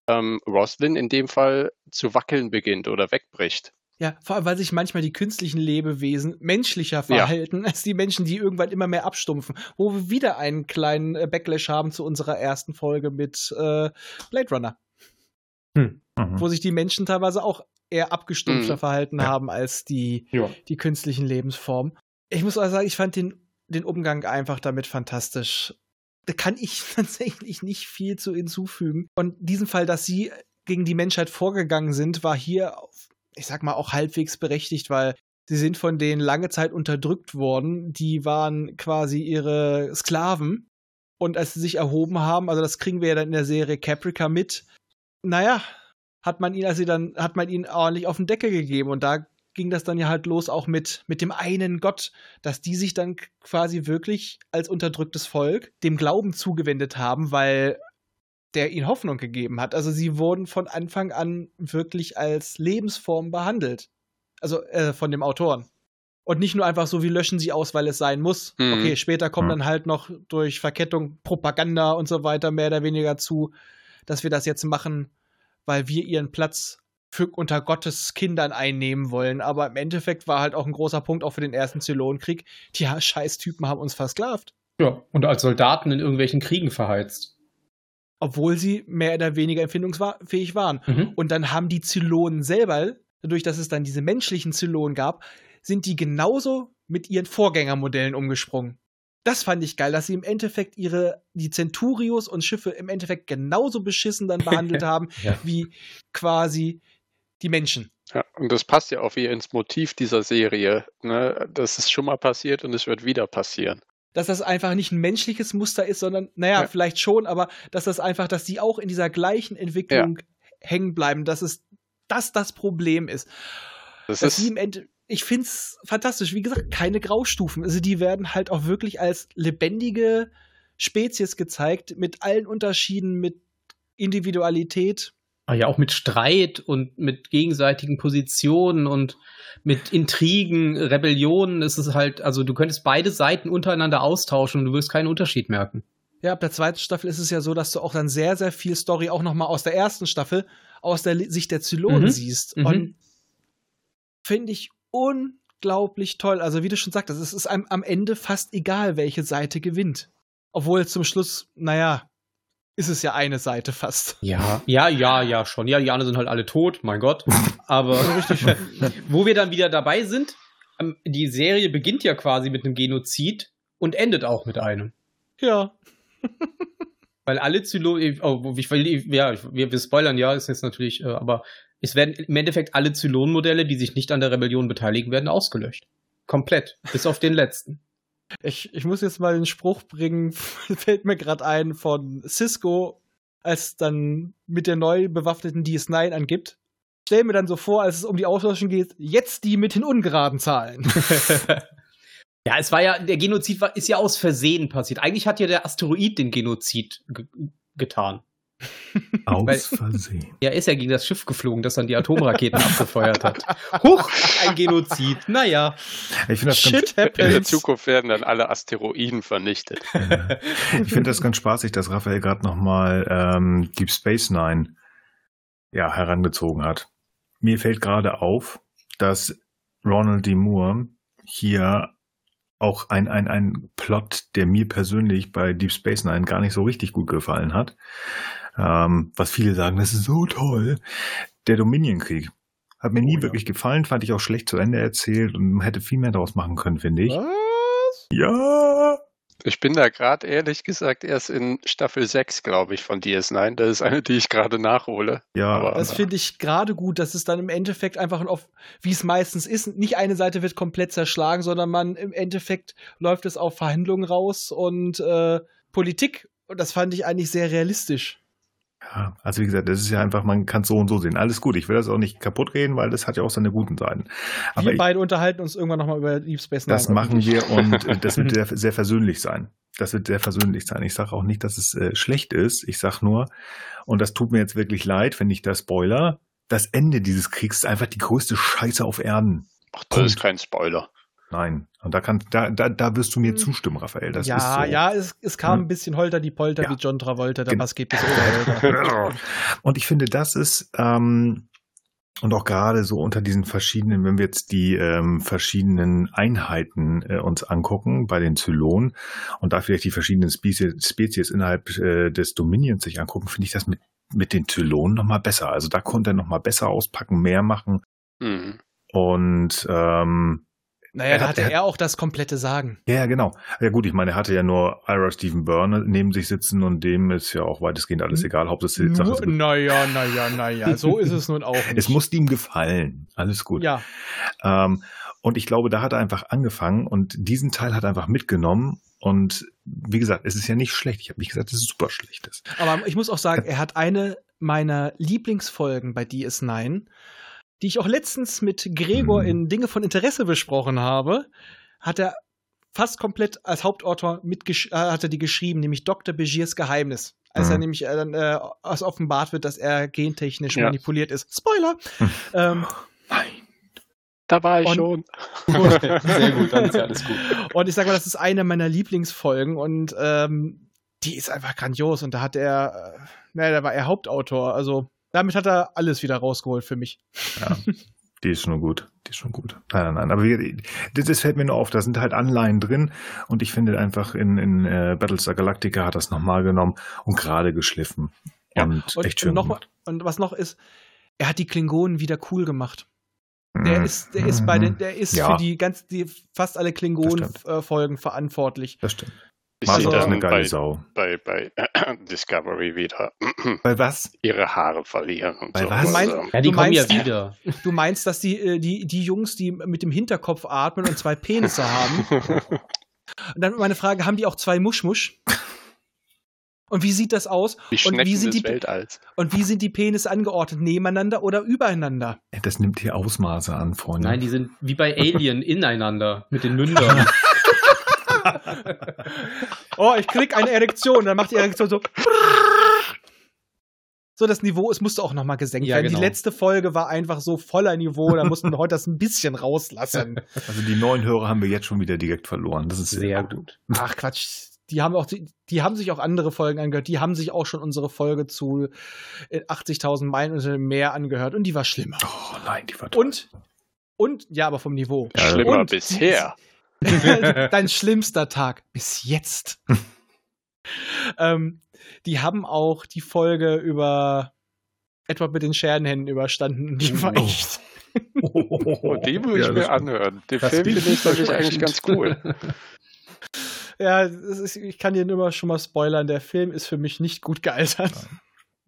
ähm, Roslyn in dem Fall zu wackeln beginnt oder wegbricht. Ja, vor allem, weil sich manchmal die künstlichen Lebewesen menschlicher verhalten als die Menschen, die irgendwann immer mehr abstumpfen. Wo wir wieder einen kleinen äh, Backlash haben zu unserer ersten Folge mit äh, Blade Runner, Mhm. wo sich die Menschen teilweise auch eher abgestumpfter Mhm. verhalten Ja. haben als die, Ja. die künstlichen Lebensformen. Ich muss also sagen, ich fand den, den Umgang einfach damit fantastisch. Da kann ich tatsächlich nicht viel zu hinzufügen. Und diesen Fall, dass sie gegen die Menschheit vorgegangen sind, war hier, ich sag mal, auch halbwegs berechtigt, weil sie sind von denen lange Zeit unterdrückt worden. Die waren quasi ihre Sklaven. Und als sie sich erhoben haben, also das kriegen wir ja dann in der Serie Caprica mit, naja, hat man ihn, also dann, hat man ihn ordentlich auf den Deckel gegeben. Und da ging das dann ja halt los auch mit, mit dem einen Gott, dass die sich dann quasi wirklich als unterdrücktes Volk dem Glauben zugewendet haben, weil der ihnen Hoffnung gegeben hat. Also sie wurden von Anfang an wirklich als Lebensform behandelt. Also äh, von dem Autoren. Und nicht nur einfach so, wie löschen sie aus, weil es sein muss. Mhm. Okay, später kommt Mhm. dann halt noch durch Verkettung Propaganda und so weiter mehr oder weniger zu, dass wir das jetzt machen, weil wir ihren Platz für unter Gottes Kindern einnehmen wollen. Aber im Endeffekt war halt auch ein großer Punkt auch für den ersten Zylonenkrieg. Die Scheißtypen haben uns versklavt. Ja, und als Soldaten in irgendwelchen Kriegen verheizt. Obwohl sie mehr oder weniger empfindungsfähig waren. Mhm. Und dann haben die Zylonen selber, dadurch, dass es dann diese menschlichen Zylonen gab, sind die genauso mit ihren Vorgängermodellen umgesprungen. Das fand ich geil, dass sie im Endeffekt ihre, die Centurios und Schiffe im Endeffekt genauso beschissen dann behandelt haben, Ja. wie quasi die Menschen. Ja, und das passt ja auch wie ins Motiv dieser Serie. Ne? Das ist schon mal passiert und es wird wieder passieren. Dass das einfach nicht ein menschliches Muster ist, sondern, naja, Ja. vielleicht schon, aber dass das einfach, dass die auch in dieser gleichen Entwicklung hängen bleiben, dass es das das Problem ist. Das dass sie ist, im Ende, ich find's fantastisch. Wie gesagt, keine Graustufen. Also die werden halt auch wirklich als lebendige Spezies gezeigt, mit allen Unterschieden, mit Individualität. Aber ja, auch mit Streit und mit gegenseitigen Positionen und mit Intrigen, Rebellionen ist es halt, also du könntest beide Seiten untereinander austauschen und du wirst keinen Unterschied merken. Ja, ab der zweiten Staffel ist es ja so, dass du auch dann sehr, sehr viel Story auch noch mal aus der ersten Staffel aus der Sicht der Zylonen Mhm. siehst. Mhm. Und finde ich unglaublich toll. Also wie du schon sagtest, es ist einem am Ende fast egal, welche Seite gewinnt. Obwohl zum Schluss, naja, ist es ja eine Seite fast. Ja, ja, ja, ja, schon. Ja, die anderen sind halt alle tot, mein Gott. Aber wo wir dann wieder dabei sind, ähm, die Serie beginnt ja quasi mit einem Genozid und endet auch mit einem. Ja. Weil alle Zylonen, oh, ich ja, wir, wir spoilern ja, ist jetzt natürlich, äh, aber es werden im Endeffekt alle Zylonenmodelle, die sich nicht an der Rebellion beteiligen, werden ausgelöscht. Komplett. Bis auf den letzten. Ich, ich muss jetzt mal den Spruch bringen, fällt mir gerade ein von Cisco, als dann mit der neu bewaffneten DS9 angibt. Stell mir dann so vor, als es um die Auslöschung geht, jetzt die mit den ungeraden Zahlen. ja, es war ja, der Genozid war, ist ja aus Versehen passiert. Eigentlich hat ja der Asteroid den Genozid ge getan. Aus Weil- Versehen. Er ist ja gegen das Schiff geflogen, das dann die Atomraketen abgefeuert hat. Huch, ein Genozid. Naja. Ich finde das, ganz, Shit in der happens. Zukunft werden dann alle Asteroiden vernichtet. äh, ich finde das ganz spaßig, dass Raphael gerade nochmal ähm, Deep Space Nine ja, herangezogen hat. Mir fällt gerade auf, dass Ronald D. Moore hier auch ein, ein, ein Plot, der mir persönlich bei Deep Space Nine gar nicht so richtig gut gefallen hat. Ähm, was viele sagen, das ist so toll. Der Dominion-Krieg. Hat mir nie Oh ja. wirklich gefallen, fand ich auch schlecht zu Ende erzählt und hätte viel mehr daraus machen können, finde ich. Was? Ja! Ich bin da gerade ehrlich gesagt erst in Staffel 6, glaube ich, von DS9. Das ist eine, die ich gerade nachhole. Ja, Aber- Das finde ich gerade gut, dass es dann im Endeffekt einfach auf, wie es meistens ist, nicht eine Seite wird komplett zerschlagen, sondern man im Endeffekt läuft es auf Verhandlungen raus und äh, Politik. Und das fand ich eigentlich sehr realistisch. Ja, also wie gesagt, das ist ja einfach, man kann es so und so sehen. Alles gut, ich will das auch nicht kaputt reden, weil das hat ja auch seine guten Seiten. Aber wir ich, beide unterhalten uns irgendwann nochmal über Deep Space Nine. das machen wir und das wird sehr, sehr versöhnlich sein. Das wird sehr versöhnlich sein. Ich sage auch nicht, dass es äh, schlecht ist. Ich sage nur, und das tut mir jetzt wirklich leid, wenn ich das spoiler, das Ende dieses Kriegs ist einfach die größte Scheiße auf Erden. Ach, das ist Punkt. kein Spoiler. Nein. Und da kann, da, da, da wirst du mir zustimmen, Raphael. Das ja, ist so. ja, es, es kam Hm. ein bisschen holter die Polter Ja. wie John Travolta, der Bass geht bis Oberholter. Und ich finde, das ist, ähm, und auch gerade so unter diesen verschiedenen, wenn wir jetzt die ähm, verschiedenen Einheiten äh, uns angucken bei den Zylonen und da vielleicht die verschiedenen Spezies, Spezies innerhalb äh, des Dominions sich angucken, finde ich das mit, mit den Zylonen nochmal besser. Also da konnte er nochmal besser auspacken, mehr machen Mhm. und ähm, Naja, Er da hat- hatte er hat- er auch das komplette Sagen. ja, genau. Ja gut, ich meine, er hatte ja nur Ira Stephen Byrne neben sich sitzen und dem ist ja auch weitestgehend alles egal. Hauptsache, Nur- Sache ist- Naja, naja, naja, so ist es nun auch nicht. es musste ihm gefallen. Alles gut. Ja, Ähm, und ich glaube, da hat er einfach angefangen und diesen Teil hat er einfach mitgenommen. Und wie gesagt, es ist ja nicht schlecht. Ich habe nicht gesagt, dass es super schlecht ist. aber ich muss auch sagen, er hat eine meiner Lieblingsfolgen bei DS9, die ich auch letztens mit Gregor Mhm. in Dinge von Interesse besprochen habe, hat er fast komplett als Hauptautor mitgesch äh, hat er die geschrieben, nämlich Dr. Begiers Geheimnis. Als er Mhm. nämlich äh, dann äh, als offenbart wird, dass er gentechnisch Ja. manipuliert ist. Spoiler! ähm, Nein. Da war ich Und- schon. Sehr gut, dann ist ja alles gut. Und ich sage mal, das ist eine meiner Lieblingsfolgen und ähm, die ist einfach grandios. Und da hat er, äh, naja, da war er Hauptautor. Also damit hat er alles wieder rausgeholt für mich. Ja, die ist schon gut. Die ist schon gut. Nein, nein, nein. Aber wie, das, das fällt mir nur auf. Da sind halt Anleihen drin. Und ich finde einfach in, in äh, Battlestar Galactica hat das nochmal genommen und gerade geschliffen. Ja, Und, Und, echt schön und, noch, und was noch ist, er hat die Klingonen wieder cool gemacht. Der Mhm. ist, der ist bei den, Mhm. der ist Ja. für die ganz, die fast alle Klingonen-Folgen verantwortlich. Das stimmt. Ich Also- ist eine dann geile bei, Sau. bei, bei Discovery wieder Bei was? ihre Haare verlieren. Und Bei so. was? Du meinst- Also, Ja, die Du kommen ja meinst- wieder. Du meinst, dass die, äh, die, die Jungs, die mit dem Hinterkopf atmen und zwei Penisse haben. Und dann meine Frage, haben die auch zwei Muschmusch? Und wie sieht das aus? die und wie sind die Weltalls. und wie sind die Penisse angeordnet? Nebeneinander oder übereinander? Das nimmt hier Ausmaße an, Freunde. Nein, die sind wie bei Alien ineinander mit den Mündern. Oh, ich krieg eine Erektion, dann macht die Erektion so. So, das Niveau, es musste auch nochmal gesenkt Ja, werden. genau. Die letzte Folge war einfach so voller Niveau, da mussten wir heute das ein bisschen rauslassen. Also die neuen Hörer haben wir jetzt schon wieder direkt verloren. Das ist Sehr gut. Ach Quatsch, die haben auch, die, die haben sich auch andere Folgen angehört. Die haben sich auch schon unsere Folge zu äh, 80.000 Meilen unter dem Meer angehört und die war schlimmer. Oh nein, die war toll. Und, und, ja, aber vom Niveau. Ja, Schlimmer und- bisher. Dein schlimmster Tag bis jetzt. ähm, die haben auch die Folge über Edward mit den Scherenhänden überstanden. Die war Oh. echt. Oh, die muss Ja, ich mir anhören. Den Film finde ich eigentlich ganz cool. Ja, ist, ich kann dir nur mal schon mal spoilern. Der Film ist für mich nicht gut gealtert.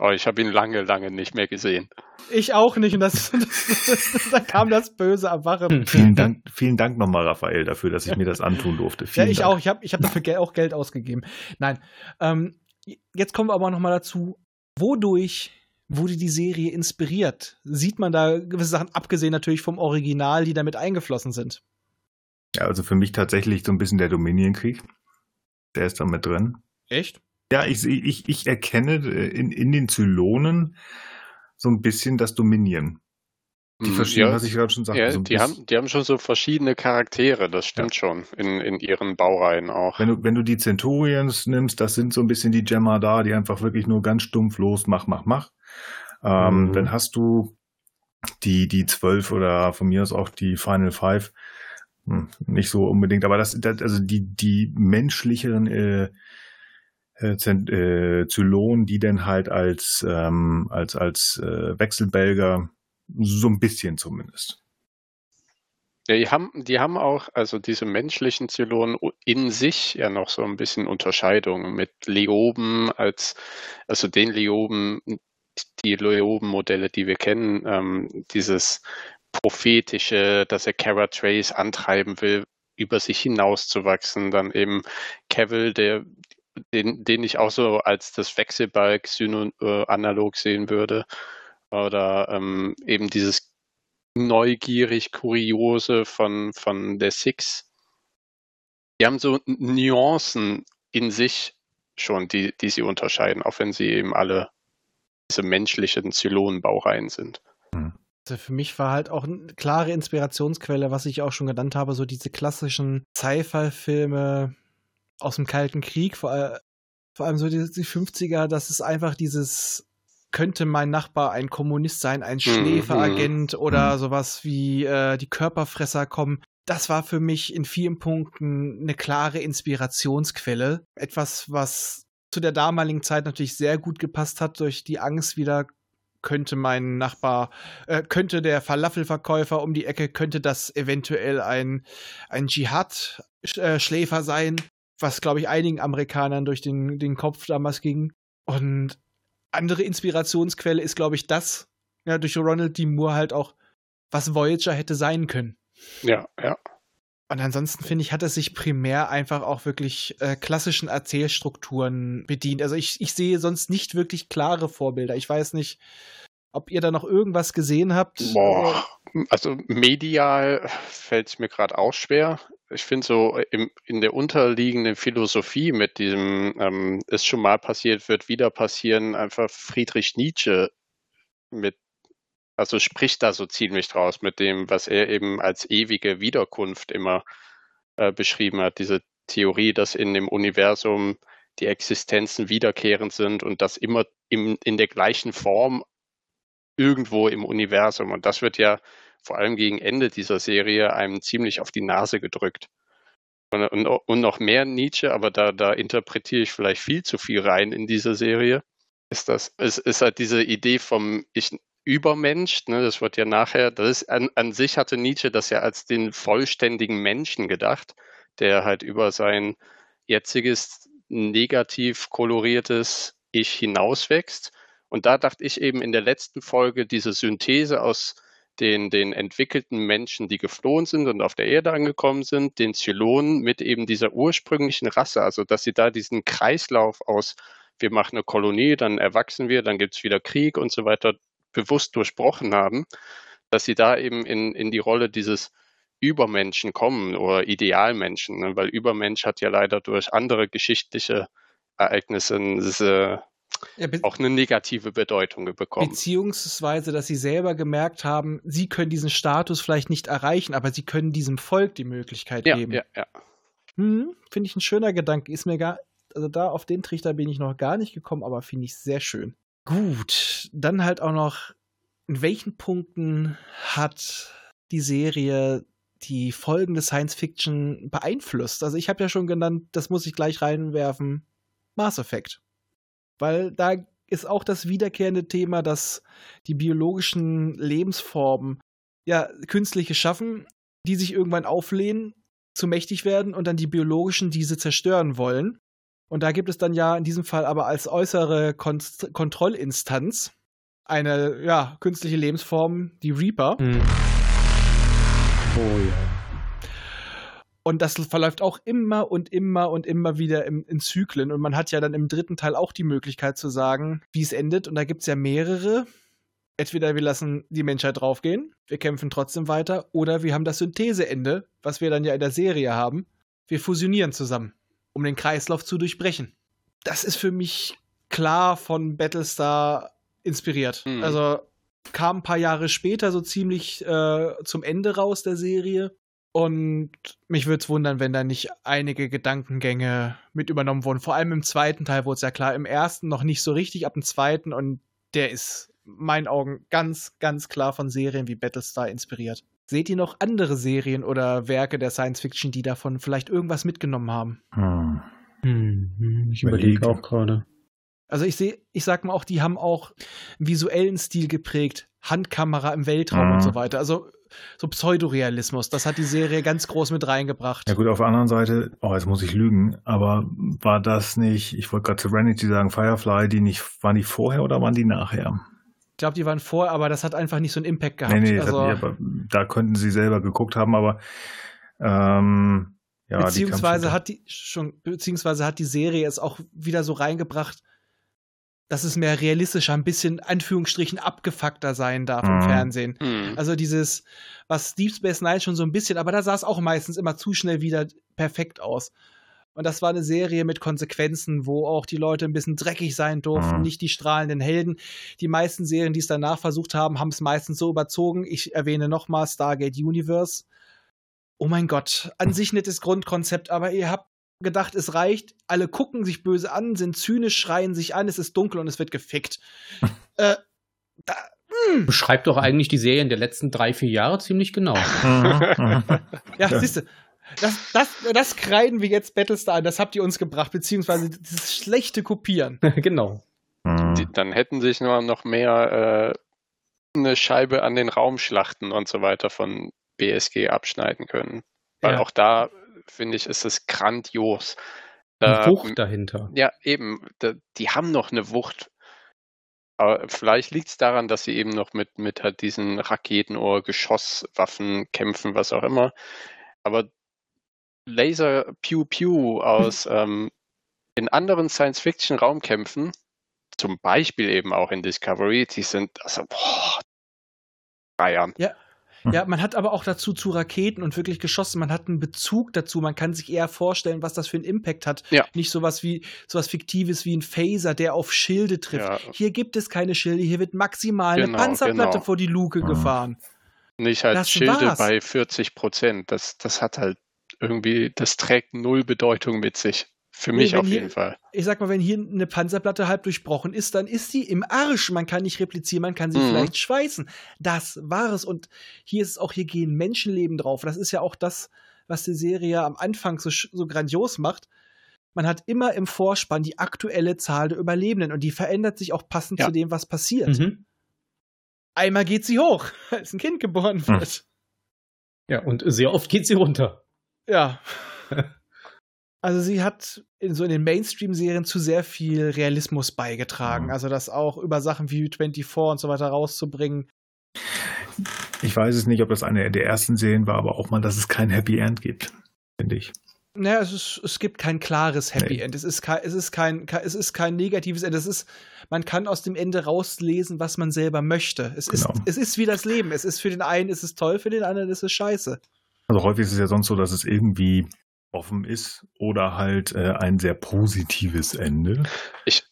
Oh, ich habe ihn lange, lange nicht mehr gesehen. Ich auch nicht. Und das, das, da kam das böse Erwachen. Vielen Dank, vielen Dank nochmal, Raphael, dafür, dass ich mir das antun durfte. Ja, Vielen ich Dank. auch. Ich habe ich hab dafür Gel auch Geld ausgegeben. Nein. Ähm, jetzt kommen wir aber noch mal dazu, wodurch wurde die Serie inspiriert? Sieht man da gewisse Sachen, abgesehen natürlich vom Original, die damit eingeflossen sind? Ja, also für mich tatsächlich so ein bisschen der Dominienkrieg. Der ist da mit drin. Echt? Ja, ich, ich, ich erkenne äh, in, in den Zylonen so ein bisschen das Dominieren. Die Hm, verschiedenen, ja, was ich gerade schon sagte. ja, so die, haben, die haben schon so verschiedene Charaktere, das stimmt schon, in, in ihren Baureihen auch. Wenn du, wenn du die Centurions nimmst, das sind so ein bisschen die Gemma da, die einfach wirklich nur ganz stumpf los, mach, mach, mach. Ähm, Mhm. Dann hast du die, die zwölf oder von mir aus auch die Final Five. Hm, nicht so unbedingt, aber das, das also die, die menschlicheren äh, äh, Zent- äh, die dann halt als, ähm, als, als äh, Wechselbelger so ein bisschen zumindest. Ja, die haben, die haben auch, also diese menschlichen Zylonen in sich ja noch so ein bisschen Unterscheidungen mit Leoben als, also den Leoben, die Leoben-Modelle, die wir kennen, ähm, dieses prophetische, dass er Kara Trace antreiben will, über sich hinauszuwachsen, dann eben Cavill, der, den, den ich auch so als das Wechselbalg-Analog sehen würde, oder ähm, eben dieses neugierig Kuriose von, von der Six. Die haben so Nuancen in sich schon, die, die sie unterscheiden, auch wenn sie eben alle diese menschlichen Zylonenbaureihen sind. Also für mich war halt auch eine klare Inspirationsquelle, was ich auch schon genannt habe, so diese klassischen Sci-Fi-Filme aus dem Kalten Krieg, vor, all- vor allem so die, die 50er, das ist einfach dieses, könnte mein Nachbar ein Kommunist sein, ein Schläferagent oder sowas wie äh, die Körperfresser kommen. Das war für mich in vielen Punkten eine klare Inspirationsquelle. Etwas, was zu der damaligen Zeit natürlich sehr gut gepasst hat durch die Angst wieder könnte mein Nachbar, äh, könnte der Falafelverkäufer um die Ecke, könnte das eventuell ein, ein Dschihad-Schläfer sein, was, glaube ich, einigen Amerikanern durch den, den Kopf damals ging. Und andere Inspirationsquelle ist, glaube ich, das, ja, durch Ronald D. Moore halt auch, was Voyager hätte sein können. Ja, ja. Und ansonsten finde ich, hat es sich primär einfach auch wirklich äh, klassischen Erzählstrukturen bedient. Also ich, ich sehe sonst nicht wirklich klare Vorbilder. Ich weiß nicht, ob ihr da noch irgendwas gesehen habt. Boah, also medial fällt es mir gerade auch schwer. Ich finde so im, in der unterliegenden Philosophie mit diesem ähm, ist schon mal passiert, wird wieder passieren, einfach Friedrich Nietzsche mit also spricht da so ziemlich draus mit dem, was er eben als ewige Wiederkunft immer äh, beschrieben hat. Diese Theorie, dass in dem Universum die Existenzen wiederkehrend sind und das immer im, in der gleichen Form irgendwo im Universum. Und das wird ja vor allem gegen Ende dieser Serie einem ziemlich auf die Nase gedrückt. Und, und, und noch mehr Nietzsche, aber da, da interpretiere ich vielleicht viel zu viel rein in dieser Serie. Ist das, ist, ist halt diese Idee vom, ich Übermensch, ne, das wird ja nachher, das ist an, an sich hatte Nietzsche das ja als den vollständigen Menschen gedacht, der halt über sein jetziges negativ koloriertes Ich hinauswächst. Und da dachte ich eben in der letzten Folge diese Synthese aus den, den entwickelten Menschen, die geflohen sind und auf der Erde angekommen sind, den Zylonen mit eben dieser ursprünglichen Rasse, also dass sie da diesen Kreislauf aus, wir machen eine Kolonie, dann erwachsen wir, dann gibt's wieder Krieg und so weiter, bewusst durchbrochen haben, dass sie da eben in, in die Rolle dieses Übermenschen kommen oder Idealmenschen, ne? weil Übermensch hat ja leider durch andere geschichtliche Ereignisse diese, ja, auch eine negative Bedeutung bekommen. Beziehungsweise, dass sie selber gemerkt haben, sie können diesen Status vielleicht nicht erreichen, aber sie können diesem Volk die Möglichkeit ja, geben. Ja, ja. Hm, finde ich ein schöner Gedanke. Ist mir gar, also da auf den Trichter bin ich noch gar nicht gekommen, aber finde ich sehr schön. Gut, dann halt auch noch, in welchen Punkten hat die Serie die folgende Science Fiction beeinflusst? Also ich habe ja schon genannt, das muss ich gleich reinwerfen, Mass Effect. Weil da ist auch das wiederkehrende Thema, dass die biologischen Lebensformen ja künstliche schaffen, die sich irgendwann auflehnen, zu mächtig werden und dann die biologischen diese zerstören wollen. Und da gibt es dann ja in diesem Fall aber als äußere Kon Kontrollinstanz eine ja, künstliche Lebensform, die Reaper. Mhm. Oh ja. Und das verläuft auch immer und immer und immer wieder im, in Zyklen. Und man hat ja dann im dritten Teil auch die Möglichkeit zu sagen, wie es endet. Und da gibt es ja mehrere. Entweder wir lassen die Menschheit draufgehen, wir kämpfen trotzdem weiter, oder wir haben das Syntheseende, was wir dann ja in der Serie haben. Wir fusionieren zusammen um den Kreislauf zu durchbrechen. Das ist für mich klar von Battlestar inspiriert. Mhm. Also kam ein paar Jahre später so ziemlich äh, zum Ende raus der Serie. Und mich würde es wundern, wenn da nicht einige Gedankengänge mit übernommen wurden. Vor allem im zweiten Teil wurde es ja klar. Im ersten noch nicht so richtig, ab dem zweiten. Und der ist meinen Augen ganz, ganz klar von Serien wie Battlestar inspiriert. Seht ihr noch andere Serien oder Werke der Science Fiction, die davon vielleicht irgendwas mitgenommen haben? Hm. Hm, ich überlege auch gerade. Also ich sehe, ich sag mal auch, die haben auch einen visuellen Stil geprägt, Handkamera im Weltraum mhm. und so weiter. Also so Pseudorealismus, das hat die Serie ganz groß mit reingebracht. Ja gut, auf der anderen Seite, oh, jetzt muss ich lügen, aber war das nicht, ich wollte gerade Serenity sagen, Firefly, die nicht, waren die vorher oder waren die nachher? Ich glaube, die waren vor, aber das hat einfach nicht so einen Impact gehabt. Nee, nee, also, nicht, da könnten sie selber geguckt haben, aber ähm, ja, beziehungsweise die hat die schon, beziehungsweise hat die Serie es auch wieder so reingebracht, dass es mehr realistischer, ein bisschen Anführungsstrichen abgefuckter sein darf mhm. im Fernsehen. Mhm. Also dieses, was Deep Space Nine schon so ein bisschen, aber da sah es auch meistens immer zu schnell wieder perfekt aus. Und das war eine Serie mit Konsequenzen, wo auch die Leute ein bisschen dreckig sein durften, mhm. nicht die strahlenden Helden. Die meisten Serien, die es danach versucht haben, haben es meistens so überzogen. Ich erwähne nochmal Stargate Universe. Oh mein Gott, an sich nettes Grundkonzept, aber ihr habt gedacht, es reicht. Alle gucken sich böse an, sind zynisch, schreien sich an, es ist dunkel und es wird gefickt. äh, da, hm. Beschreibt doch eigentlich die Serien der letzten drei, vier Jahre ziemlich genau. ja, siehst du, das, das, das kreiden wir jetzt Battlestar an, das habt ihr uns gebracht, beziehungsweise das schlechte Kopieren. genau. Mhm. Die, dann hätten sich nur noch mehr äh, eine Scheibe an den Raumschlachten und so weiter von BSG abschneiden können. Weil ja. auch da, finde ich, ist es grandios. Da, Wucht dahinter. Ja, eben. Da, die haben noch eine Wucht. Aber vielleicht liegt es daran, dass sie eben noch mit, mit halt diesen Raketen oder Geschosswaffen kämpfen, was auch immer. Aber Laser Pew Pew aus ähm, in anderen Science-Fiction-Raumkämpfen, zum Beispiel eben auch in Discovery, die sind, also, boah, Bayern. Ja, ja, man hat aber auch dazu zu Raketen und wirklich geschossen. Man hat einen Bezug dazu. Man kann sich eher vorstellen, was das für einen Impact hat. Ja. Nicht sowas wie sowas Fiktives wie ein Phaser, der auf Schilde trifft. Ja. Hier gibt es keine Schilde. Hier wird maximal eine Genau, Panzerplatte genau. vor die Luke Mhm. gefahren. Nicht halt Das Schilde war's. bei 40 Prozent. Das, das hat halt irgendwie, das trägt null Bedeutung mit sich. Für Nee, mich wenn auf hier- jeden Fall. Ich sag mal, wenn hier eine Panzerplatte halb durchbrochen ist, dann ist sie im Arsch. Man kann nicht replizieren, man kann sie Mhm. vielleicht schweißen. Das war es. Und hier ist es auch, hier gehen Menschenleben drauf. Das ist ja auch das, was die Serie am Anfang so, so grandios macht. Man hat immer im Vorspann die aktuelle Zahl der Überlebenden und die verändert sich auch passend Ja. zu dem, was passiert. Mhm. Einmal geht sie hoch, als ein Kind geboren Hm. wird. Ja, und sehr oft geht sie runter. Ja. Also sie hat in so in den Mainstream-Serien zu sehr viel Realismus beigetragen. Mhm. Also das auch über Sachen wie 24 und so weiter rauszubringen. Ich weiß es nicht, ob das eine der ersten Serien war, aber auch mal, dass es kein Happy End gibt, finde ich. Naja, es, ist, es gibt kein klares Happy Nee. End. Es ist kein, es ist kein, es ist kein negatives Ende. Es ist, man kann aus dem Ende rauslesen, was man selber möchte. Es ist, Genau. es ist wie das Leben. Es ist für den einen ist es toll, für den anderen ist es scheiße. Also häufig ist es ja sonst so, dass es irgendwie offen ist oder halt äh, ein sehr positives Ende. Ich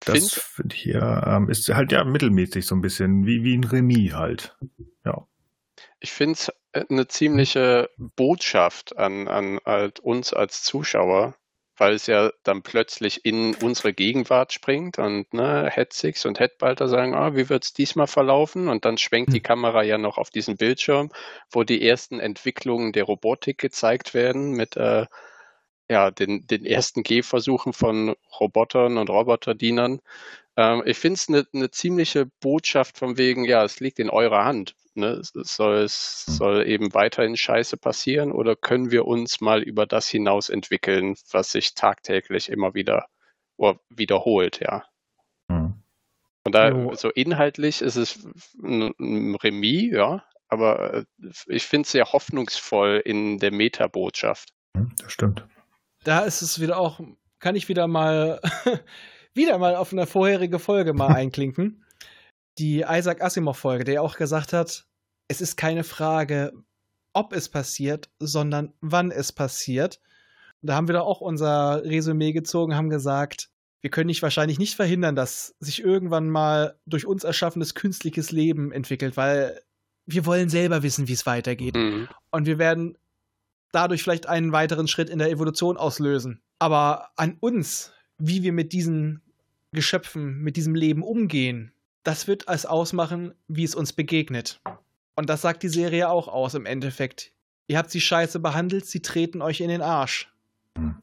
Das finde, ich hier ähm, ist halt ja mittelmäßig so ein bisschen wie, wie ein Remis halt. ich finde es eine ziemliche Botschaft an, an halt uns als Zuschauer, weil es ja dann plötzlich in unsere Gegenwart springt und ne, Head Six und Headbalter sagen, ah, wie wird es diesmal verlaufen? Und dann schwenkt die Hm. Kamera ja noch auf diesen Bildschirm, wo die ersten Entwicklungen der Robotik gezeigt werden mit äh, ja, den, den ersten Gehversuchen von Robotern und Roboterdienern. Ähm, ich finde es eine ne ziemliche Botschaft von wegen, ja, es liegt in eurer Hand. Ne? Soll es soll eben weiterhin Scheiße passieren oder können wir uns mal über das hinaus entwickeln, was sich tagtäglich immer wieder oder wiederholt, ja. Hm. Und da so inhaltlich ist es ein, ein Remis, ja, aber äh, ich finde es sehr hoffnungsvoll in der Metabotschaft. Hm, Das stimmt. Da ist es wieder auch, kann ich wieder mal, wieder mal auf eine vorherige Folge mal einklinken. Die Isaac Asimov-Folge, der auch gesagt hat, es ist keine Frage, ob es passiert, sondern wann es passiert. Und da haben wir da auch unser Resümee gezogen, haben gesagt, wir können nicht wahrscheinlich nicht verhindern, dass sich irgendwann mal durch uns erschaffenes künstliches Leben entwickelt, weil wir wollen selber wissen, wie es weitergeht. Mhm. Und wir werden dadurch vielleicht einen weiteren Schritt in der Evolution auslösen. Aber an uns, wie wir mit diesen Geschöpfen, mit diesem Leben umgehen, das wird es ausmachen, wie es uns begegnet. Und das sagt die Serie auch aus im Endeffekt. Ihr habt sie scheiße behandelt, sie treten euch in den Arsch. Hm.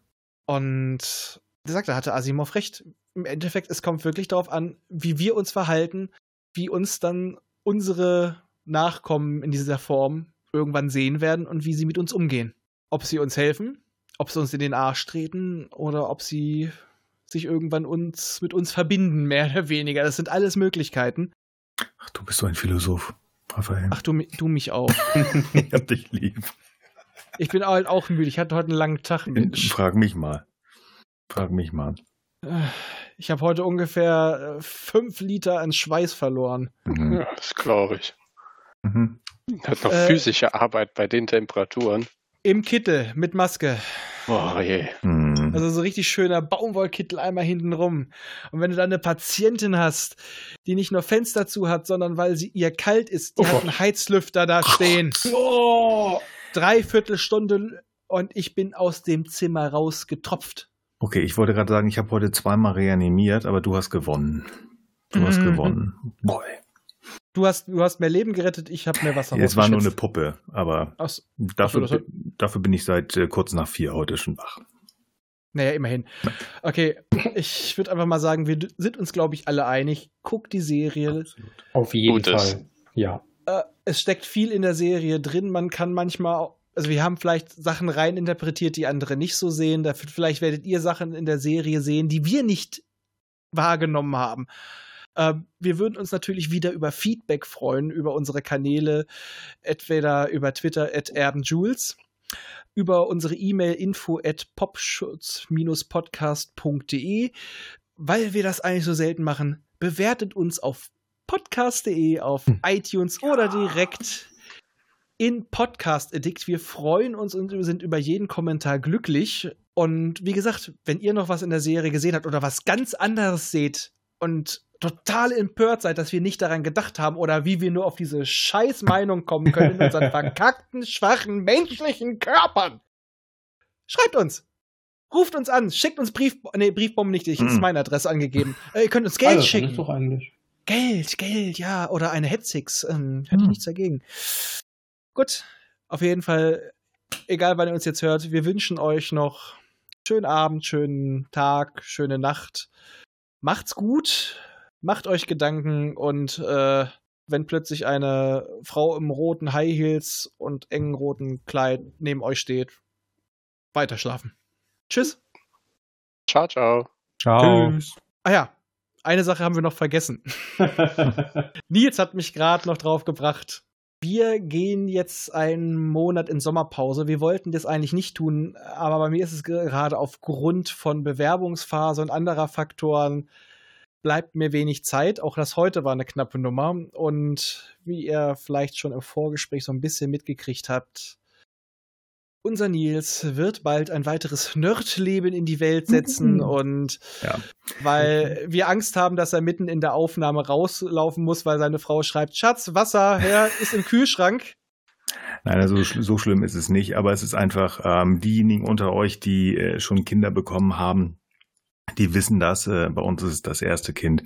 Und wie gesagt, da hatte Asimov recht. Im Endeffekt, es kommt wirklich darauf an, wie wir uns verhalten, wie uns dann unsere Nachkommen in dieser Form irgendwann sehen werden und wie sie mit uns umgehen. Ob sie uns helfen, ob sie uns in den Arsch treten oder ob sie sich irgendwann uns mit uns verbinden, mehr oder weniger. Das sind alles Möglichkeiten. Ach, du bist so ein Philosoph, Raphael. Ach, du, du mich auch. ich hab dich lieb. Ich bin halt auch müde. Ich hatte heute einen langen Tag, Mensch. Frag mich mal. Frag mich mal. Ich habe heute ungefähr äh, fünf Liter an Schweiß verloren. Mhm. Ja, das glaube ich. Mhm. Hat noch Äh, physische Arbeit bei den Temperaturen. Im Kittel mit Maske. Oh je. Mhm. Also so richtig schöner Baumwollkittel einmal hinten rum. Und wenn du dann eine Patientin hast, die nicht nur Fenster zu hat, sondern weil sie ihr kalt ist, die Oh. hat einen Heizlüfter da stehen. Oh! Dreiviertel Stunde und ich bin aus dem Zimmer rausgetropft. Okay, ich wollte gerade sagen, ich habe heute zweimal reanimiert, aber du hast gewonnen. Du hast Mhm. gewonnen. Boy. Du hast, du hast mehr Leben gerettet, ich habe mehr Wasser Es war nur eine. Puppe, aber Ach so, dafür, hat- dafür bin ich seit äh, kurz nach vier heute schon wach. Naja, immerhin. Okay, ich würde einfach mal sagen, wir sind uns, glaube ich, alle einig. Guck die Serie. Absolut. Auf jeden Gutes. Fall. Ja. Äh, es steckt viel in der Serie drin. Man kann manchmal, auch- also wir haben vielleicht Sachen rein interpretiert, die andere nicht so sehen. Dafür, vielleicht werdet ihr Sachen in der Serie sehen, die wir nicht wahrgenommen haben. Äh, wir würden uns natürlich wieder über Feedback freuen, über unsere Kanäle, entweder über Twitter at erbenjules über unsere E-Mail info at popschutz-podcast.de. Weil wir das eigentlich so selten machen, bewertet uns auf podcast.de, auf Hm. iTunes oder direkt in Podcast Addict. Wir freuen uns und sind über jeden Kommentar glücklich. Und wie gesagt, wenn ihr noch was in der Serie gesehen habt oder was ganz anderes seht und total empört seid, dass wir nicht daran gedacht haben oder wie wir nur auf diese scheiß Meinung kommen können in unseren verkackten, schwachen, menschlichen Körpern. Schreibt uns. Ruft uns an, schickt uns Brief, nee, Briefbomben nicht, ich ist Mhm. meine Adresse angegeben. Äh, ihr könnt uns Geld Also, schicken. ist doch eigentlich. Geld, Geld, ja. Oder eine Hetzix. Ähm, hätte ich Hm. nichts dagegen. Gut, auf jeden Fall, egal wann ihr uns jetzt hört, wir wünschen euch noch schönen Abend, schönen Tag, schöne Nacht. Macht's gut, macht euch Gedanken und äh, wenn plötzlich eine Frau im roten High Heels und engen roten Kleid neben euch steht, weiter schlafen. Tschüss. Ciao, ciao. Ciao. Tschüss. Ah ja, eine Sache haben wir noch vergessen. Nils hat mich gerade noch drauf gebracht. Wir gehen jetzt einen Monat in Sommerpause. Wir wollten das eigentlich nicht tun, aber bei mir ist es gerade aufgrund von Bewerbungsphase und anderer Faktoren bleibt mir wenig Zeit. Auch das heute war eine knappe Nummer. Und wie ihr vielleicht schon im Vorgespräch so ein bisschen mitgekriegt habt, unser Nils wird bald ein weiteres Nerdleben in die Welt setzen und Ja. weil wir Angst haben, dass er mitten in der Aufnahme rauslaufen muss, weil seine Frau schreibt, Schatz, Wasser, ja, ist im Kühlschrank. Nein, also so schlimm ist es nicht, aber es ist einfach ähm, diejenigen unter euch, die äh, schon Kinder bekommen haben, die wissen das. Äh, bei uns ist es das erste Kind.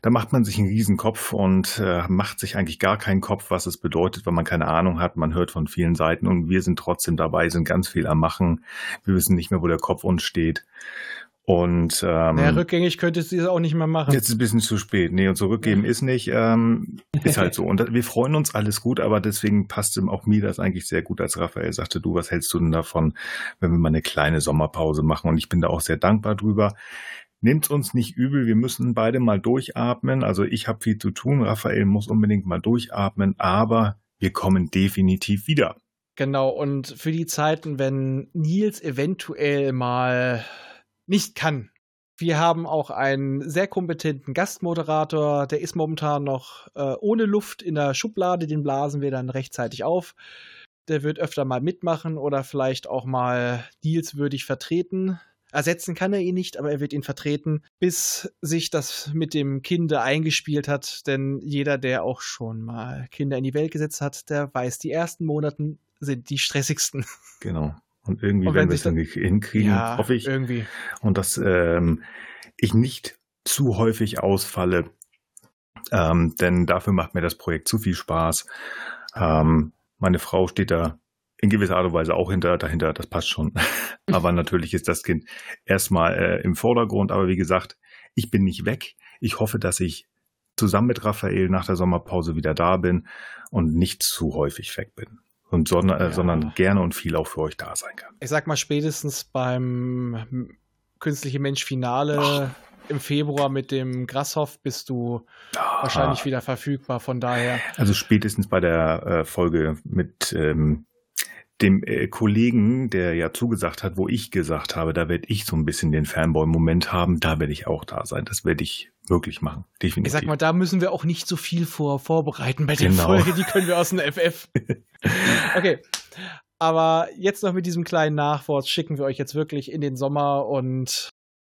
Da macht man sich einen riesen Kopf und äh, macht sich eigentlich gar keinen Kopf, was es bedeutet, weil man keine Ahnung hat. Man hört von vielen Seiten und wir sind trotzdem dabei, sind ganz viel am Machen. Wir wissen nicht mehr, wo der Kopf uns steht. Und ähm, Naja, rückgängig könntest du das auch nicht mehr machen. Jetzt ist ein bisschen zu spät. Nee, und zurückgeben ist nicht. Ähm, ist halt so. Und wir freuen uns alles gut, aber deswegen passte auch mir das eigentlich sehr gut, als Raphael sagte, du, was hältst du denn davon, wenn wir mal eine kleine Sommerpause machen? Und ich bin da auch sehr dankbar drüber. Nehmt's uns nicht übel, wir müssen beide mal durchatmen. Also ich habe viel zu tun, Raphael muss unbedingt mal durchatmen, aber wir kommen definitiv wieder. Genau, und für die Zeiten, wenn Nils eventuell mal nicht kann. Wir haben auch einen sehr kompetenten Gastmoderator, der ist momentan noch äh, ohne Luft in der Schublade, den blasen wir dann rechtzeitig auf. Der wird öfter mal mitmachen oder vielleicht auch mal Nils würdig vertreten. Ersetzen kann er ihn nicht, aber er wird ihn vertreten, bis sich das mit dem Kinde eingespielt hat. Denn jeder, der auch schon mal Kinder in die Welt gesetzt hat, der weiß, die ersten Monaten sind die stressigsten. Genau. Und irgendwie Und wenn werden wir es dann hinkriegen, hoffe ich. irgendwie. und dass ähm, ich nicht zu häufig ausfalle, ähm, denn dafür macht mir das Projekt zu viel Spaß. Ähm, meine Frau steht da in gewisser Art und Weise auch hinter, dahinter, das passt schon. aber natürlich ist das Kind erstmal äh, im Vordergrund. Aber wie gesagt, ich bin nicht weg. Ich hoffe, dass ich zusammen mit Raphael nach der Sommerpause wieder da bin und nicht zu häufig weg bin. Und sondern, äh, Ja. sondern gerne und viel auch für euch da sein kann. Ich sag mal, spätestens beim Künstliche Mensch-Finale im Februar mit dem Grasshoff bist du wahrscheinlich wieder verfügbar. Von daher, Also spätestens bei der äh, Folge mit ähm, dem äh, Kollegen, der ja zugesagt hat, wo ich gesagt habe, da werde ich so ein bisschen den Fanboy-Moment haben, da werde ich auch da sein. Das werde ich wirklich machen. Definitiv. ich sag mal, da müssen wir auch nicht so viel vor vorbereiten bei der Genau. Folge. Die können wir aus dem FF. Okay. Aber jetzt noch mit diesem kleinen Nachwort schicken wir euch jetzt wirklich in den Sommer und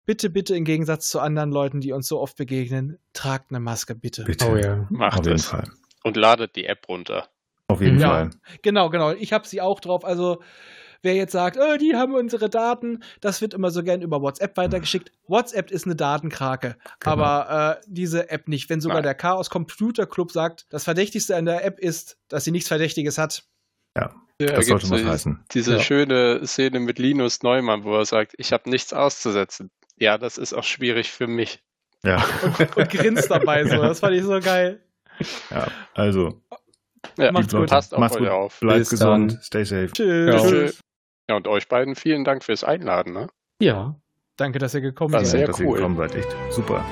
bitte, bitte im Gegensatz zu anderen Leuten, die uns so oft begegnen, tragt eine Maske, bitte. Bitte. Oh ja. Macht Auf jeden es. Fall. Und ladet die App runter. Auf jeden Ja. Fall. Genau, genau. Ich habe sie auch drauf. Also wer jetzt sagt, oh, die haben unsere Daten, das wird immer so gern über WhatsApp weitergeschickt. WhatsApp ist eine Datenkrake, Genau. aber äh, diese App nicht. Wenn sogar Nein. der Chaos Computer Club sagt, das Verdächtigste an der App ist, dass sie nichts Verdächtiges hat. Ja, Das sollte was so heißen. Diese Ja. schöne Szene mit Linus Neumann, wo er sagt, ich habe nichts auszusetzen. Ja, das ist auch schwierig für mich. Ja. Und grinst dabei so. Das fand ich so geil. ja. Also, Ja, Macht's gut. passt auf Macht's gut. auf. bleibt Bis gesund, dann. stay safe. Tschüss. Ja. Tschö. Ja, und euch beiden vielen Dank fürs Einladen. Ne? Ja. Danke, dass ihr gekommen seid. sehr dass ihr cool. gekommen seid. Echt super.